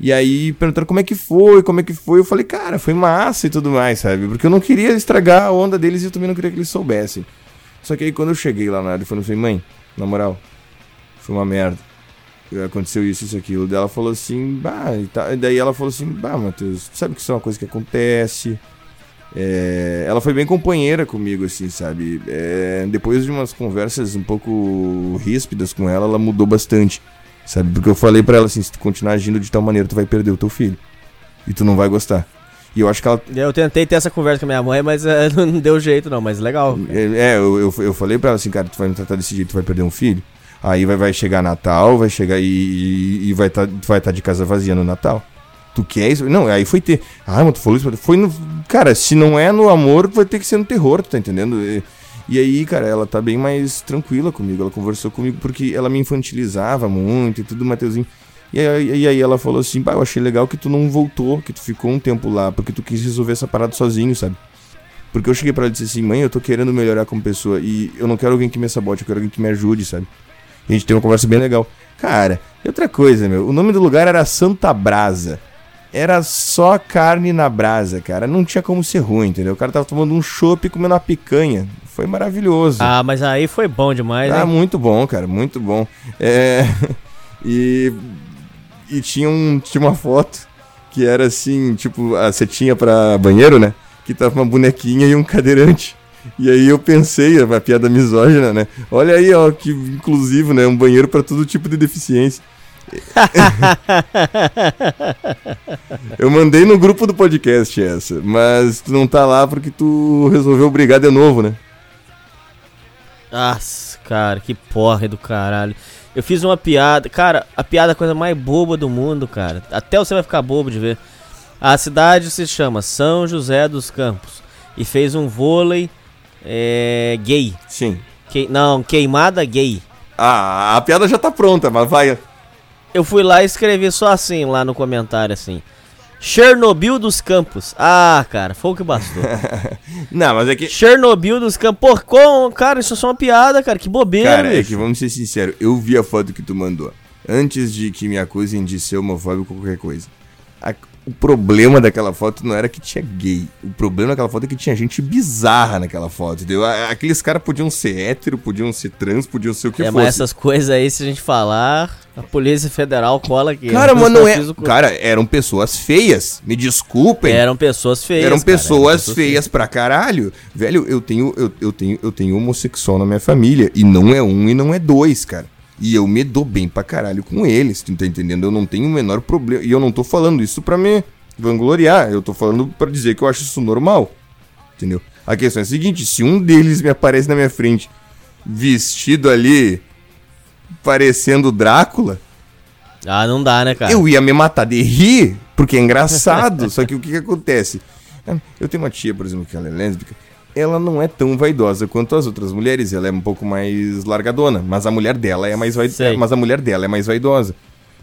E aí, perguntaram como é que foi, como é que foi. Eu falei, cara, foi massa e tudo mais, sabe? Porque eu não queria estragar a onda deles e eu também não queria que eles soubessem. Só que aí, quando eu cheguei lá na área, eu falei, mãe, na moral, foi uma merda. Aconteceu isso, isso, aquilo. Daí ela falou assim, bah, e, tá. daí ela falou assim, bah, Matheus, sabe que isso é uma coisa que acontece. É, ela foi bem companheira comigo, assim, sabe? É, depois de umas conversas um pouco ríspidas com ela, ela mudou bastante, sabe? Porque eu falei pra ela assim: se tu continuar agindo de tal maneira, tu vai perder o teu filho. E tu não vai gostar. E eu acho que ela. Eu tentei ter essa conversa com a minha mãe, mas é, não deu jeito, não, mas legal. É, é, eu, eu, eu falei pra ela assim, cara, tu vai me tratar desse jeito, tu vai perder um filho. Aí vai, vai chegar Natal, vai chegar e, e, e vai estar tá, vai tá de casa vazia no Natal. Tu quer isso? Não, aí foi ter. Ah, mas tu falou isso. Foi no. Cara, se não é no amor, vai ter que ser no terror, tu tá entendendo? E, e aí, cara, ela tá bem mais tranquila comigo. Ela conversou comigo porque ela me infantilizava muito e tudo, Mateuzinho. E aí, e aí ela falou assim: Bah, eu achei legal que tu não voltou, que tu ficou um tempo lá, porque tu quis resolver essa parada sozinho, sabe? Porque eu cheguei pra ela e disse assim: Mãe, eu tô querendo melhorar como pessoa e eu não quero alguém que me sabote, eu quero alguém que me ajude, sabe? E a gente teve uma conversa bem legal. Cara, e outra coisa, meu, o nome do lugar era Santa Brasa era só carne na brasa, cara. Não tinha como ser ruim, entendeu? O cara tava tomando um chopp e comendo uma picanha. Foi maravilhoso. Ah, mas aí foi bom demais, Ah, hein? muito bom, cara, muito bom. É... E, e tinha, um, tinha uma foto que era assim, tipo, a setinha pra banheiro, né? Que tava uma bonequinha e um cadeirante. E aí eu pensei, a piada misógina, né? Olha aí, ó, que inclusivo, né? Um banheiro pra todo tipo de deficiência. Eu mandei no grupo do podcast essa, mas tu não tá lá porque tu resolveu brigar de novo, né? Nossa, cara, que porra do caralho. Eu fiz uma piada, cara, a piada é a coisa mais boba do mundo, cara. Até você vai ficar bobo de ver. A cidade se chama São José dos Campos e fez um vôlei é, gay. Sim. Que, não, queimada gay. Ah, a piada já tá pronta, mas vai. Eu fui lá e escrevi só assim, lá no comentário, assim. Chernobyl dos Campos. Ah, cara, foi o que bastou. Não, mas é que. Chernobyl dos Campos. Pô, com, cara, isso é só uma piada, cara. Que bobeira, Cara, é bicho. que vamos ser sinceros, eu vi a foto que tu mandou. Antes de que me acusem de ser homofóbico ou qualquer coisa. O problema daquela foto não era que tinha gay. O problema daquela foto é que tinha gente bizarra naquela foto, entendeu? Aqueles caras podiam ser hétero, podiam ser trans, podiam ser o que é, fosse. mas essas coisas aí, se a gente falar, a Polícia Federal cola aqui. Cara, Eu mas não é. Cara, eram pessoas feias. Me desculpem. Eram pessoas feias. Eram cara, pessoas eram pessoas feias pra caralho. Velho, eu tenho, eu, eu tenho, eu tenho homossexual na minha família. E não é um e não é dois, cara. E eu me dou bem pra caralho com eles, tu tá entendendo? Eu não tenho o menor problema. E eu não tô falando isso pra me vangloriar. Eu tô falando pra dizer que eu acho isso normal. Entendeu? A questão é a seguinte: se um deles me aparece na minha frente vestido ali, parecendo Drácula. Ah, não dá, né, cara? Eu ia me matar de rir, porque é engraçado. só que o que, que acontece? Eu tenho uma tia, por exemplo, que ela é lésbica. Ela não é tão vaidosa quanto as outras mulheres. Ela é um pouco mais largadona. Mas a mulher dela é mais vaidosa. Mas a mulher dela é mais vaidosa.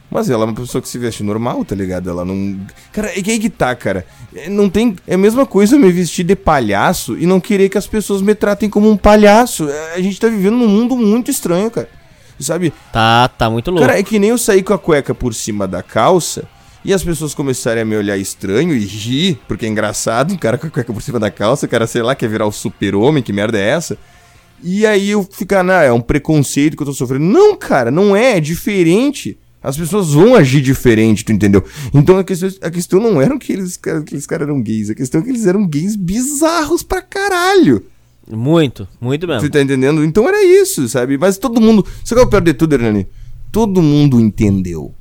Mas ela é uma pessoa que se veste normal, tá ligado? Ela não. Cara, é que aí que tá, cara. É, Não tem. É a mesma coisa eu me vestir de palhaço e não querer que as pessoas me tratem como um palhaço. É, A gente tá vivendo num mundo muito estranho, cara. Sabe? Tá, tá muito louco. Cara, é que nem eu sair com a cueca por cima da calça e as pessoas começarem a me olhar estranho e rir, porque é engraçado, um cara com a cueca por cima da calça, o cara, sei lá, quer virar o super-homem, que merda é essa? E aí eu ficar, não, é um preconceito que eu tô sofrendo. Não, cara, não é, é diferente. As pessoas vão agir diferente, tu entendeu? Então a questão, a questão não era que eles, que aqueles caras eram gays, a questão é que eles eram gays bizarros pra caralho. Muito, muito mesmo. Tu tá entendendo? Então era isso, sabe? Mas todo mundo. Sabe qual é o pior de tudo, Hernani? Todo mundo entendeu.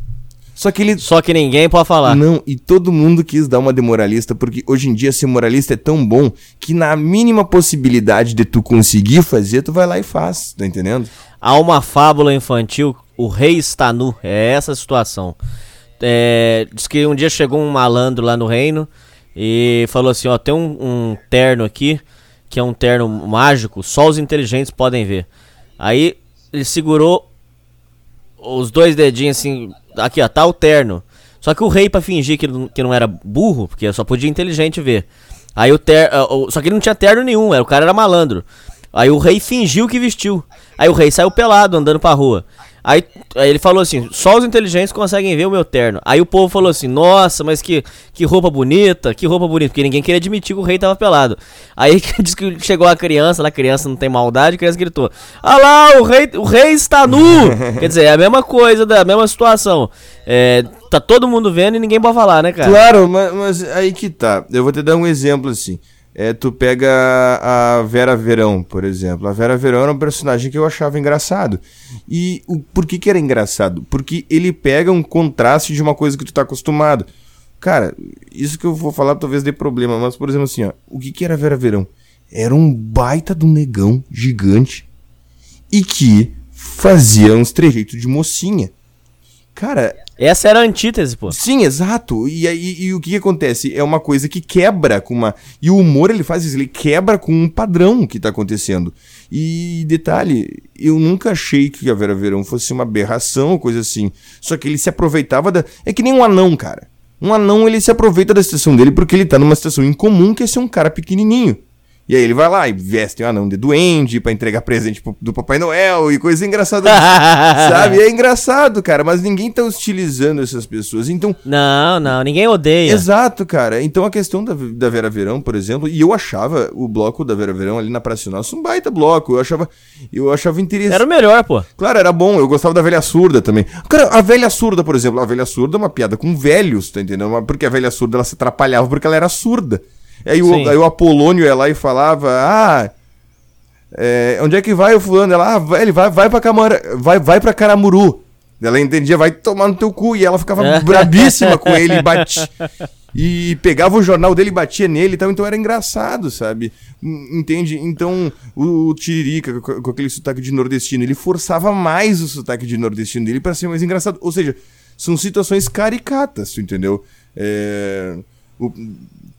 Só que ele. Só que ninguém pode falar. Não, e todo mundo quis dar uma de moralista, porque hoje em dia ser moralista é tão bom que na mínima possibilidade de tu conseguir fazer, tu vai lá e faz, tá entendendo? Há uma fábula infantil, o rei está nu. É essa a situação. É, diz que um dia chegou um malandro lá no reino e falou assim: Ó, tem um, um terno aqui, que é um terno mágico, só os inteligentes podem ver. Aí ele segurou os dois dedinhos assim, aqui ó, tá o terno. Só que o rei, pra fingir que, que não era burro, porque só podia inteligente ver. Aí o terno. Só que ele não tinha terno nenhum, era, o cara era malandro. Aí o rei fingiu que vestiu. Aí o rei saiu pelado andando pra rua. Aí, aí ele falou assim: só os inteligentes conseguem ver o meu terno. Aí o povo falou assim: nossa, mas que, que roupa bonita, que roupa bonita. Porque ninguém queria admitir que o rei tava pelado. Aí diz que chegou a criança, lá a criança não tem maldade, a criança gritou: Ah lá, o rei, o rei está nu! Quer dizer, é a mesma coisa, da mesma situação. É, tá todo mundo vendo e ninguém pode falar, né, cara? Claro, mas, mas aí que tá. Eu vou te dar um exemplo assim. É, tu pega a Vera Verão, por exemplo. A Vera Verão era um personagem que eu achava engraçado. E o, por que, que era engraçado? Porque ele pega um contraste de uma coisa que tu tá acostumado. Cara, isso que eu vou falar talvez dê problema, mas por exemplo assim, ó, o que, que era a Vera Verão? Era um baita do negão gigante e que fazia uns trejeitos de mocinha. Cara, Essa era a antítese, pô. Sim, exato. E aí e o que, que acontece? É uma coisa que quebra com uma. E o humor ele faz isso, ele quebra com um padrão que tá acontecendo. E detalhe, eu nunca achei que a Vera Verão fosse uma aberração ou coisa assim. Só que ele se aproveitava da. É que nem um anão, cara. Um anão ele se aproveita da situação dele porque ele tá numa situação incomum que é ser um cara pequenininho. E aí ele vai lá e veste um anão de duende pra entregar presente pro- do Papai Noel e coisa engraçada. sabe? É engraçado, cara, mas ninguém tá hostilizando essas pessoas. Então, Não, não, ninguém odeia. Exato, cara. Então a questão da, da Vera Verão, por exemplo, e eu achava o bloco da Vera Verão ali na Praça Nossa um baita bloco. Eu achava, eu achava interessante. Era o melhor, pô. Claro, era bom. Eu gostava da velha surda também. Cara, a velha surda, por exemplo, a velha surda é uma piada com velhos, tá entendendo? Porque a velha surda ela se atrapalhava porque ela era surda. Aí o, aí o Apolônio ia lá e falava: Ah, é, onde é que vai o fulano? Ela, ah, vai, ele vai, vai pra Camara, vai, vai pra Caramuru. Ela entendia, vai tomar no teu cu. E ela ficava brabíssima com ele e batia. E pegava o jornal dele e batia nele e tal. Então era engraçado, sabe? Hum, Entende? Então o, o Tiririca, com, com aquele sotaque de nordestino, ele forçava mais o sotaque de nordestino dele pra ser mais engraçado. Ou seja, são situações caricatas, tu entendeu? É, o-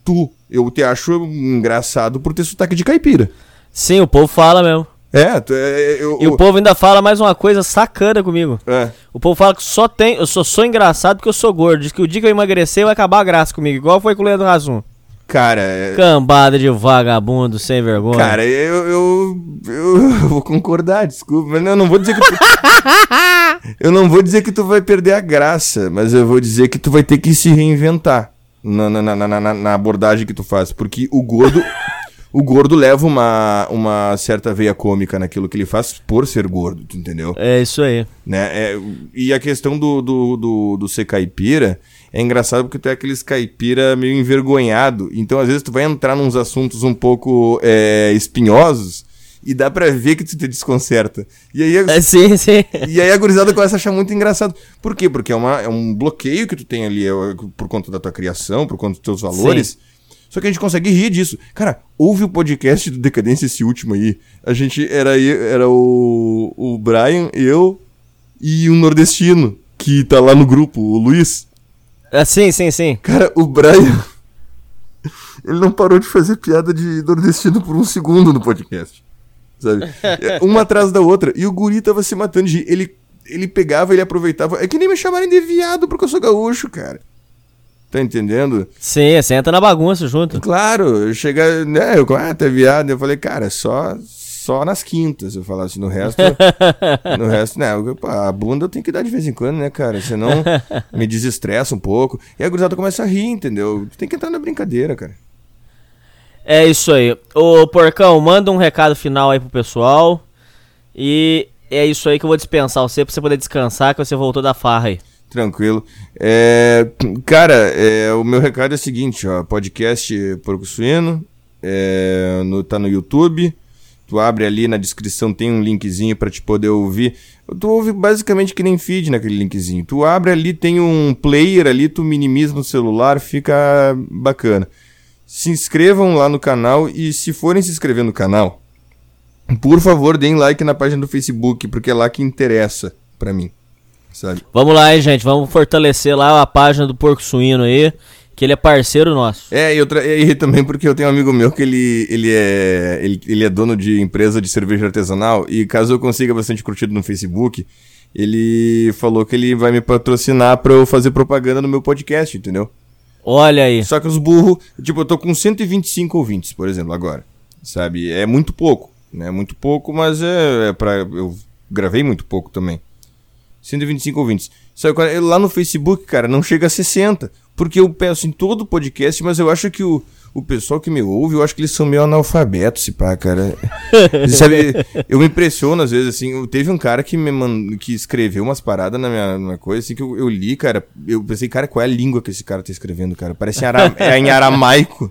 tu, eu te acho engraçado por ter sotaque de caipira. Sim, o povo fala mesmo. É, tu- é, eu, E o povo ainda fala mais uma coisa sacana comigo. É. O povo fala que só tem. Eu só sou engraçado porque eu sou gordo. Diz que o dia que eu emagrecer vai acabar a graça comigo. Igual foi com o Leandro Razum. Cara, é- Cambada de vagabundo sem vergonha. Cara, eu, eu, eu vou concordar, desculpa, mas eu não vou dizer que tu, eu não vou dizer que tu vai perder a graça, mas eu vou dizer que tu vai ter que se reinventar na, na, na, na, abordagem que tu faz, porque o gordo o gordo leva uma, uma certa veia cômica naquilo que ele faz por ser gordo, tu entendeu? É isso aí. né? É, e a questão do, do, do, do ser caipira é engraçado porque tu é aqueles caipira meio envergonhado. Então, às vezes, tu vai entrar nos assuntos um pouco é, espinhosos e dá pra ver que tu te desconcerta. E aí, É, sim, sim. E aí a gurizada começa a achar muito engraçado. Por quê? Porque é, uma, é um bloqueio que tu tem ali é, por conta da tua criação, por conta dos teus valores. Só que a gente consegue rir disso. Cara, ouve o podcast do Decadência, esse último aí. A gente era, era o, o Brian, eu e um nordestino que tá lá no grupo, o Luiz. É, sim, sim, sim. Cara, o Brian. Ele não parou de fazer piada de nordestino por um segundo no podcast. Sabe? É, Uma atrás da outra. E o guri tava se matando de. Ele, ele pegava, ele aproveitava. É que nem me chamarem de viado porque eu sou gaúcho, cara. Tá entendendo? Sim, você entra na bagunça junto. Claro, chega, né, eu, ah, tá viado, eu falei, cara, só só nas quintas, eu falasse, no resto, no resto, né, eu- a bunda eu tenho que dar de vez em quando, né, cara, senão me desestressa um pouco, e a gurizada começa a rir, entendeu? Tem que entrar na brincadeira, cara. É isso aí. Ô, Porcão, manda um recado final aí pro pessoal. E é isso aí que eu vou dispensar você pra você poder descansar, que você voltou da farra aí. Tranquilo. É, cara, é, o meu recado é o seguinte, ó, podcast Porco Suíno, é, no, tá no YouTube, tu abre ali na descrição, tem um linkzinho pra te poder ouvir Tu ouve basicamente que nem feed naquele linkzinho. Tu abre ali, tem um player ali, tu minimiza no celular, fica bacana. Se inscrevam lá no canal e se forem se inscrever no canal, por favor, deem like na página do Facebook, porque é lá que interessa pra mim. Sabe? Vamos lá, hein, gente. Vamos fortalecer lá a página do Porco Suíno aí, que ele é parceiro nosso. É, e, outra, e também porque eu tenho um amigo meu que ele, ele, é, ele, ele é dono de empresa de cerveja artesanal e caso eu consiga bastante curtido no Facebook, ele falou que ele vai me patrocinar pra eu fazer propaganda no meu podcast, entendeu? Olha aí. Só que os burros, tipo, eu tô com 125 ouvintes, por exemplo, agora. Sabe? É muito pouco, né? Muito pouco, mas é, é pra. Eu gravei muito pouco também. 125 ouvintes. Só que eu- lá no Facebook, cara, não chega a 60. Porque eu peço em todo podcast, mas eu acho que o, o pessoal que me ouve, eu acho que eles são meio analfabetos, se pá, cara. Sabe, eu me impressiono às vezes, assim. Teve um cara que me mandou, que escreveu umas paradas na minha, na coisa, assim, que eu, eu li, cara. Eu pensei, cara, qual é a língua que esse cara tá escrevendo, cara? Parece em, ara, é em aramaico.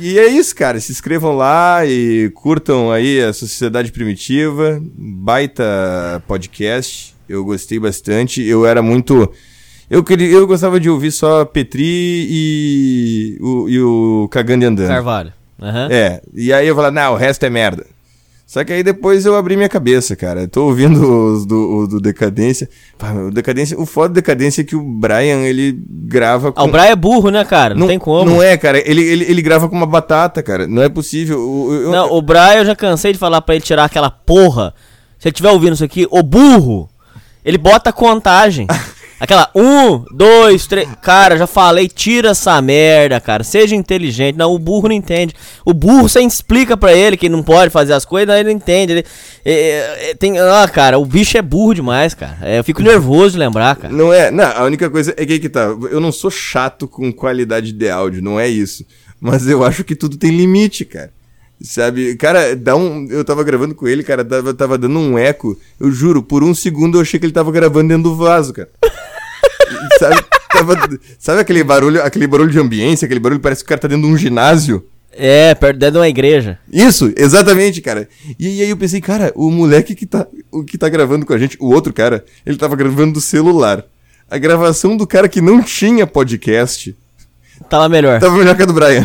E é isso, cara. Se inscrevam lá e curtam aí a Sociedade Primitiva. Baita podcast. Eu gostei bastante. Eu era muito. Eu, queria, eu gostava de ouvir só Petri e o, e o Cagando e Andando. Carvalho. Aham. É. E aí eu falava, não, o resto é merda. Só que aí depois eu abri minha cabeça, cara. Eu tô ouvindo os do, do Decadência. Pá, o Decadência. O foda do Decadência é que o Brian, ele grava Ah, o Brian é burro, né, cara? Não, tem como. não é, cara. Ele, ele, ele grava com uma batata, cara. Não é possível. Eu- Não, o Brian eu já cansei de falar pra ele tirar aquela porra. Se ele estiver ouvindo isso aqui, o burro, ele bota contagem. Aquela um, dois, três. Cara, já falei, tira essa merda, cara. Seja inteligente. Não, o burro não entende. O burro você explica pra ele que não pode fazer as coisas, ele não entende. Ele, é, é, tem, ah, cara, o bicho é burro demais, cara. É, eu fico nervoso de lembrar, cara. Não é. Não, a única coisa é que que tá. Eu não sou chato com qualidade de áudio, não é isso. Mas eu acho que tudo tem limite, cara. Sabe? Cara, dá um. Eu tava gravando com ele, cara, tava, tava dando um eco. Eu juro, por um segundo eu achei que ele tava gravando dentro do vaso, cara. Sabe? Tava- sabe aquele barulho, aquele barulho de ambiência, aquele barulho parece que o cara tá dentro de um ginásio? É, perto dentro de uma igreja. Isso, exatamente, cara. E, e aí eu pensei, cara, o moleque que tá, o que tá gravando com a gente, o outro cara, ele tava gravando do celular. A gravação do cara que não tinha podcast Tava melhor. tava melhor que a do Brian.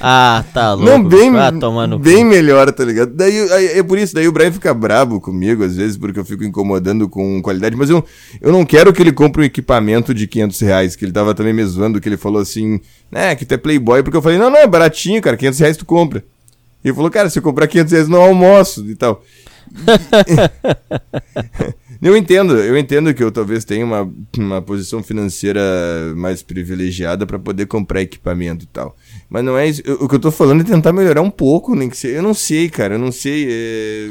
Ah, tá louco. não, bem, no cu. bem melhor, tá ligado? Daí aí- é por isso, daí o Brian fica brabo comigo, às vezes, porque eu fico incomodando com qualidade, mas eu, eu não quero que ele compre um equipamento de 500 reais, que ele tava também me zoando, que ele falou assim, né, que tu é playboy, porque eu falei, não, não, é baratinho, cara, 500 reais tu compra. E ele falou, cara, se eu comprar 500 reais no almoço e tal. Eu entendo, eu entendo que eu talvez tenha uma, uma posição financeira mais privilegiada pra poder comprar equipamento e tal. Mas não é isso. O que eu tô falando é tentar melhorar um pouco, nem que seja. Eu não sei, cara, eu não sei. é,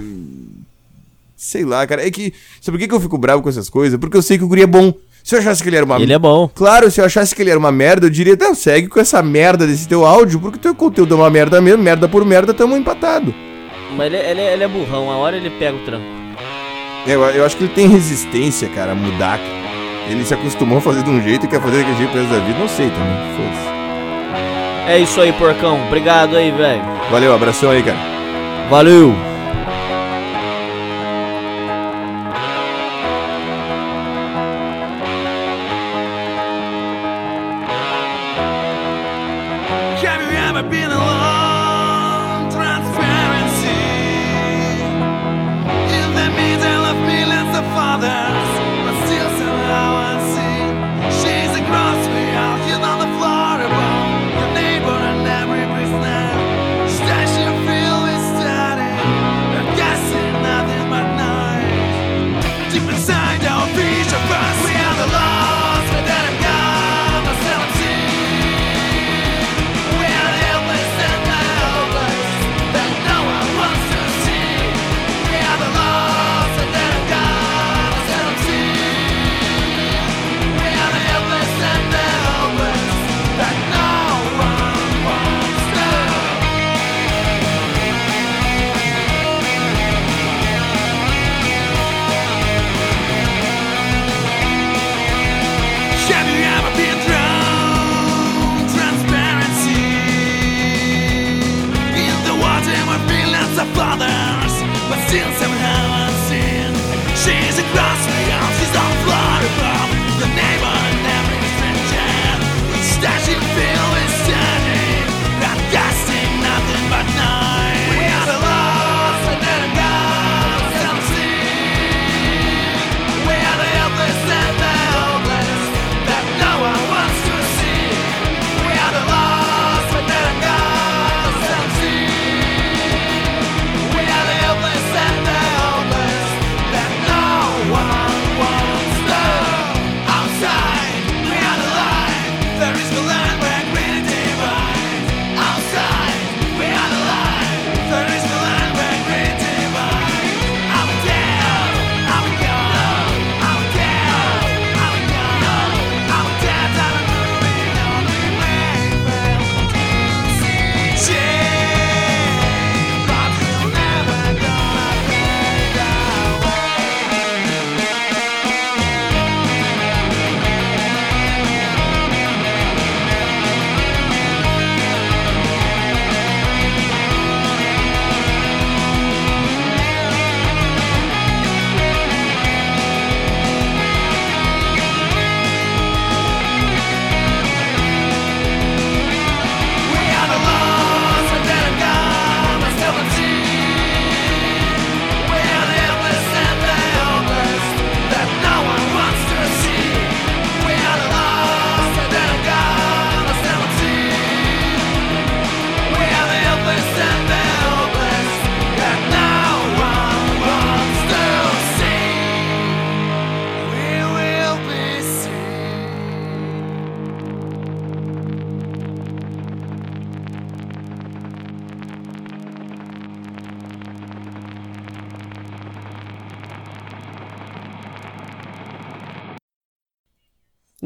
Sei lá, cara. É que. Sabe por que, que eu fico bravo com essas coisas? Porque eu sei que o guri é bom. Se eu achasse que ele era uma. Ele é bom. Claro, se eu achasse que ele era uma merda, eu diria, não, segue com essa merda desse teu áudio, porque teu conteúdo é uma merda mesmo, merda por merda, tamo empatado. Mas ele, ele, ele é burrão, a hora ele pega o tranco. Eu, eu acho que ele tem resistência, cara, a mudar. Ele se acostumou a fazer de um jeito e quer fazer daquele jeito pro resto da vida. Não sei também. Foda-se. É isso aí, porcão. Obrigado aí, velho. Valeu, abração aí, cara. Valeu.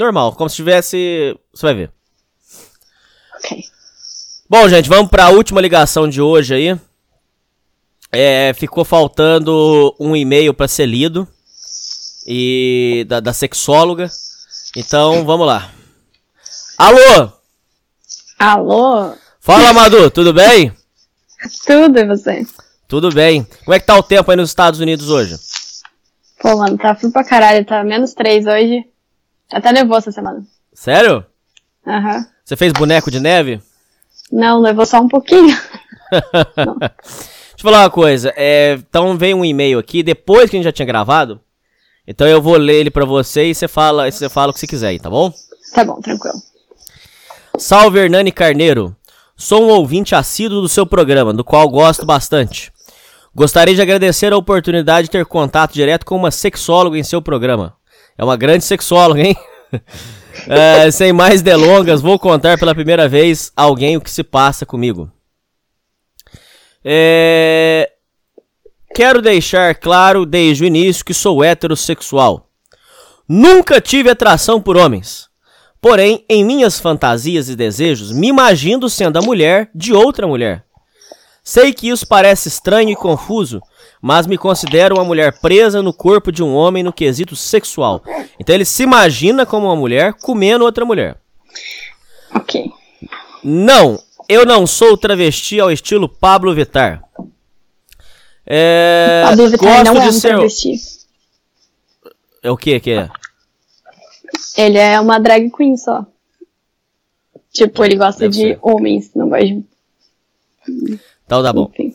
Normal, como se tivesse. Você vai ver. Ok. Bom, gente, vamos pra última ligação de hoje aí. É, ficou faltando um e-mail pra ser lido. E. Da, da sexóloga. Então, vamos lá. Alô! Alô? Fala, Madu, tudo bem? Tudo e você? Tudo bem. Como é que tá o tempo aí nos Estados Unidos hoje? Pô, mano, tá frio pra caralho, tá menos 3 hoje. Até levou essa semana. Sério? Aham. Você fez boneco de neve? Não, levou só um pouquinho. Deixa eu falar uma coisa. é, então veio um e-mail aqui, depois que a gente já tinha gravado. Então eu vou ler ele pra você e você fala, e você fala o que você quiser aí, tá bom? Tá bom, tranquilo. Salve Hernani Carneiro. Sou um ouvinte assíduo do seu programa, do qual gosto bastante. Gostaria de agradecer a oportunidade de ter contato direto com uma sexóloga em seu programa. É uma grande sexóloga, hein? É, sem mais delongas, vou contar pela primeira vez alguém o que se passa comigo. É, Quero deixar claro desde o início que sou heterossexual. Nunca tive atração por homens. Porém, em minhas fantasias e desejos, me imagino sendo a mulher de outra mulher. Sei que isso parece estranho e confuso, mas me considero uma mulher presa no corpo de um homem no quesito sexual. Então ele se imagina como uma mulher comendo outra mulher. Ok. Não, eu não sou travesti ao estilo Pablo Vittar. É, Pablo Vittar não é um ser. travesti. É o que que é? Ele é uma drag queen só. Tipo, ele gosta Deve de ser. homens, não gosta de. Então tá bom. Enfim.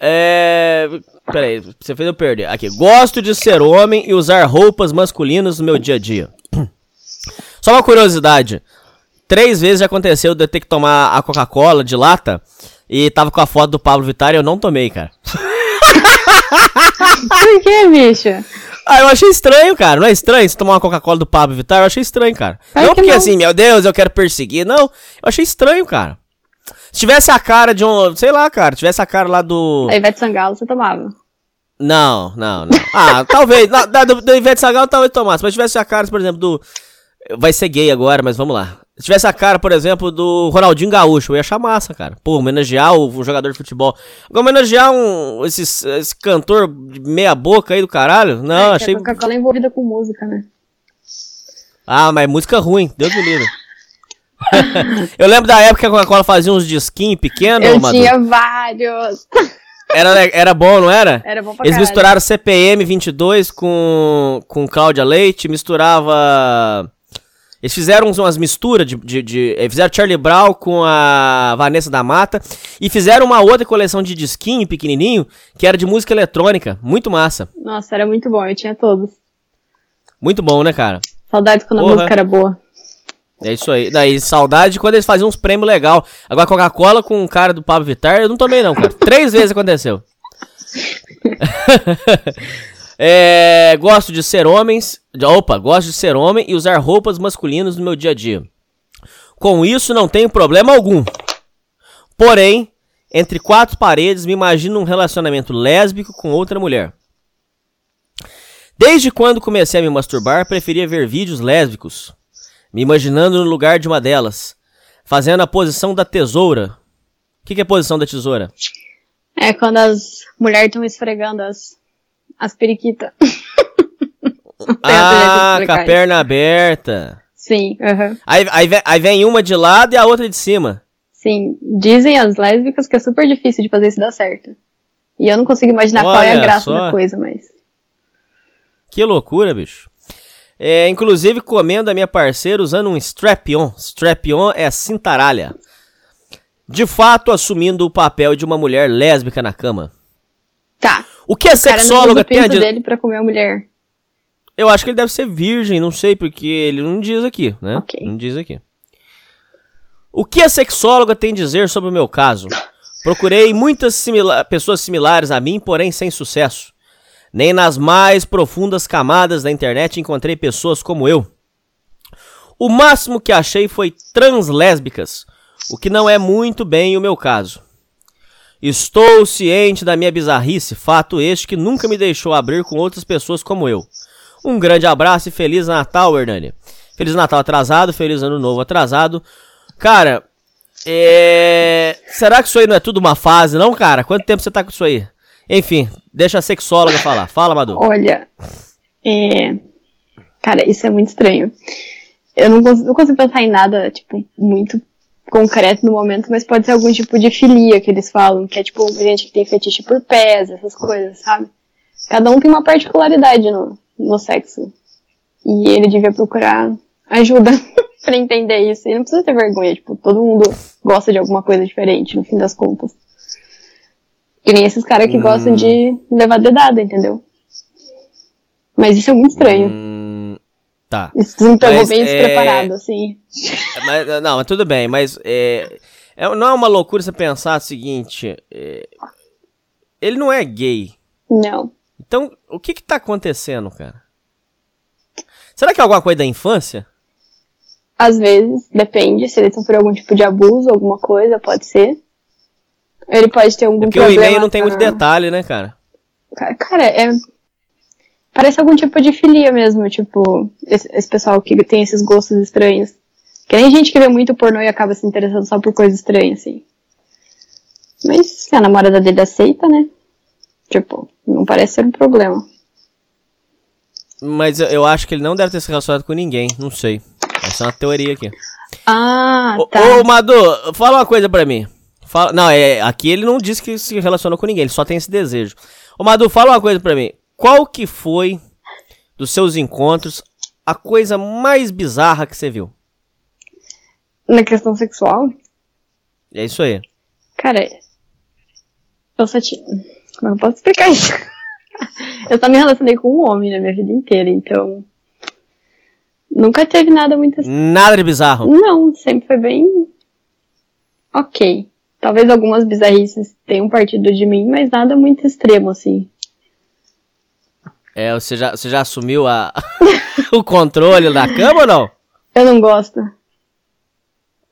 É. Peraí, você fez eu perder. Aqui. Gosto de ser homem e usar roupas masculinas no meu dia a dia. Só uma curiosidade. Três vezes já aconteceu de eu ter que tomar a Coca-Cola de lata e tava com a foto do Pablo Vittar e eu não tomei, cara. Por que, bicho? Ah, eu achei estranho, cara. Não é estranho você tomar uma Coca-Cola do Pablo Vittar? Eu achei estranho, cara. Não que porque não. assim, meu Deus, eu quero perseguir. Não, eu achei estranho, cara. Se tivesse a cara de um. Sei lá, cara. Tivesse a cara lá do. A Ivete Sangalo você tomava. Não, não, não. Ah, talvez. Na, da, do, do Ivete Sangalo talvez tomasse. Mas se tivesse a cara, por exemplo, do. Vai ser gay agora, mas vamos lá. Se tivesse a cara, por exemplo, do Ronaldinho Gaúcho, eu ia achar massa, cara. Pô, homenagear o, o jogador de futebol. Agora, homenagear um, esse, esse cantor de meia boca aí do caralho? Não, é, que achei. A Coca-Cola é envolvida com música, né? Ah, mas música ruim, Deus me livre. eu lembro da época que a Coca-Cola fazia uns disquinhos pequenos, Eu Madu. tinha vários. Era, era bom, não era? Era bom pra Eles caralho. misturaram CPM 22 com, com Cláudia Leite, misturava... Eles fizeram umas misturas de, de, de- eh, Fizeram Charlie Brown com a Vanessa da Mata e fizeram uma outra coleção de disquinho pequenininho que era de música eletrônica. Muito massa. Nossa, era muito bom, eu tinha todos. Muito bom, né, cara? Saudades quando Porra. a música era boa. É isso aí. Daí, saudade de quando eles faziam uns prêmios legal. Agora, Coca-Cola com o cara do Pablo Vittar, eu não tomei não, cara. Três vezes aconteceu. É, gosto de ser homens. Opa, gosto de ser homem e usar roupas masculinas no meu dia a dia. Com isso, não tenho problema algum. Porém, entre quatro paredes, me imagino um relacionamento lésbico com outra mulher. Desde quando comecei a me masturbar, preferia ver vídeos lésbicos, me imaginando no lugar de uma delas, fazendo a posição da tesoura. O que, que é a posição da tesoura? É quando as mulheres estão esfregando as, as periquitas. Ah, com a perna aberta. Sim, aham. Aí, aí, vem, aí vem uma de lado e a outra de cima. Sim. Dizem as lésbicas que é super difícil de fazer isso dar certo. E eu não consigo imaginar qual é a Olha graça só. da coisa, mas. Que loucura, bicho. É, inclusive, comendo a minha parceira usando um strap-on. Strap-on é cintaralha. De fato, assumindo o papel de uma mulher lésbica na cama. Tá. O que a O sexóloga tem a dizer? dele pra comer a mulher. Eu acho que ele deve ser virgem, não sei, porque ele não diz aqui, né? Ok. Não diz aqui. O que a sexóloga tem a dizer sobre o meu caso? Procurei muitas simila- pessoas similares a mim, porém sem sucesso. Nem nas mais profundas camadas da internet encontrei pessoas como eu. O máximo que achei foi translésbicas, o que não é muito bem o meu caso. Estou ciente da minha bizarrice, fato este que nunca me deixou abrir com outras pessoas como eu. Um grande abraço e feliz Natal, Hernani. Feliz Natal atrasado, Feliz Ano Novo atrasado. Cara, é... será que isso aí não é tudo uma fase, não, cara? Quanto tempo você tá com isso aí? Enfim, deixa a sexóloga falar. Fala, Madu. Olha, é... Cara, isso é muito estranho. Eu não consigo, não consigo pensar em nada, tipo, muito concreto no momento, mas pode ser algum tipo de filia que eles falam, que é tipo gente que tem fetiche por pés, essas coisas, sabe? Cada um tem uma particularidade no, no sexo. E ele devia procurar ajuda pra entender isso. E não precisa ter vergonha, tipo, todo mundo gosta de alguma coisa diferente, no fim das contas. E nem esses caras que Hum. gostam de levar dedada, entendeu? Mas isso é muito estranho. Hum, tá. Isso Mas, bem é, despreparado, assim. Mas, não, mas tudo bem, mas é, é- não é uma loucura você pensar o seguinte: é, ele não é gay. Não. Então, o que que tá acontecendo, cara? Será que é alguma coisa da infância? Às vezes, depende, se ele sofreu algum tipo de abuso, alguma coisa, pode ser. Ele pode ter algum Porque o problema. e-mail não tem muito detalhe, né, cara? Ca- Cara, é. Parece algum tipo de filia mesmo, tipo, esse, esse pessoal que tem esses gostos estranhos. Que nem gente que vê muito pornô e acaba se interessando só por coisas estranhas, assim. Mas se a namorada dele aceita, né? Tipo, não parece ser um problema. Mas eu, acho que ele não deve ter se relacionado com ninguém, não sei. Essa é uma teoria aqui. Ah, Ô, tá. Ô, Madu, fala uma coisa pra mim. Fala, não, é, aqui ele não disse que se relacionou com ninguém, ele só tem esse desejo. Ô, Madu, fala uma coisa pra mim. Qual que foi, dos seus encontros, a coisa mais bizarra que você viu? Na questão sexual, É isso aí. cara, eu só tinha. Como é eu posso explicar isso? eu só me relacionei com um homem na minha vida inteira, então. Nunca teve nada muito assim. Nada de bizarro. Não, sempre foi bem. Ok. Talvez algumas bizarrices tenham partido de mim, mas nada muito extremo, assim. É, você já, você já assumiu a, o controle da cama ou não? Eu não gosto.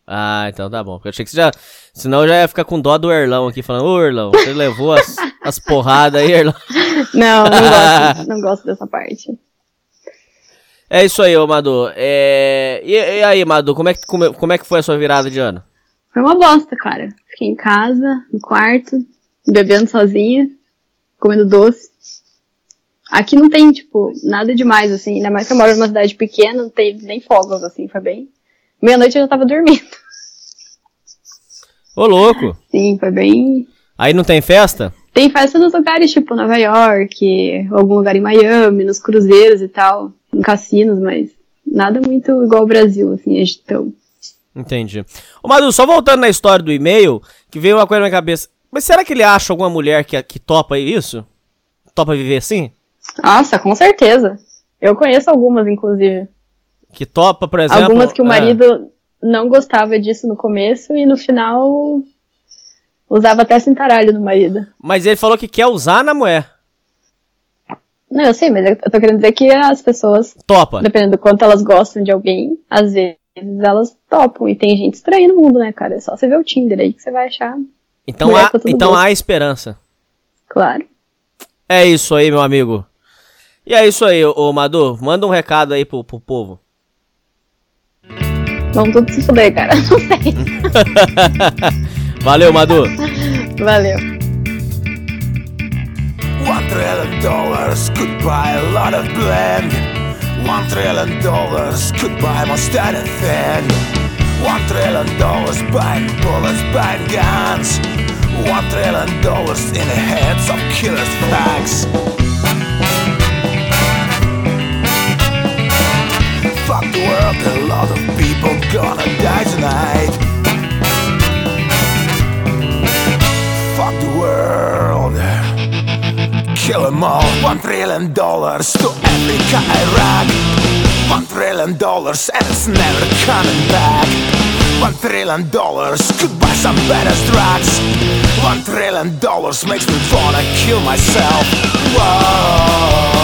Ah, então tá bom. Porque Eu achei que você já. Senão eu já ia ficar com dó do Erlão aqui, falando, ô Erlão, você levou as, as porradas aí, Erlão. Não, não gosto. não gosto dessa parte. É isso aí, ô Madu. É... E, e aí, Madu, como é, que, como, como é que foi a sua virada de ano? Foi uma bosta, cara. Fiquei em casa, no quarto, bebendo sozinha, comendo doce. Aqui não tem, tipo, nada demais, assim. Ainda mais que eu moro numa cidade pequena, não tem nem fogos, assim, foi bem. Meia-noite eu já tava dormindo. Ô, louco. Sim, foi bem. Aí não tem festa? Tem festa nos lugares, tipo, Nova York, algum lugar em Miami, nos cruzeiros e tal, em cassinos, mas nada muito igual ao Brasil, assim, agitão. Entendi. Ô, Madu, só voltando na história do e-mail, que veio uma coisa na minha cabeça. Mas será que ele acha alguma mulher que, que topa isso? Topa viver assim? Nossa, com certeza. Eu conheço algumas, inclusive. Que topa, por exemplo. Algumas que o ah, marido não gostava disso no começo e no final usava até cintaralho no marido. mas ele falou que quer usar na mulher. Não, eu sei, mas eu tô querendo dizer que as pessoas, Topa. dependendo do quanto elas gostam de alguém, às vezes elas topam. E tem gente estranha no mundo, né, cara? É só você ver o Tinder aí que você vai achar. Então, há, então há esperança. Claro. É isso aí, meu amigo. E é isso aí, ô, Madu. Manda um recado aí pro, pro povo. Vamos tudo se fuder, cara. Não sei. Valeu, Madu. Valeu. One trillion dollars could buy a lot of blend. One trillion dollars could buy most anything. One trillion dollars buying bullets, buying guns. One trillion dollars in the heads of killers' facts. Fuck the world, a lot of people gonna die tonight. Kill them all. One trillion dollars to Africa, Iraq. One trillion dollars and it's never coming back. One trillion dollars could buy some better drugs. One trillion dollars makes me wanna kill myself. Whoa.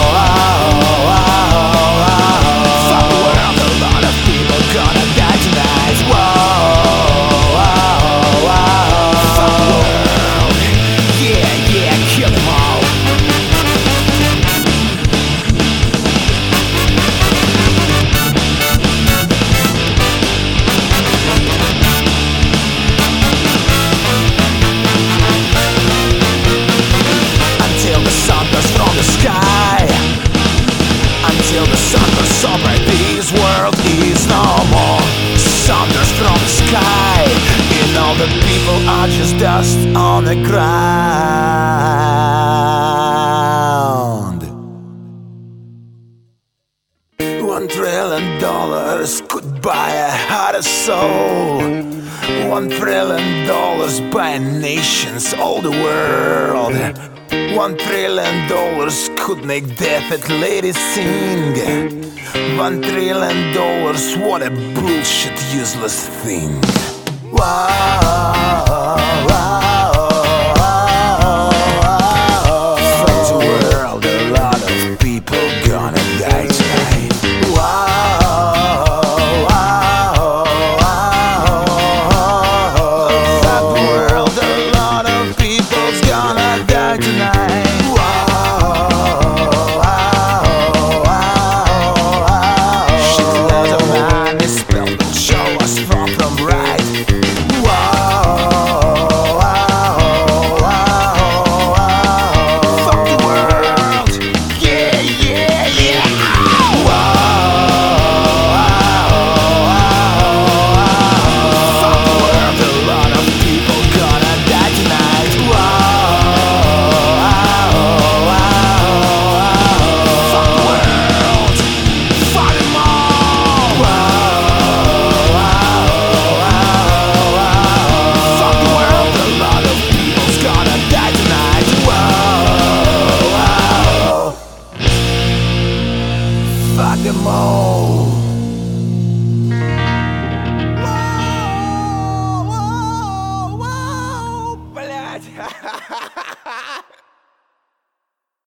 just dust on the ground. One trillion dollars could buy a heart of soul. One trillion dollars buy nations all the world. One trillion dollars could make death at ladies sing. One trillion dollars, what a bullshit, useless thing. Wow.